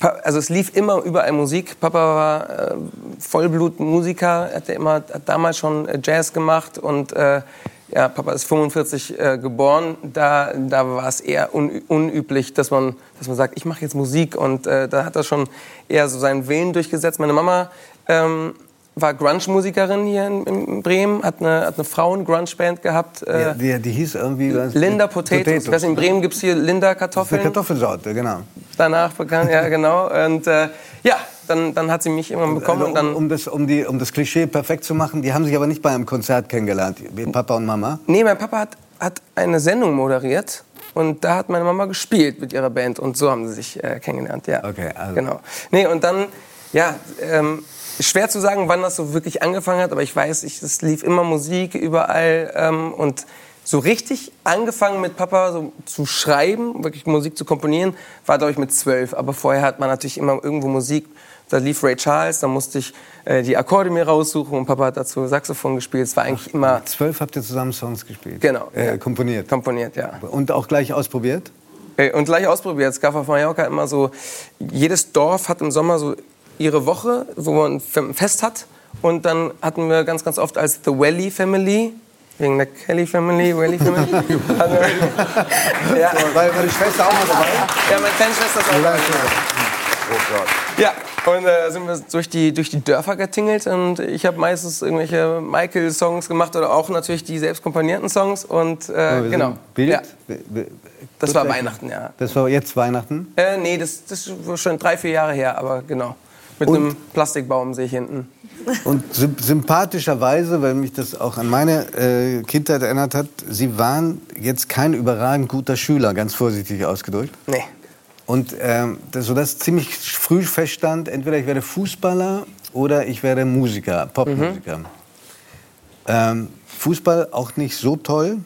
Also es lief immer überall Musik. Papa war äh, Vollblutmusiker, hat, immer, hat damals schon äh, Jazz gemacht und äh, ja, Papa ist 45 äh, geboren. Da, da war es eher un, unüblich, dass man, dass man sagt, ich mache jetzt Musik und äh, da hat er schon eher so seinen Willen durchgesetzt. Meine Mama ähm, war Grunge-Musikerin hier in, in Bremen, hat eine, hat eine Frauen-Grunge-Band gehabt. Äh, Die, die, die hieß irgendwie... was? Linda Potatoes. Ich weiß in Bremen gibt es hier Linda Das ist eine Kartoffeln Kartoffelsorte, genau. danach bekannt, ja genau. Und äh, ja, dann, dann hat sie mich irgendwann bekommen Also, und dann. um, um, das, um, die, um das Klischee perfekt zu machen, die haben sich aber nicht bei einem Konzert kennengelernt, wie Papa und Mama. Nee, mein Papa hat, hat eine Sendung moderiert und da hat meine Mama gespielt mit ihrer Band und so haben sie sich äh, kennengelernt, ja. Okay, also. Genau. Nee, und dann, ja, ähm, schwer zu sagen, wann das so wirklich angefangen hat, aber ich weiß, ich, es lief immer Musik überall ähm, und so richtig angefangen mit Papa so zu schreiben, wirklich Musik zu komponieren, war glaube ich mit zwölf. Aber vorher hat man natürlich immer irgendwo Musik. Da lief Ray Charles, da musste ich äh, die Akkorde mir raussuchen und Papa hat dazu Saxophon gespielt. Es war eigentlich immer Zwölf habt ihr zusammen Songs gespielt? Genau, Äh, ja. komponiert? komponiert, ja. Und auch gleich ausprobiert? Äh, Und gleich ausprobiert. Es gab auf Mallorca immer so, jedes Dorf hat im Sommer so ihre Woche, wo man ein Fest hat. Und dann hatten wir ganz, ganz oft als The Welly Family, wegen der Kelly Family, Welly Family. wir, ja, Weil war die Schwester auch mal dabei? ja, meine kleine Schwester ist auch dabei. Oh Gott. Ja, und äh, sind wir durch die, durch die Dörfer getingelt und ich habe meistens irgendwelche Michael-Songs gemacht oder auch natürlich die selbst komponierten Songs und äh, genau. Bild? Ja, das war Weihnachten, ja. Das war jetzt Weihnachten? Äh, nee, das, das ist schon drei, vier Jahre her, aber genau. Mit Und- einem Plastikbaum sehe ich hinten. Und sym sympathischerweise, weil mich das auch an meine äh, Kindheit erinnert hat, Sie waren jetzt kein überragend guter Schüler, ganz vorsichtig ausgedrückt. Nee. Und ähm, das, sodass ziemlich früh feststand, entweder ich werde Fußballer oder ich werde Musiker, Popmusiker. Ähm, Fußball auch nicht so toll,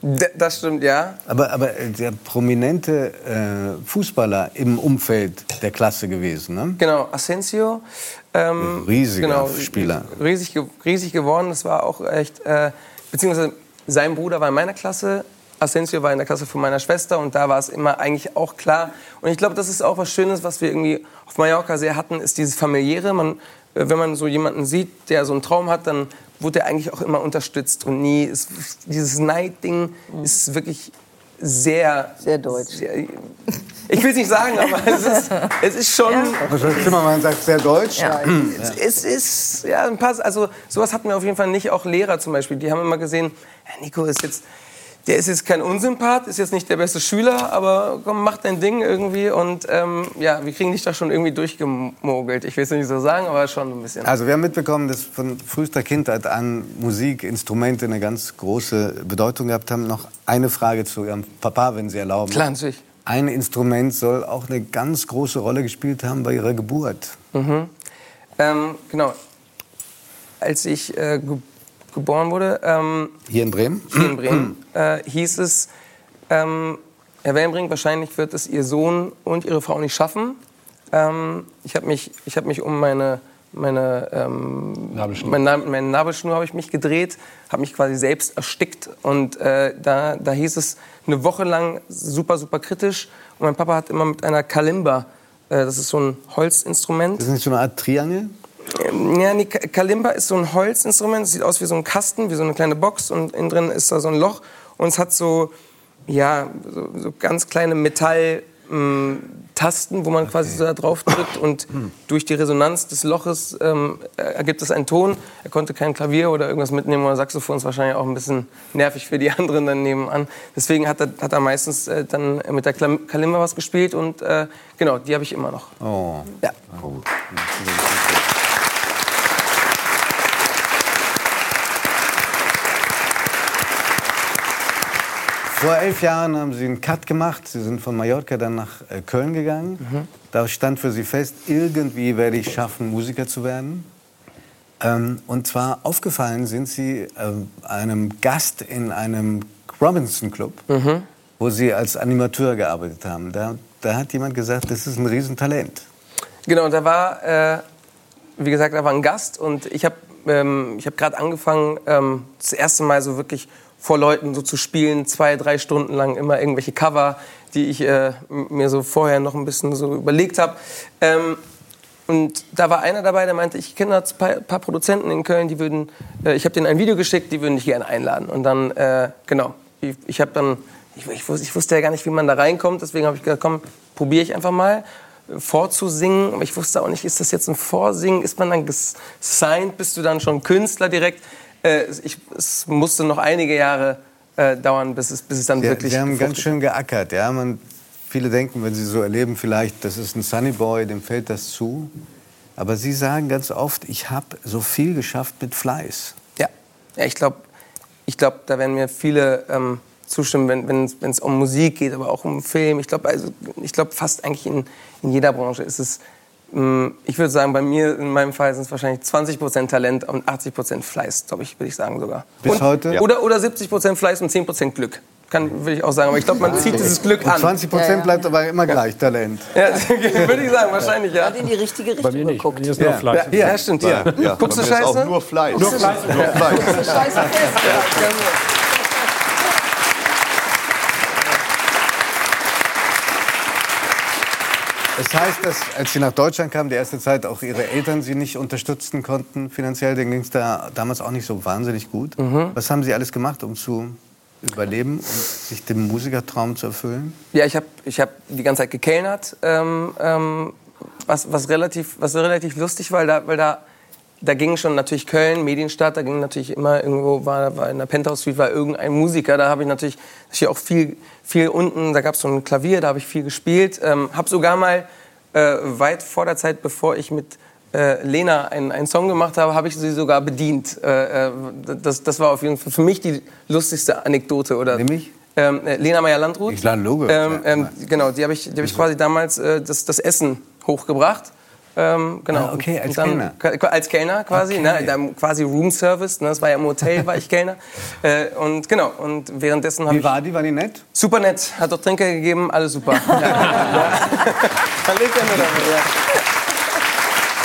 das stimmt, ja. aber, aber der prominente äh, Fußballer im Umfeld der Klasse gewesen. Ne? Genau, Asensio. Ähm, Riesiger Spieler. Riesig, riesig geworden. Das war auch echt. Äh, beziehungsweise sein Bruder war in meiner Klasse. Asensio war in der Klasse von meiner Schwester und da war es immer eigentlich auch klar. Und ich glaube, das ist auch was Schönes, was wir irgendwie auf Mallorca sehr hatten, ist dieses familiäre. Man, äh, wenn man so jemanden sieht, der so einen Traum hat, dann wurde er eigentlich auch immer unterstützt und nie. Es, dieses Neidding ist wirklich sehr Sehr deutsch. Sehr, ich will es nicht sagen, aber es ist, es ist schon. Also Zimmermann sagt sehr deutsch. Es, es ist ja ein paar, also sowas hatten wir auf jeden Fall nicht. Auch Lehrer zum Beispiel, die haben immer gesehen, ja, Nico ist jetzt, der ist jetzt kein Unsympath, ist jetzt nicht der beste Schüler, aber komm, mach dein Ding irgendwie und ähm, ja, wir kriegen dich da schon irgendwie durchgemogelt. Ich will es nicht so sagen, aber schon ein bisschen. Also wir haben mitbekommen, dass von frühester Kindheit an Musik, Instrumente eine ganz große Bedeutung gehabt haben. Noch eine Frage zu Ihrem Papa, wenn Sie erlauben. Klar, natürlich. Ein Instrument soll auch eine ganz große Rolle gespielt haben bei Ihrer Geburt. Mhm. Ähm, genau. Als ich äh, geboren wurde, ähm, Hier in Bremen? hier in Bremen, äh, hieß es, ähm, Herr Wellenbrink, wahrscheinlich wird es Ihr Sohn und Ihre Frau nicht schaffen. Ähm, ich habe mich, ich hab mich um meine, meine, ähm, Nabelschnur. Meine, Na- meine Nabelschnur habe ich mich gedreht, habe mich quasi selbst erstickt. Und äh, da, da hieß es eine Woche lang super, super kritisch. Und mein Papa hat immer mit einer Kalimba, äh, das ist so ein Holzinstrument, Das ist nicht so eine Art Triangel? Ja, Ka- Kalimba ist so ein Holzinstrument. Es sieht aus wie so ein Kasten, wie so eine kleine Box. Und innen drin ist da so ein Loch. Und es hat so, ja, so, so ganz kleine Metalltasten, wo man quasi so da drauf drückt. Und durch die Resonanz des Loches ähm, ergibt es einen Ton. Er konnte kein Klavier oder irgendwas mitnehmen oder Saxophon. ist wahrscheinlich auch ein bisschen nervig für die anderen dann nebenan. Deswegen hat er, hat er meistens äh, dann mit der Kalimba was gespielt. Und äh, genau, die habe ich immer noch. Oh. Ja. Vor elf Jahren haben Sie einen Cut gemacht. Sie sind von Mallorca dann nach äh, Köln gegangen. Da stand für Sie fest, irgendwie werde ich schaffen, Musiker zu werden. Ähm, und zwar aufgefallen sind Sie ähm, einem Gast in einem Robinson Club, wo Sie als Animateur gearbeitet haben. Da, da hat jemand gesagt, das ist ein Riesentalent. Genau, da war, äh, wie gesagt, da war ein Gast und ich habe ähm, ich hab gerade angefangen, ähm, das erste Mal so wirklich vor Leuten so zu spielen, zwei, drei Stunden lang immer irgendwelche Cover, die ich äh, mir so vorher noch ein bisschen so überlegt habe. Ähm, und da war einer dabei, der meinte, ich kenne ein paar, paar Produzenten in Köln, die würden, äh, ich habe denen ein Video geschickt, die würden dich gerne einladen. Und dann, äh, genau, ich, ich habe dann, ich, ich, wusste, ich wusste ja gar nicht, wie man da reinkommt, deswegen habe ich gesagt, komm, probiere ich einfach mal äh, vorzusingen. Aber ich wusste auch nicht, ist das jetzt ein Vorsingen? Ist man dann gesigned? Bist du dann schon Künstler direkt? Äh, ich, es musste noch einige Jahre äh, dauern, bis es, bis es dann Wir, wirklich. wir haben ganz schön geackert. Ja? Man, viele denken, wenn sie so erleben, vielleicht, das ist ein Sunny Boy, dem fällt das zu. Aber sie sagen ganz oft, ich habe so viel geschafft mit Fleiß. Ja, ja ich glaube, ich glaub, da werden mir viele ähm, zustimmen, wenn es um Musik geht, aber auch um Film. Ich glaube, also, ich glaub, fast eigentlich in, in jeder Branche ist es, ich würde sagen, bei mir in meinem Fall sind es wahrscheinlich 20% Talent und 80% Fleiß, glaube ich, würde ich sagen sogar. Bis und, heute? Ja. Oder, oder 70% Fleiß und 10% Glück. Kann, will ich auch sagen. Aber ich glaube, man zieht dieses Glück Und an. 20 Prozent bleibt aber immer gleich Talent. Ja, würde ich sagen, wahrscheinlich, ja. Hat in die richtige Richtung mir nicht. geguckt. Bei mir ist nur Fleiß. Ja, ja, stimmt. Ja. Ja, Guckst du bei mir ist Scheiße? Auch nur Fleiß. Nur Fleiß. Nur Fleiß. Scheiße fest. Das heißt, dass als Sie nach Deutschland kamen, die erste Zeit auch Ihre Eltern Sie nicht unterstützen konnten finanziell, denen ging es da damals auch nicht so wahnsinnig gut. Mhm. Was haben Sie alles gemacht, um zu überleben und sich den Musikertraum zu erfüllen? Ja, ich habe ich hab die ganze Zeit gekellnert, ähm, ähm, was, was, relativ, was relativ lustig war, weil da, weil da, da ging schon natürlich Köln, Medienstadt, da ging natürlich immer irgendwo, war, war in der Penthouse Suite war irgendein Musiker, da habe ich natürlich, natürlich auch viel, viel unten, da gab es so ein Klavier, da habe ich viel gespielt, ähm, habe sogar mal äh, weit vor der Zeit, bevor ich mit äh, Lena einen, einen Song gemacht habe, habe ich sie sogar bedient. Äh, äh, das, das war auf jeden Fall für mich die lustigste Anekdote. Oder, Nämlich? Ähm, äh, Lena Meyer-Landrut. Ich lade Logo. Ähm, ähm, genau, die habe ich, die hab ich quasi damals äh, das, das Essen hochgebracht. Ähm, genau. Ah, okay, als dann, Kellner. Als Kellner quasi, Okay. ne, quasi Room Service, ne, das war ja im Hotel, war ich Kellner. Äh, und genau, und währenddessen habe Wie ich... war die? War die nett? Super nett, hat doch Trinker gegeben, alles super. ja. ja. Dann lebt er nur damit, ja.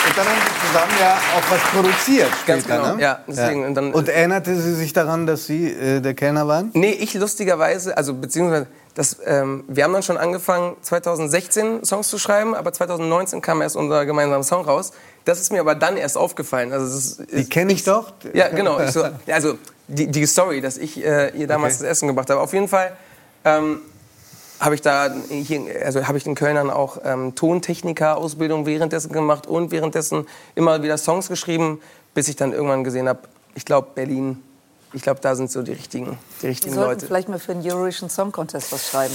Und dann haben Sie zusammen ja auch was produziert später, Ganz genau, ne? ja, deswegen, und dann- und erinnerte sie sich daran, dass Sie äh, der Kellner waren? Nee, ich lustigerweise, also beziehungsweise, das, ähm, wir haben dann schon angefangen, 2016 Songs zu schreiben, aber 2019 kam erst unser gemeinsamer Song raus. Das ist mir aber dann erst aufgefallen. Also das ist, Die kenne ich doch. Ja, genau. So, also die, die Story, dass ich äh, ihr damals Okay. das Essen gebracht habe. Auf jeden Fall ähm, habe ich da, hier, also habe ich in Köln dann auch ähm, Tontechniker-Ausbildung währenddessen gemacht und währenddessen immer wieder Songs geschrieben, bis ich dann irgendwann gesehen habe, ich glaube Berlin, ich glaube da sind so die richtigen, die Wir richtigen sollten Leute. vielleicht mal für den Eurovision Song Contest was schreiben.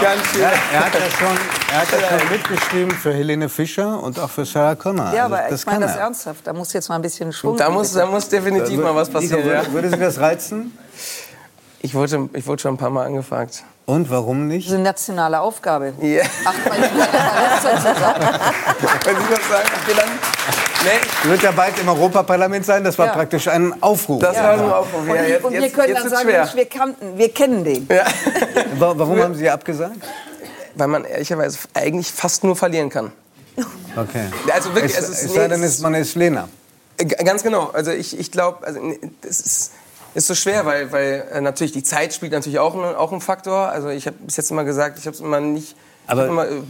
Ganz viel. Ja, er hat ja schon, er hat ja schon mitgeschrieben für Helene Fischer und auch für Sarah Connor. Ja, Also aber das ich meine kann das er. ernsthaft. Da muss jetzt mal ein bisschen Schwung. Da muss, da muss definitiv mal was Nico, passieren. würde, Ja. würde Sie das reizen? Ich, wurde, ich wurde schon ein paar Mal angefragt. Und warum nicht? Das ist eine nationale Aufgabe. Ja. Ach, weil ich keine Verletzung zusammen. Wenn Sie das sagen, okay, dann. Nee, Wird ja bald im Europaparlament sein. Das war Ja. praktisch ein Aufruf. das war ein Aufruf. Und, Ja, jetzt, und wir jetzt, können jetzt dann sagen. Mensch, wir, kannten, wir kennen den. Warum haben Sie abgesagt? Weil man ehrlicherweise eigentlich fast nur verlieren kann. Okay. Also wirklich, es, es ist- es sei denn, es es- man ist Lena. Äh, Ganz genau. Also ich, ich glaube, also das ist, ist so schwer, weil, weil äh, natürlich die Zeit spielt natürlich auch, ein- auch ein Faktor. Also ich habe bis jetzt immer gesagt, ich habe es immer nicht, Aber- äh,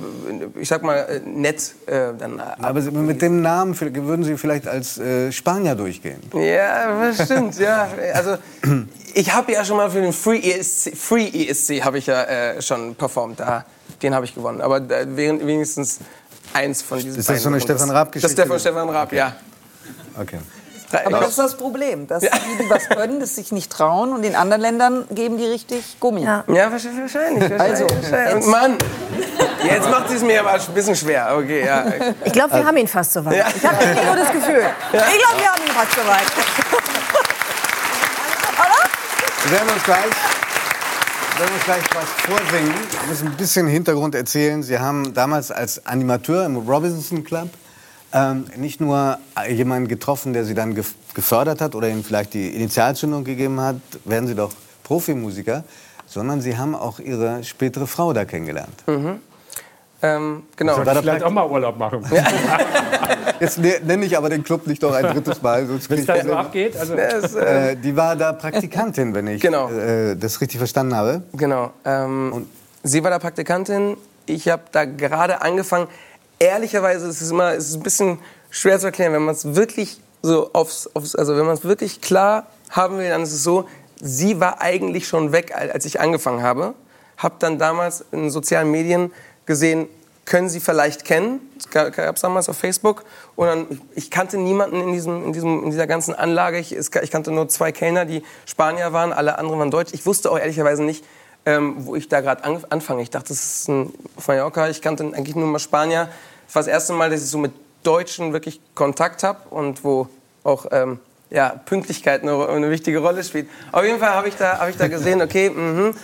ich sag mal äh, nett äh, dann. ab- Aber mit dem Namen würden Sie vielleicht als äh, Spanier durchgehen. Ja, das stimmt, ja. Also ich habe ja schon mal für den Free ESC, Free ESC habe ich ja äh, schon performt. Da, den habe ich gewonnen. Aber äh, wenigstens eins von diesen Ist das so eine. Stefan Raab-Geschichte? Das ist der von Stefan Raab, ja. Okay. Aber das ist das Problem, dass die, die was können, das sich nicht trauen und in anderen Ländern geben die richtig Gummi. Ja, wahrscheinlich. wahrscheinlich, Also, wahrscheinlich. jetzt- Mann, jetzt macht es mir aber ein bisschen schwer. Okay, ja. Ich glaube, wir haben ihn fast soweit. Ja. Ich habe nur das Gefühl. Ich glaube, wir haben ihn fast soweit. Wir werden uns gleich, wir werden uns gleich was vorsingen. Wir müssen ein bisschen Hintergrund erzählen. Sie haben damals als Animateur im Robinson Club ähm, nicht nur jemanden getroffen, der Sie dann gef gefördert hat oder Ihnen vielleicht die Initialzündung gegeben hat, werden Sie doch Profimusiker, sondern Sie haben auch Ihre spätere Frau da kennengelernt. Mhm. Ähm, genau. Sollte vielleicht auch mal Urlaub machen. Jetzt ne- nenne ich aber den Club nicht noch ein drittes Mal. sonst Wenn es ich dann so abgeht. Also, Das, äh, Äh, die war da Praktikantin, wenn ich Genau. äh, das richtig verstanden habe. Genau. Ähm, sie war da Praktikantin. Ich habe da gerade angefangen. Ehrlicherweise ist es immer es ist ein bisschen schwer zu erklären, wenn man es wirklich so aufs, aufs also wenn man es wirklich klar haben will, dann ist es so. Sie war eigentlich schon weg, al- als ich angefangen habe. Habe dann damals in sozialen Medien gesehen, können Sie vielleicht kennen. Es gab es damals auf Facebook. Und dann, ich, kannte niemanden in, diesem, in, diesem, in dieser ganzen Anlage. Ich, es, ich kannte nur zwei Kellner, die Spanier waren. Alle anderen waren Deutsch. Ich wusste auch ehrlicherweise nicht, ähm, wo ich da gerade an, anfange. Ich dachte, das ist ein Mallorca. Ich kannte eigentlich nur mal Spanier. Das war das erste Mal, dass ich so mit Deutschen wirklich Kontakt habe und wo auch ähm, ja, Pünktlichkeit eine, eine wichtige Rolle spielt. Auf jeden Fall habe ich, da- hab ich da gesehen, okay, mhm,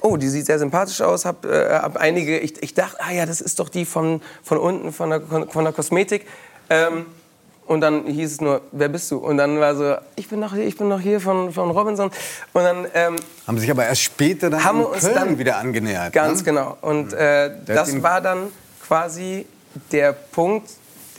oh, die sieht sehr sympathisch aus. Hab, äh, hab einige, ich, ich dachte, ah ja, das ist doch die von, von unten, von der, von der Kosmetik. Ähm, und dann hieß es nur, wer bist du? Und dann war so, ich bin noch hier, ich bin noch hier von, von Robinson. Und dann ähm, Haben sich aber erst später dann haben in wir uns Köln dann wieder angenähert. Ganz ne? genau. Und äh, Der hat das war dann quasi der Punkt.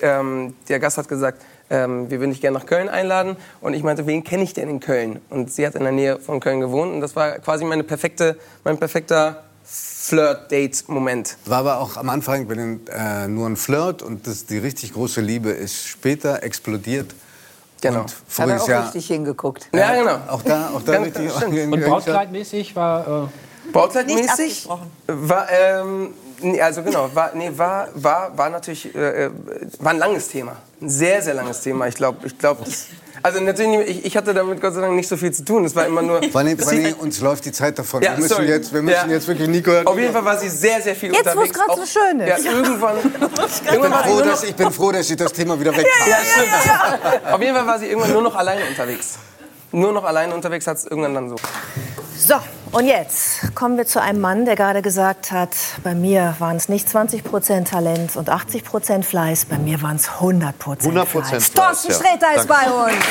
Ähm, der Gast hat gesagt, ähm, wir würden dich gerne nach Köln einladen. Und ich meinte, wen kenne ich denn in Köln? Und sie hat in der Nähe von Köln gewohnt. Und das war quasi meine perfekte, mein perfekter Flirt-Date-Moment. War aber auch am Anfang wenn, äh, nur ein Flirt und das, die richtig große Liebe ist später explodiert. Genau. Und Hat er voriges auch Jahr richtig hingeguckt. Ja, genau. auch da, auch da richtig stimmt. und. Brautkleidmäßig war. Äh, abgesprochen. war, ähm, nee, also genau, war, nee, war, war, war natürlich, äh, äh, war ein langes Thema. Ein sehr, sehr langes Thema. Ich glaube, ich glaube, also natürlich, ich, ich hatte damit Gott sei Dank nicht so viel zu tun. Es war immer nur. Allem, sie- uns läuft die Zeit davon. Ja, wir müssen, sorry. jetzt, wir müssen Ja. jetzt wirklich Nico. Auf jeden Fall war sie sehr, sehr viel Jetzt, wo es unterwegs. gerade so schön ist. Ja, irgendwann, ich, bin sie froh, dass, ich bin froh, dass ich das Thema wieder weg stimmt. Auf jeden Fall war sie irgendwann nur noch alleine unterwegs. Nur noch alleine unterwegs hat es irgendwann dann so. So, und jetzt kommen wir zu einem Mann, der gerade gesagt hat, bei mir waren es nicht 20% Talent und 80% Fleiß, bei mir waren es 100 100% Fleiß. Thorsten. Sträter ist Danke. bei uns.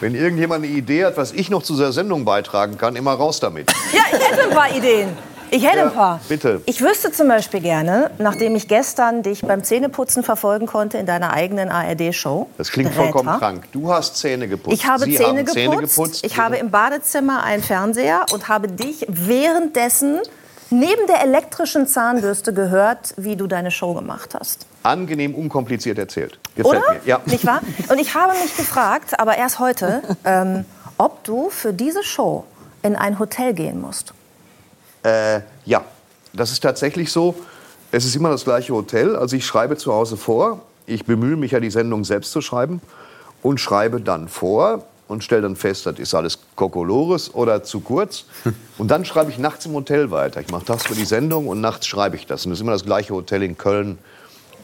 Wenn irgendjemand eine Idee hat, was ich noch zu dieser Sendung beitragen kann, immer raus damit. Ja, ich hätte ein paar Ideen. Ich hätte Ja, ein paar. bitte. Ich wüsste zum Beispiel gerne, nachdem ich gestern dich beim Zähneputzen verfolgen konnte in deiner eigenen ARD-Show. Das klingt Dräter. vollkommen krank. Du hast Zähne geputzt. Ich habe Sie Zähne, geputzt. Zähne geputzt. Ich habe im Badezimmer einen Fernseher und habe dich währenddessen neben der elektrischen Zahnbürste gehört, wie du deine Show gemacht hast. Angenehm unkompliziert erzählt. Gefällt Oder? mir. Ja. Nicht wahr? Und ich habe mich gefragt, aber erst heute, ähm, ob du für diese Show in ein Hotel gehen musst. Äh, ja, das ist tatsächlich so. Es ist immer das gleiche Hotel. Also ich schreibe zu Hause vor. Ich bemühe mich ja, die Sendung selbst zu schreiben. Und schreibe dann vor und stelle dann fest, das ist alles Kokolores oder zu kurz. Und dann schreibe ich nachts im Hotel weiter. Ich mache tagsüber die Sendung und nachts schreibe ich das. Und das ist immer das gleiche Hotel in Köln,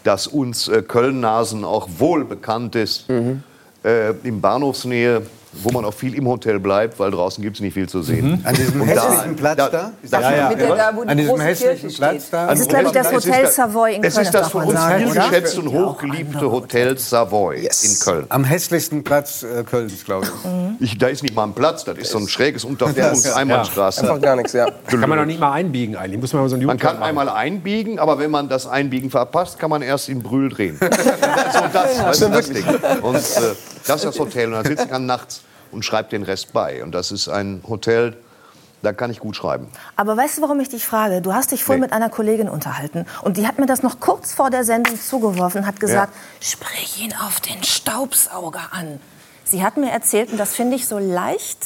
das uns äh, Köln-Nasen auch wohl bekannt ist. Äh, in Bahnhofsnähe, wo man auch viel im Hotel bleibt, weil draußen gibt es nicht viel zu sehen. An diesem Und hässlichen Platz da? Ist das Ja, ja. Da, wo die An diesem hässlichen Kirche Platz steht. da? Das ist, glaube ich, das Es Hotel Savoy in Es Köln, ist das man uns viel geschätzte und hochgeliebte Hotel Savoy in Köln. Am hässlichsten Platz äh, Kölns, glaube ich. Ich, da ist nicht mal ein Platz, das ist so ein schräges Unterführungs-Einbahnstraße. Einfach gar nichts, ja. kann man doch nicht mal einbiegen eigentlich. Muss man mal so einen Man kann machen. einmal einbiegen, aber wenn man das Einbiegen verpasst, kann man erst in Brühl drehen. so das, du, das Ding. Und äh, das ist das Hotel. Und dann sitzt man nachts und schreibt den Rest bei. Und das ist ein Hotel, da kann ich gut schreiben. Aber weißt du, warum ich dich frage? Du hast dich vorhin Nee. mit einer Kollegin unterhalten und die hat mir das noch kurz vor der Sendung zugeworfen, hat gesagt, sprich ihn auf den Staubsauger an. Sie hat mir erzählt, und das finde ich so leicht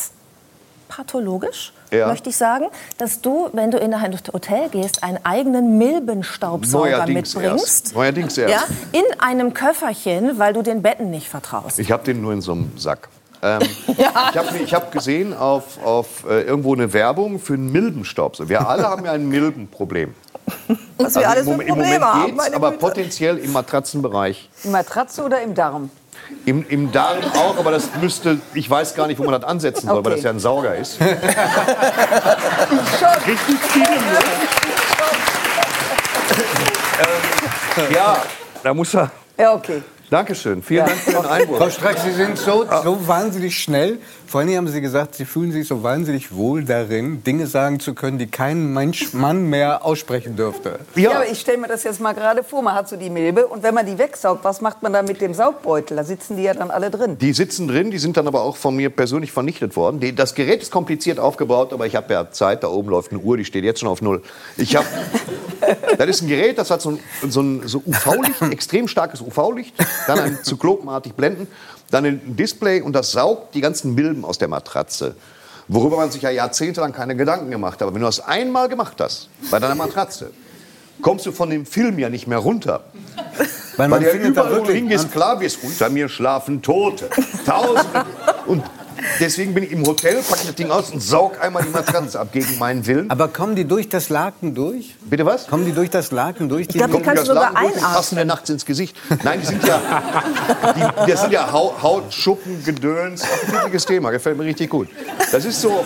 pathologisch, Ja. möchte ich sagen, dass du, wenn du in ein Hotel gehst, einen eigenen Milbenstaubsauger Neuerdings mitbringst. erst. Neuerdings erst. Ja, in einem Köfferchen, weil du den Betten nicht vertraust. Ich habe den nur in so einem Sack. Ähm, Ich habe ich hab gesehen auf, auf äh, irgendwo eine Werbung für einen Milbenstaubsauger. Wir alle haben ja ein Milbenproblem. Was wir alles im, für Mom- Im Moment haben, geht's, aber Güte. potenziell im Matratzenbereich. Im Matratze oder im Darm? Im, Im Darm auch, aber das müsste, ich weiß gar nicht, wo man das ansetzen soll, weil Okay. das ja ein Sauger ist. Richtig viel. Ja, da muss er. Ja, okay. Dankeschön. Vielen Dank für den Einwurf. Frau Strack, Sie sind so, so wahnsinnig schnell. Vor allem haben Sie gesagt, Sie fühlen sich so wahnsinnig wohl darin, Dinge sagen zu können, die kein Mensch, Mann mehr aussprechen dürfte. Ja, aber ich stelle mir das jetzt mal gerade vor. Man hat so die Milbe und wenn man die wegsaugt, was macht man da mit dem Saugbeutel? Da sitzen die ja dann alle drin. Die sitzen drin, die sind dann aber auch von mir persönlich vernichtet worden. Die, das Gerät ist kompliziert aufgebaut, aber ich habe ja Zeit. Da oben läuft eine Uhr, die steht jetzt schon auf Null. Ich habe, das ist ein Gerät, das hat so ein, so ein so UV-Licht, extrem starkes UV-Licht, dann ein zyklopenartig Blenden, dann ein Display und das saugt die ganzen Milben aus der Matratze. Worüber man sich ja jahrzehntelang keine Gedanken gemacht hat. Aber wenn du das einmal gemacht hast, bei deiner Matratze, kommst du von dem Film ja nicht mehr runter. Weil Weil, man der findet da überall, wo du wirklich- hingehst, klar wirst, unter mir schlafen Tote. Tausende. Und deswegen bin ich im Hotel, packe das Ding aus und saug einmal die Matratze ab gegen meinen Willen. Aber kommen die durch das Laken durch? Bitte was? Kommen die durch das Laken durch? Ich glaub, die Kommen kannst das du sogar Laken durch und einatmen. passen mir nachts ins Gesicht. Nein, die sind ja, die, das sind ja Hau- Hautschuppen, Gedöns. Ein wichtiges Thema, gefällt mir richtig gut. Das ist so,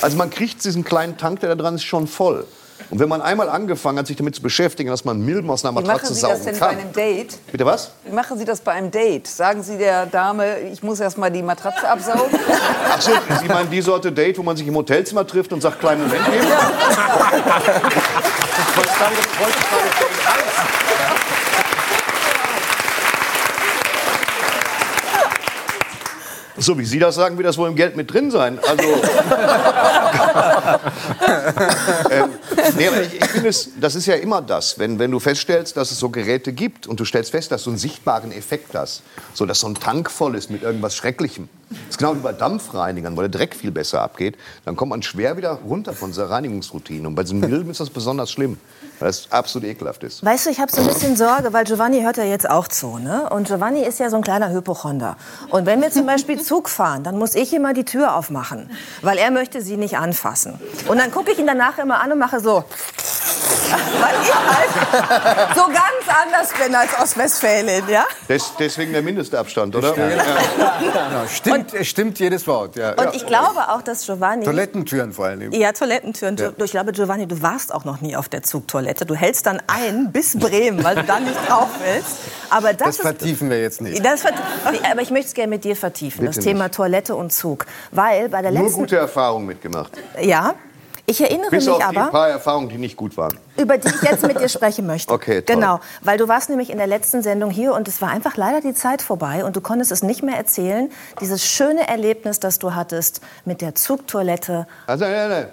also man kriegt diesen kleinen Tank, der da dran ist, schon voll. Und wenn man einmal angefangen hat, sich damit zu beschäftigen, dass man Milben aus einer Wie Matratze machen Sie das saugen denn bei kann. einem Date? Bitte was? Wie machen Sie das bei einem Date? Sagen Sie der Dame, ich muss erst mal die Matratze absaugen? Ach so, Sie meinen die Sorte Date, wo man sich im Hotelzimmer trifft und sagt, kleinen Moment eben? So wie Sie das sagen, wird das wohl im Geld mit drin sein. Also, ähm, nee, aber ich, ich finde, es, das ist ja immer das, wenn, wenn du feststellst, dass es so Geräte gibt und du stellst fest, dass du einen sichtbaren Effekt hast, so dass so ein Tank voll ist mit irgendwas Schrecklichem. Das ist genau wie bei Dampfreinigern, wo der Dreck viel besser abgeht. Dann kommt man schwer wieder runter von dieser Reinigungsroutine. Und bei diesen Milben ist das besonders schlimm, weil das absolut ekelhaft ist. Weißt du, ich habe so ein bisschen Sorge, weil Giovanni hört ja jetzt auch zu. Ne? Und Giovanni ist ja so ein kleiner Hypochonder. Und wenn wir zum Beispiel Zug fahren, dann muss ich immer die Tür aufmachen, weil er möchte sie nicht anfassen. Und dann gucke ich ihn danach immer an und mache so. Weil ich halt so ganz anders bin als Ostwestfälin, ja? Des, deswegen der Mindestabstand, oder? Genau, stimmt, es stimmt jedes Wort. Ja. Und ich glaube auch, dass Giovanni... Toilettentüren vor allem. Ja, Toilettentüren. Ja. Du- Ich glaube, Giovanni, du warst auch noch nie auf der Zugtoilette. Du hältst dann ein bis Bremen, weil du da nicht drauf willst. Aber das, Das ist, vertiefen wir jetzt nicht. das aber ich möchte es gerne mit dir vertiefen, Bitte das Thema nicht. Toilette und Zug. Weil bei der Nur letzten... gute Erfahrungen mitgemacht. Ja, ich erinnere Bis mich auf aber, paar Erfahrungen, die nicht gut waren. über die ich jetzt mit dir sprechen möchte. Okay, toll. Genau, weil du warst nämlich in der letzten Sendung hier und es war einfach leider die Zeit vorbei und du konntest es nicht mehr erzählen. Dieses schöne Erlebnis, das du hattest mit der Zugtoilette. Also, nein, nein,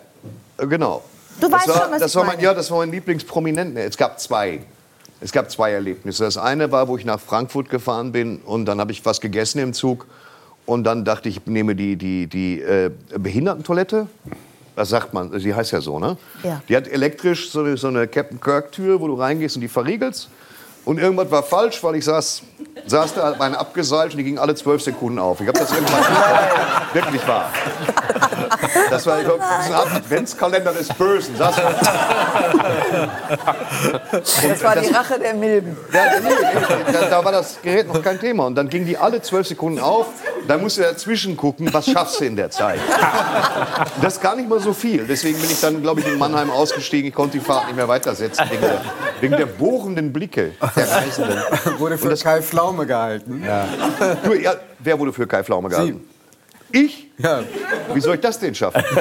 nein. Genau. Du das weißt war, schon, was das ich war mein, meine. Ja, das war mein Lieblingsprominenten. Es gab zwei. Es gab zwei Erlebnisse. Das eine war, wo ich nach Frankfurt gefahren bin und dann habe ich was gegessen im Zug. Und dann dachte ich, ich nehme die, die, die äh, Behindertentoilette. Das sagt man, sie heißt ja so, ne? Ja. Die hat elektrisch so eine, so eine Captain Kirk-Tür, wo du reingehst und die verriegelst. Und irgendwas war falsch, weil ich saß, saß da, meine abgeseilt und die ging alle zwölf Sekunden auf. Ich habe das irgendwann wirklich wahr. Das war ich glaub, das ist ein Adventskalender des Bösen. Saß Das war die Rache der Milben. ja, nee, da, da war das Gerät noch kein Thema. Und dann ging die alle zwölf Sekunden auf. Da musste er dazwischen gucken, was schaffst du in der Zeit. Das ist gar nicht mal so viel. Deswegen bin ich dann, glaube ich, in Mannheim ausgestiegen. Ich konnte die Fahrt nicht mehr weitersetzen. Wegen der, wegen der bohrenden Blicke der Reisenden. Wurde für Kai Pflaume gehalten. Ja. Du, ja, wer wurde für Kai Pflaume gehalten? Ich? Ja. Wie soll ich das denn schaffen?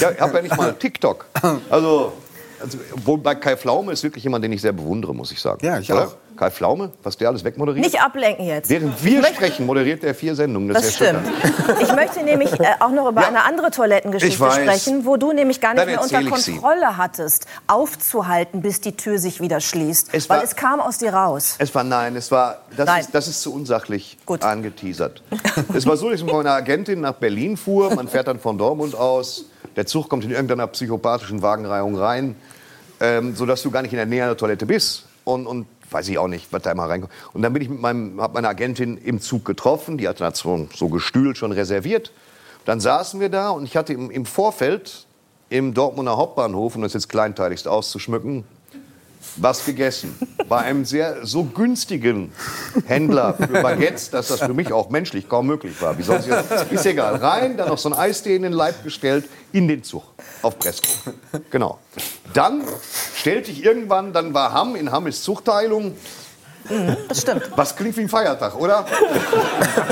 ja, ich habe ja nicht mal TikTok. Also, also, obwohl bei Kai Pflaume ist wirklich jemand, den ich sehr bewundere, muss ich sagen. Ja, ich Oder? auch. Kai Pflaume, was der alles wegmoderiert. Nicht ablenken jetzt. Während wir sprechen, moderiert er vier Sendungen. Das, Das stimmt. Ich möchte nämlich äh, auch noch über Ja. eine andere Ich Toilettengeschichte sprechen, wo du nämlich gar nicht mehr unter. Kontrolle hattest, aufzuhalten, bis die Tür sich wieder schließt. Es weil war- es kam aus dir raus. Es war nein, es war das, Nein. Ist, das ist zu unsachlich Gut. angeteasert. es war so, dass ich mit meiner Agentin nach Berlin fuhr. Man fährt dann von Dortmund aus. Der Zug kommt in irgendeiner psychopathischen Wagenreihung rein, ähm, sodass du gar nicht in der Nähe einer Toilette bist. Und, und weiß ich auch nicht, was da immer reinkommt. Und dann bin ich mit meinem, hab meine Agentin im Zug getroffen. Die hatte da so, so gestühlt schon reserviert. Dann saßen wir da und ich hatte im, im Vorfeld im Dortmunder Hauptbahnhof, um das jetzt kleinteiligst auszuschmücken, was gegessen. Bei einem sehr so günstigen Händler für Baguettes, dass das für mich auch menschlich kaum möglich war. Wie sonst ist egal. Rein, dann noch so ein Eistee in den Leib gestellt, in den Zug. Auf Presto. Genau. Dann stellte ich irgendwann, dann war Hamm, in Hamm ist Zugteilung. das stimmt. Was klingt wie ein Feiertag, oder?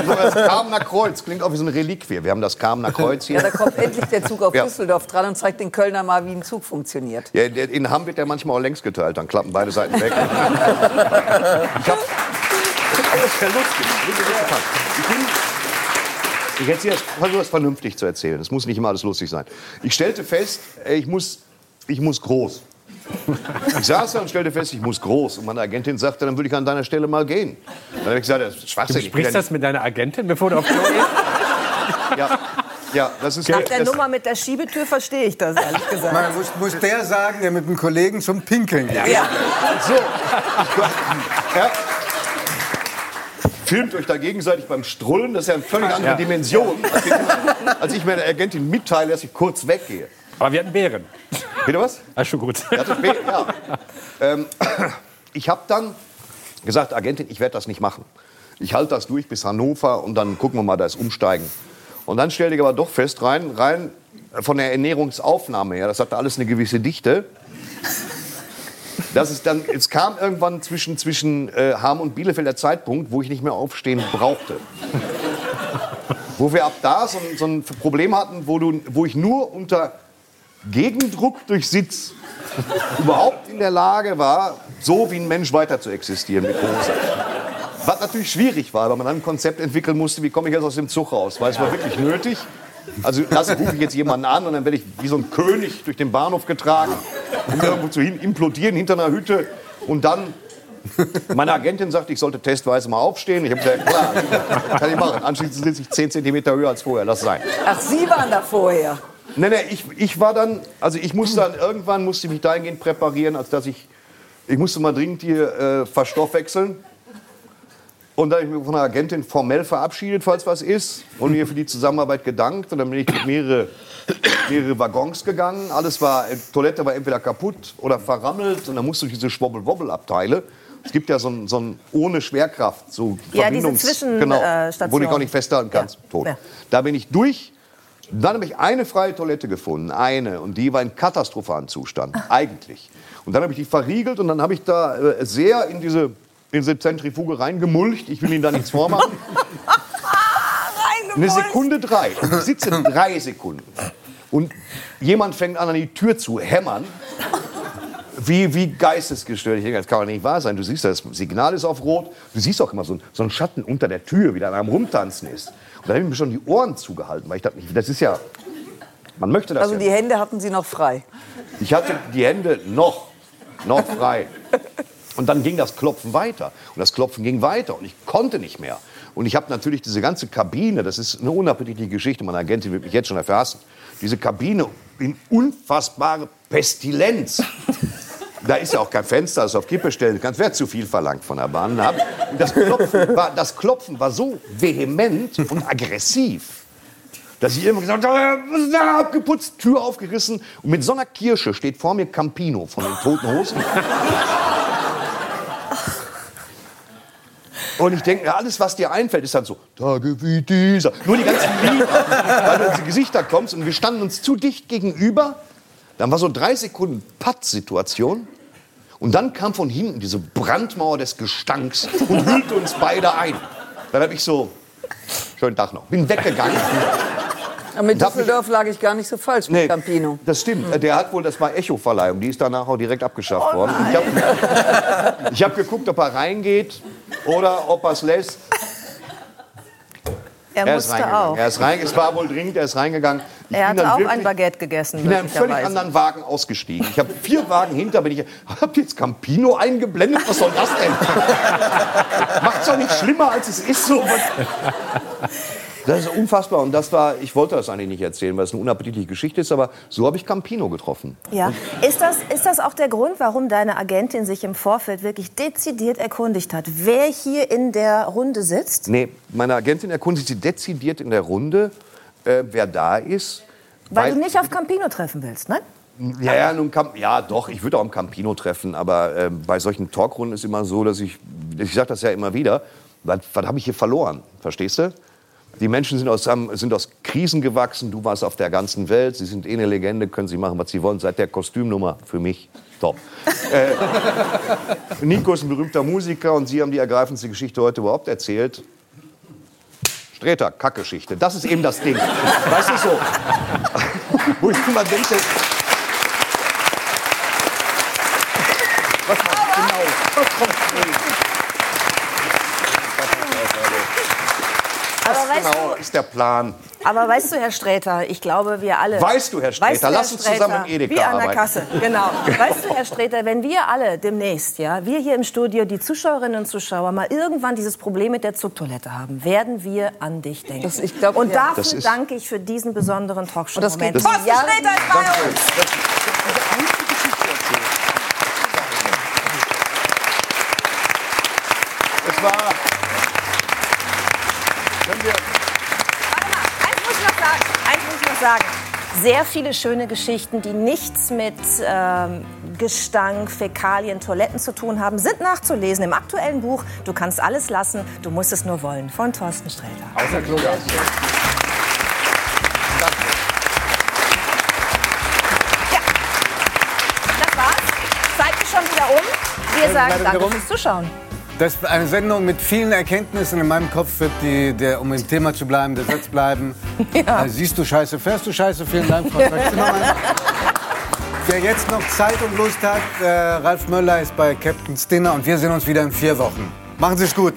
so das Kamener Kreuz klingt auch wie so eine Reliquie. Wir haben das Kamener Kreuz hier. Ja, da kommt endlich der Zug auf Ja. Düsseldorf dran und zeigt den Kölner mal, wie ein Zug funktioniert. Ja, in Hamm wird der manchmal auch längs geteilt, dann klappen beide Seiten weg. ich hab, das ist ja lustig. Ich bin, ich erzähle versuche das vernünftig zu erzählen. Es muss nicht immer alles lustig sein. Ich stellte fest, ich muss, ich muss groß. Ich saß da und stellte fest, ich muss groß. Und meine Agentin sagte, dann würde ich an deiner Stelle mal gehen. Dann habe ich gesagt, das ist Du Schwachsinn. besprichst ja das mit deiner Agentin, bevor du auf Klo gehst? Ja, ja, das ist Nach der das, Nummer mit der Schiebetür verstehe ich das, ehrlich gesagt. Man muss, muss der sagen, der mit einem Kollegen zum Pinkeln geht. Ja. So. Ja. Filmt euch da gegenseitig beim Strullen, das ist ja eine völlig andere. Dimension, als ich, als ich meiner Agentin mitteile, dass ich kurz weggehe. Aber wir hatten Bären. Bitte was? Ah, schon gut. Ja. Ähm, ich habe dann gesagt, Agentin, ich werde das nicht machen. Ich halte das durch bis Hannover und dann gucken wir mal, da ist Umsteigen. Und dann stellte ich aber doch fest, rein, rein von der Ernährungsaufnahme her, das hatte alles eine gewisse Dichte. Das ist dann, es kam irgendwann zwischen, zwischen äh, Ham und Bielefeld der Zeitpunkt, wo ich nicht mehr aufstehen brauchte. wo wir ab da so, so ein Problem hatten, wo, du, wo ich nur unter Gegendruck durch Sitz überhaupt in der Lage war, so wie ein Mensch weiter zu existieren mit Hose. Was natürlich schwierig war, weil man dann ein Konzept entwickeln musste, wie komme ich jetzt aus dem Zug raus, weil es war wirklich nötig. Also das rufe ich jetzt jemanden an und dann werde ich wie so ein König durch den Bahnhof getragen, um irgendwo zu hin, implodieren hinter einer Hütte und dann meine Agentin sagte, ich sollte testweise mal aufstehen. Ich habe gesagt, klar, kann ich machen. Anschließend sitze ich 10 cm höher als vorher, lass sein. Ach, Sie waren da vorher. Nee, nee, ich, ich war dann, also ich musste dann, irgendwann musste ich mich dahingehend präparieren, als dass ich, ich musste mal dringend hier äh, verstoffwechseln. Und dann habe ich mich von der Agentin formell verabschiedet, falls was ist, und mir für die Zusammenarbeit gedankt. Und dann bin ich durch mehrere, mehrere Waggons gegangen. Alles war, äh, Toilette war entweder kaputt oder verrammelt. Und dann musst du diese Schwobbel-Wobbel-Abteile. Es gibt ja so ein, so ein ohne Schwerkraft, so Ja, diese. Zwischen- genau, äh, wo du dich auch nicht festhalten kannst, tot. Ja. Da bin ich durch. Dann habe ich eine freie Toilette gefunden, eine, und die war in katastrophalen Zustand, eigentlich. Und dann habe ich die verriegelt und dann habe ich da äh, sehr in diese, diese Zentrifuge reingemulcht. Ich will Ihnen da nichts vormachen. Eine Sekunde drei. Und ich sitze drei Sekunden. Und jemand fängt an, an die Tür zu hämmern. Wie, wie geistesgestört. Ich denke, das kann doch nicht wahr sein. Du siehst, das Signal ist auf Rot. Du siehst auch immer so, so einen Schatten unter der Tür, wie da einer am Rumtanzen ist. Und da habe ich mir schon die Ohren zugehalten, weil ich dachte, das ist ja. Man möchte das Also ja die Hände hatten Sie noch frei. ich hatte die Hände noch, noch frei. Und dann ging das Klopfen weiter. Und das Klopfen ging weiter. Und ich konnte nicht mehr. Und ich habe natürlich diese ganze Kabine, das ist eine unappetitliche Geschichte, meine Agentin wird mich jetzt schon dafür hassen, diese Kabine in unfassbare Pestilenz. Da ist ja auch kein Fenster, das auf Kippe stellen kannst. Wäre zu viel verlangt von der Bahn. Und das Klopfen war, das Klopfen war so vehement und aggressiv, dass ich immer gesagt habe, was ist da abgeputzt, Tür aufgerissen. Und mit so einer Kirsche steht vor mir Campino von den Toten Hosen. Und ich denke, ja, alles, was dir einfällt, ist dann so, Tage wie dieser. Nur die ganzen Lieder, weil du in die Gesichter kommst und wir standen uns zu dicht gegenüber. Dann war so drei Sekunden Patt-Situation. Und dann kam von hinten diese Brandmauer des Gestanks und hüllte uns beide ein. Dann habe ich so, schönen Tag noch, bin weggegangen. Aber mit Düsseldorf lag ich gar nicht so falsch mit Nee, Campino. das stimmt. Der hat wohl, das war Echo-Verleihung, die ist danach auch direkt abgeschafft worden. Ich habe hab geguckt, ob er reingeht oder ob er es lässt. Er, Er ist reingegangen. auch. Er ist rein, es war wohl dringend, er ist reingegangen. Ich Er hat auch wirklich- ein Baguette gegessen. Ich bin in einem völlig anderen Wagen ausgestiegen. Ich habe vier Wagen hinter, bin ich. Habt ihr jetzt Campino eingeblendet? Was soll das denn? Macht's doch nicht schlimmer, als es ist. So. Das ist unfassbar. Und das war, ich wollte das eigentlich nicht erzählen, weil es eine unappetitliche Geschichte ist, aber so habe ich Campino getroffen. Ja. Ist, das, ist das auch der Grund, warum deine Agentin sich im Vorfeld wirklich dezidiert erkundigt hat, wer hier in der Runde sitzt? Nee, meine Agentin erkundigt sich dezidiert in der Runde, äh, wer da ist. Weil, du nicht auf Campino treffen willst, ne? Ja, ja, nun ja, doch, ich würde auch am Campino treffen, aber äh, bei solchen Talkrunden ist immer so, dass ich, ich sage das ja immer wieder, was, was habe ich hier verloren, verstehst du? Die Menschen sind aus, sind aus Krisen gewachsen. Du warst auf der ganzen Welt. Sie sind eh eine Legende, können Sie machen, was Sie wollen. Seit der Kostümnummer für mich top. äh, Nico ist ein berühmter Musiker und Sie haben die ergreifendste Geschichte heute überhaupt erzählt. Streter, Kackgeschichte. Das ist eben das Ding. Weißt du so? Wo ich immer denke. Was macht genau? Was kommt Aber Was weißt genau ist der Plan? Aber weißt du, Herr Sträter, ich glaube, wir alle. Weißt du, Herr Sträter, Weißt du, lass Herr uns zusammen im Edeka Wie an der arbeiten. Kasse, genau. Weißt du, Herr Sträter, wenn wir alle demnächst, ja, wir hier im Studio, die Zuschauerinnen und Zuschauer, mal irgendwann dieses Problem mit der Zugtoilette haben, werden wir an dich denken. Das- ich glaub, und ja. dafür Das ist- danke ich für diesen besonderen talkshow Und das geht Moment. bis Thorsten Sträter ist bei uns. Es war. Können wir. Eins muss ich noch sagen. Eins muss ich noch sagen. Sehr viele schöne Geschichten, die nichts mit ähm, Gestank, Fäkalien, Toiletten zu tun haben, sind nachzulesen im aktuellen Buch Du kannst alles lassen, du musst es nur wollen von Thorsten Sträter. Außer Klogas. Das war's. Zeit ist schon wieder um. Wir sagen danke fürs Zuschauen. Das ist eine Sendung mit vielen Erkenntnissen. In meinem Kopf wird, die, der, um im Thema zu bleiben, der Satz bleiben. Ja. Äh, siehst du Scheiße, fährst du Scheiße. Vielen Dank, Frau Zimmermann. Wer jetzt noch Zeit und Lust hat, äh, Ralf Möller ist bei Captain's Dinner und wir sehen uns wieder in vier Wochen. Machen Sie es gut.